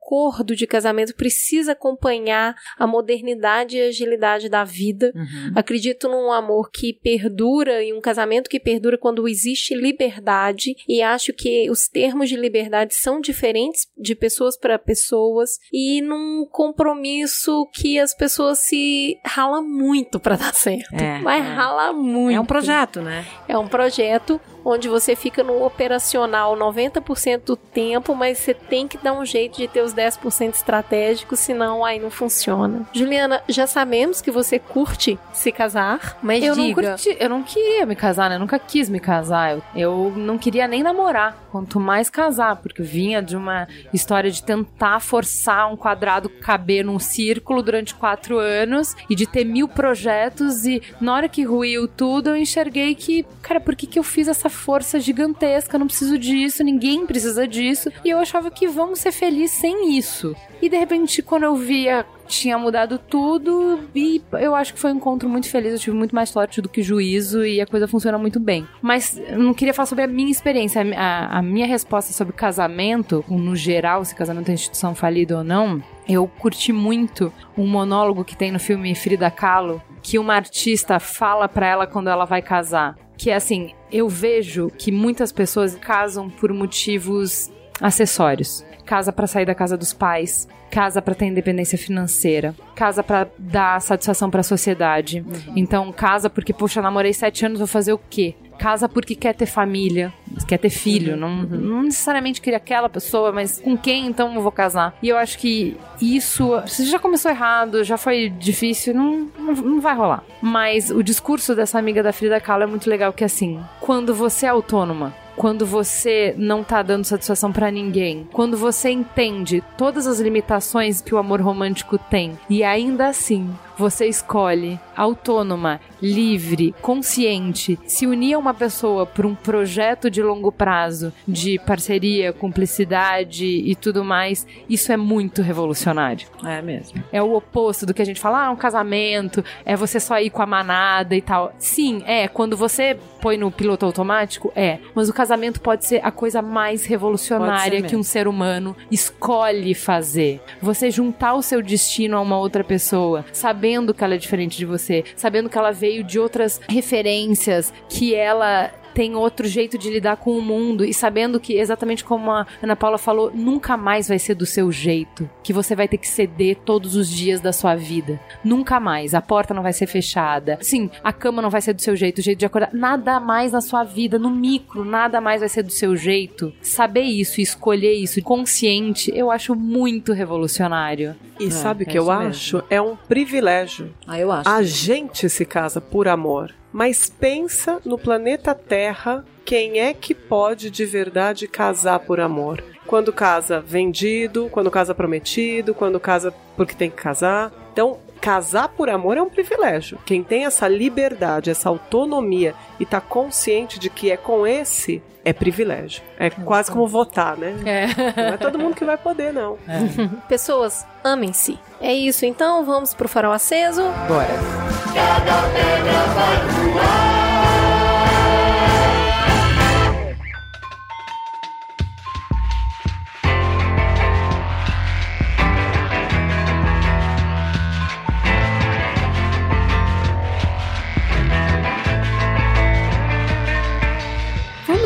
de casamento precisa acompanhar a modernidade e agilidade da vida. Uhum. Acredito num amor que perdura e um casamento que perdura quando existe liberdade e acho que os termos de liberdade são diferentes de pessoas para pessoas e num compromisso que as pessoas se ralam muito para dar certo. É, Vai é. ralar muito. É um projeto, né? É um projeto onde você fica no operacional 90% do tempo, mas você tem que dar um jeito de ter os 10% estratégicos, senão aí não funciona. Juliana, já sabemos que você curte se casar, mas Eu não diga. curti, eu não queria me casar, né? Eu nunca quis me casar. Eu, eu não queria nem namorar, quanto mais casar, porque eu vinha de uma história de tentar forçar um quadrado caber num círculo durante quatro anos e de ter mil projetos. E na hora que ruiu tudo, eu enxerguei que, cara, por que, que eu fiz essa força gigantesca? Eu não preciso disso, ninguém precisa disso. E eu achava que vamos ser felizes sem isso. E de repente, quando eu via tinha mudado tudo e eu acho que foi um encontro muito feliz. Eu tive muito mais sorte do que juízo e a coisa funciona muito bem. Mas eu não queria falar sobre a minha experiência. A, a- minha resposta sobre casamento, no geral, se casamento é instituição falida ou não, eu curti muito um monólogo que tem no filme Frida Kahlo, que uma artista fala pra ela quando ela vai casar. Que é assim, eu vejo que muitas pessoas casam por motivos acessórios. Casa pra sair da casa dos pais, casa pra ter independência financeira, casa pra dar satisfação pra sociedade. Então, casa porque, poxa, namorei sete anos, vou fazer o quê? Casa porque quer ter família, quer ter filho. Não, não necessariamente queria aquela pessoa, mas com quem então eu vou casar? E eu acho que isso, se já começou errado, já foi difícil, não, não, não vai rolar. Mas o discurso dessa amiga da Frida Kahlo é muito legal, que é assim, quando você é autônoma, quando você não tá dando satisfação pra ninguém, quando você entende todas as limitações que o amor romântico tem. E ainda assim você escolhe autônoma, livre, consciente, se unir a uma pessoa por um projeto de longo prazo, de parceria, cumplicidade e tudo mais, isso é muito revolucionário. É mesmo. É o oposto do que a gente fala, ah, um casamento, é você só ir com a manada e tal. Sim, é, quando você põe no piloto automático, é. Mas o casamento pode ser a coisa mais revolucionária que um ser humano escolhe fazer. Você juntar o seu destino a uma outra pessoa, sabendo que ela é diferente de você, sabendo que ela veio de outras referências, que ela tem outro jeito de lidar com o mundo e sabendo que, exatamente como a Ana Paula falou, nunca mais vai ser do seu jeito, que você vai ter que ceder todos os dias da sua vida. Nunca mais. A porta não vai ser fechada. Sim, a cama não vai ser do seu jeito, o jeito de acordar. Nada mais na sua vida, no micro, nada mais vai ser do seu jeito. Saber isso e escolher isso consciente, eu acho muito revolucionário. E sabe o é que eu mesmo. acho? É um privilégio. Ah, eu acho. A gente se casa por amor. Mas pensa no planeta Terra, quem é que pode de verdade casar por amor? Quando casa vendido, quando casa prometido, quando casa porque tem que casar. Então, casar por amor é um privilégio. Quem tem essa liberdade, essa autonomia e tá consciente de que é com esse, é privilégio. É quase como votar, né? É. Não é todo mundo que vai poder, não. Pessoas, amem-se. É isso, então vamos pro farol aceso. Bora.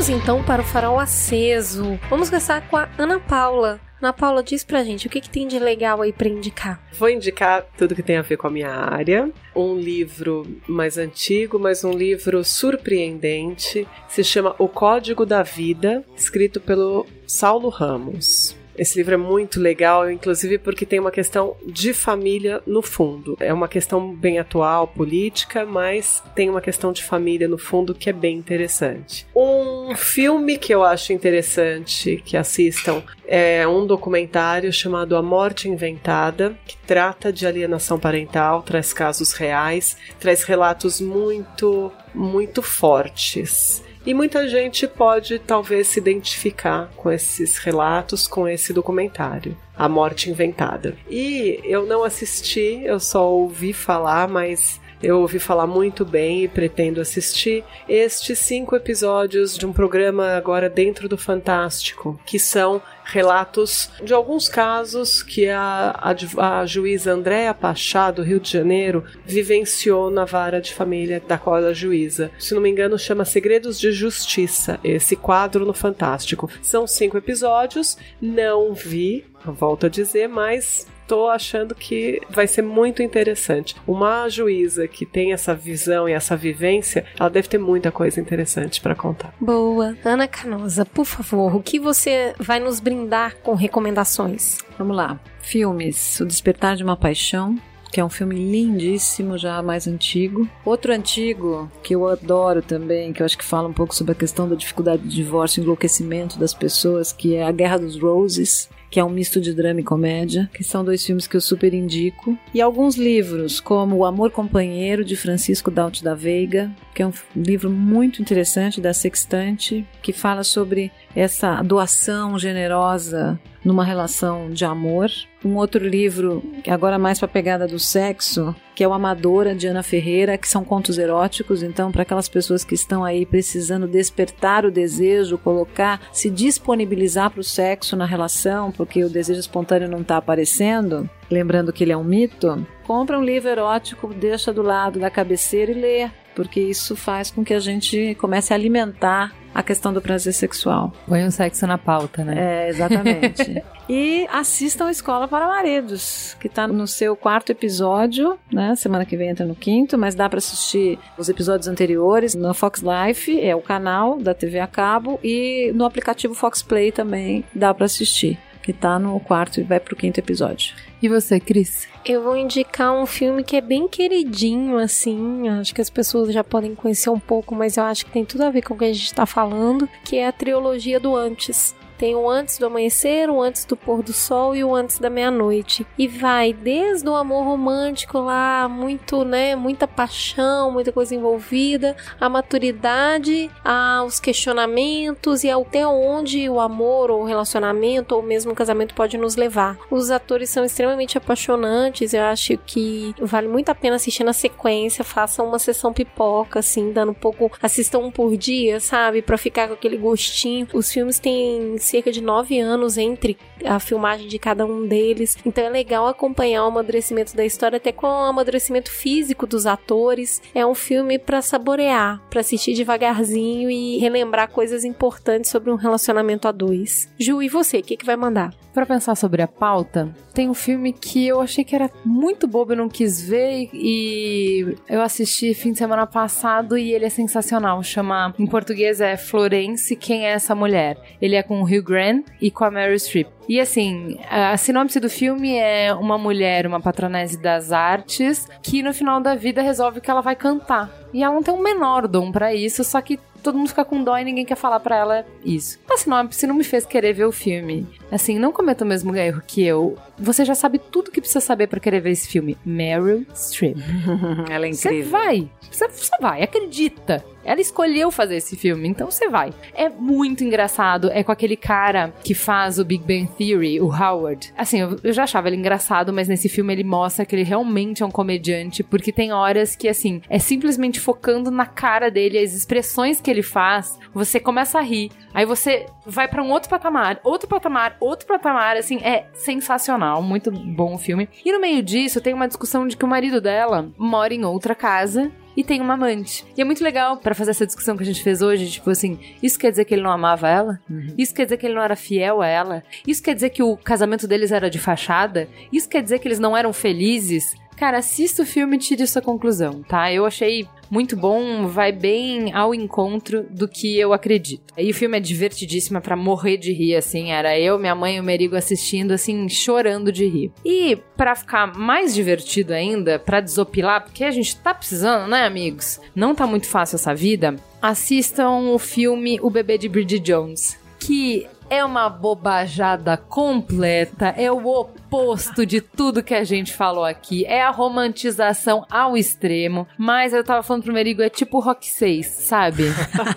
Vamos então para o farol aceso. Vamos começar com a Ana Paula. Ana Paula, diz pra gente o que, que tem de legal aí pra indicar. Vou indicar tudo que tem a ver com a minha área. Um livro mais antigo, mas um livro surpreendente. Se chama O Código da Vida, escrito pelo Saulo Ramos. Esse livro é muito legal, inclusive porque tem uma questão de família no fundo. É uma questão bem atual, política, mas tem uma questão de família no fundo que é bem interessante. Um filme que eu acho interessante que assistam é um documentário chamado A Morte Inventada, que trata de alienação parental, traz casos reais, traz relatos muito, muito fortes. E muita gente pode talvez se identificar com esses relatos, com esse documentário. A Morte Inventada. E eu não assisti, eu só ouvi falar, mas eu ouvi falar muito bem e pretendo assistir estes cinco episódios de um programa agora dentro do Fantástico, que são relatos de alguns casos que a, a, a juíza Andréa Pachá, do Rio de Janeiro, vivenciou na vara de família da qual ela é juíza. Se não me engano, chama Segredos de Justiça, esse quadro no Fantástico. São cinco episódios, não vi, volto a dizer, mas tô achando que vai ser muito interessante. Uma juíza que tem essa visão e essa vivência, ela deve ter muita coisa interessante para contar. Boa. Ana Canosa, por favor, o que você vai nos brindar com recomendações? Vamos lá. Filmes: O Despertar de uma Paixão, que é um filme lindíssimo, já mais antigo. Outro antigo, que eu adoro também, que eu acho que fala um pouco sobre a questão da dificuldade de divórcio, enlouquecimento das pessoas, que é A Guerra dos Roses, que é um misto de drama e comédia, que são dois filmes que eu super indico. E alguns livros, como O Amor Companheiro, de Francisco Daut da Veiga, que é um livro muito interessante da Sextante, que fala sobre essa doação generosa numa relação de amor. Um outro livro, agora mais para a pegada do sexo, que é o Amadora de Ana Ferreira, que são contos eróticos, então para aquelas pessoas que estão aí precisando despertar o desejo, colocar, se disponibilizar para o sexo na relação, porque o desejo espontâneo não está aparecendo, lembrando que ele é um mito, compra um livro erótico, deixa do lado da cabeceira e lê, porque isso faz com que a gente comece a alimentar a questão do prazer sexual. Põe o sexo na pauta, né? É, exatamente. e assistam Escola para Maridos, que está no seu quarto episódio, né? Semana que vem entra no quinto, mas dá para assistir os episódios anteriores no Fox Life, é o canal da TV a cabo, e no aplicativo Fox Play também dá para assistir que tá no quarto e vai pro quinto episódio. E você, Cris? Eu vou indicar um filme que é bem queridinho, assim. Acho que as pessoas já podem conhecer um pouco, mas eu acho que tem tudo a ver com o que a gente tá falando, que é a trilogia do Antes. Tem o antes do amanhecer, o antes do pôr do sol e o antes da meia-noite. E vai desde o amor romântico lá, muito, né, muita paixão, muita coisa envolvida, a maturidade, aos questionamentos e até onde o amor ou o relacionamento ou mesmo o casamento pode nos levar. Os atores são extremamente apaixonantes, eu acho que vale muito a pena assistir na sequência, façam uma sessão pipoca assim, dando um pouco, assistam um por dia, sabe, para ficar com aquele gostinho. Os filmes têm cerca de nove anos entre a filmagem de cada um deles. Então é legal acompanhar o amadurecimento da história, até com o amadurecimento físico dos atores. É um filme para saborear, para assistir devagarzinho e relembrar coisas importantes sobre um relacionamento a dois. Ju, e você, o que, que vai mandar? Para pensar sobre a pauta, tem um filme que eu achei que era muito bobo, eu não quis ver e eu assisti fim de semana passado e ele é sensacional. Chama, em português é Florence, Quem é essa mulher? Ele é com o Hugh Grant e com a Meryl Streep. E assim, a sinopse do filme é uma mulher, uma patronese das artes, que no final da vida resolve que ela vai cantar. E ela não tem o um menor dom para isso, só que todo mundo fica com dó e ninguém quer falar para ela isso. A sinopse não me fez querer ver o filme. Assim, não cometa o mesmo erro que eu. Você já sabe tudo que precisa saber para querer ver esse filme. Meryl Streep. ela é incrível. Você vai. Você, você vai, acredita. Ela escolheu fazer esse filme, então você vai. É muito engraçado. É com aquele cara que faz o Big Bang Theory, o Howard. Assim, eu, já achava ele engraçado, mas nesse filme ele mostra que ele realmente é um comediante, porque tem horas que, assim, é simplesmente focando na cara dele, as expressões que ele faz, você começa a rir. Aí você vai para um outro patamar, outro patamar, outro patamar, assim, é sensacional, muito bom o filme. E no meio disso tem uma discussão de que o marido dela mora em outra casa e tem uma amante. E é muito legal para fazer essa discussão que a gente fez hoje, tipo assim, isso quer dizer que ele não amava ela? Uhum. Isso quer dizer que ele não era fiel a ela? Isso quer dizer que o casamento deles era de fachada? Isso quer dizer que eles não eram felizes? Cara, assista o filme e tire sua conclusão, tá? Eu achei muito bom, vai bem ao encontro do que eu acredito. E o filme é divertidíssimo para morrer de rir, assim. Era eu, minha mãe e o Merigo assistindo, assim, chorando de rir. E para ficar mais divertido ainda, para desopilar, porque a gente tá precisando, né, amigos? Não tá muito fácil essa vida. Assistam o filme O Bebê de Bridget Jones, que é uma bobajada completa, é o oposto oposto de tudo que a gente falou aqui. É a romantização ao extremo. Mas eu tava falando pro Merigo, é tipo Rock 6, sabe?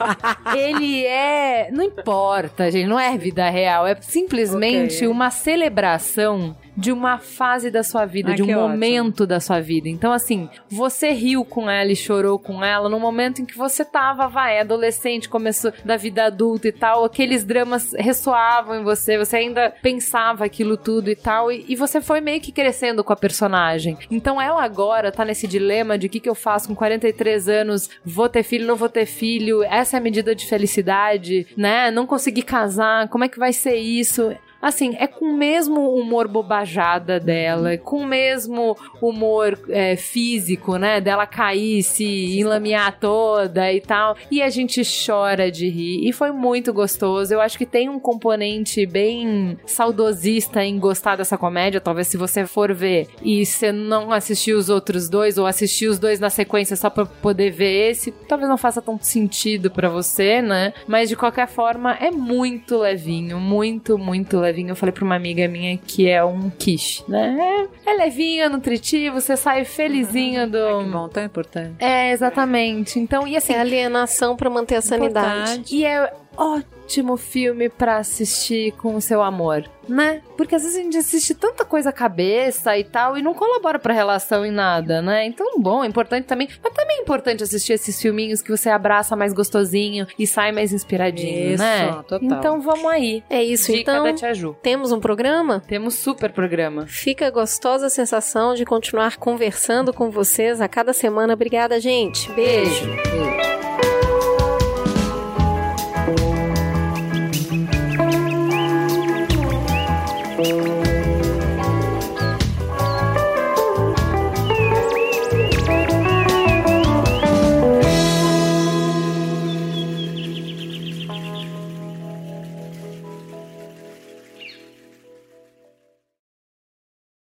Ele é. Não importa, gente, não é vida real. É simplesmente Ok. uma celebração de uma fase da sua vida, Ah, de um que ótimo. momento da sua vida. Então, assim, você riu com ela e chorou com ela no momento em que você tava, vai, adolescente, começou da vida adulta e tal, aqueles dramas ressoavam em você, você ainda pensava aquilo tudo e tal, e, e você foi meio que crescendo com a personagem. Então, ela agora tá nesse dilema de o que, que eu faço com 43 anos, vou ter filho, não vou ter filho, essa é a medida de felicidade, né? Não consegui casar, como é que vai ser isso? Assim, é com o mesmo humor bobajada dela, é com o mesmo humor é, físico, né? Dela cair, se enlamear toda e tal. E a gente chora de rir. E foi muito gostoso. Eu acho que tem um componente bem saudosista em gostar dessa comédia. Talvez se você for ver e você não assistiu os outros dois, ou assistir os dois na sequência só pra poder ver esse, talvez não faça tanto sentido pra você, né? Mas de qualquer forma, é muito levinho, muito, muito levinho. Eu falei pra uma amiga minha que é um quiche, né? É, é levinho, é nutritivo, você sai felizinho do. Que bom, tão importante. É, exatamente. Então, e assim, É alienação pra manter a sanidade. Importante. e é ótimo filme pra assistir com o seu amor, né? Porque às vezes a gente assiste tanta coisa à cabeça e tal e não colabora pra relação em nada, né? Então, bom, é importante também. Mas também é importante assistir esses filminhos que você abraça mais gostosinho e sai mais inspiradinho, Isso, né? total. Então vamos aí. É isso, Dica então. da Tia Ju. Temos um programa? Temos super programa. Fica a gostosa sensação de continuar conversando com vocês a cada semana. Obrigada, gente. Beijo. Beijo.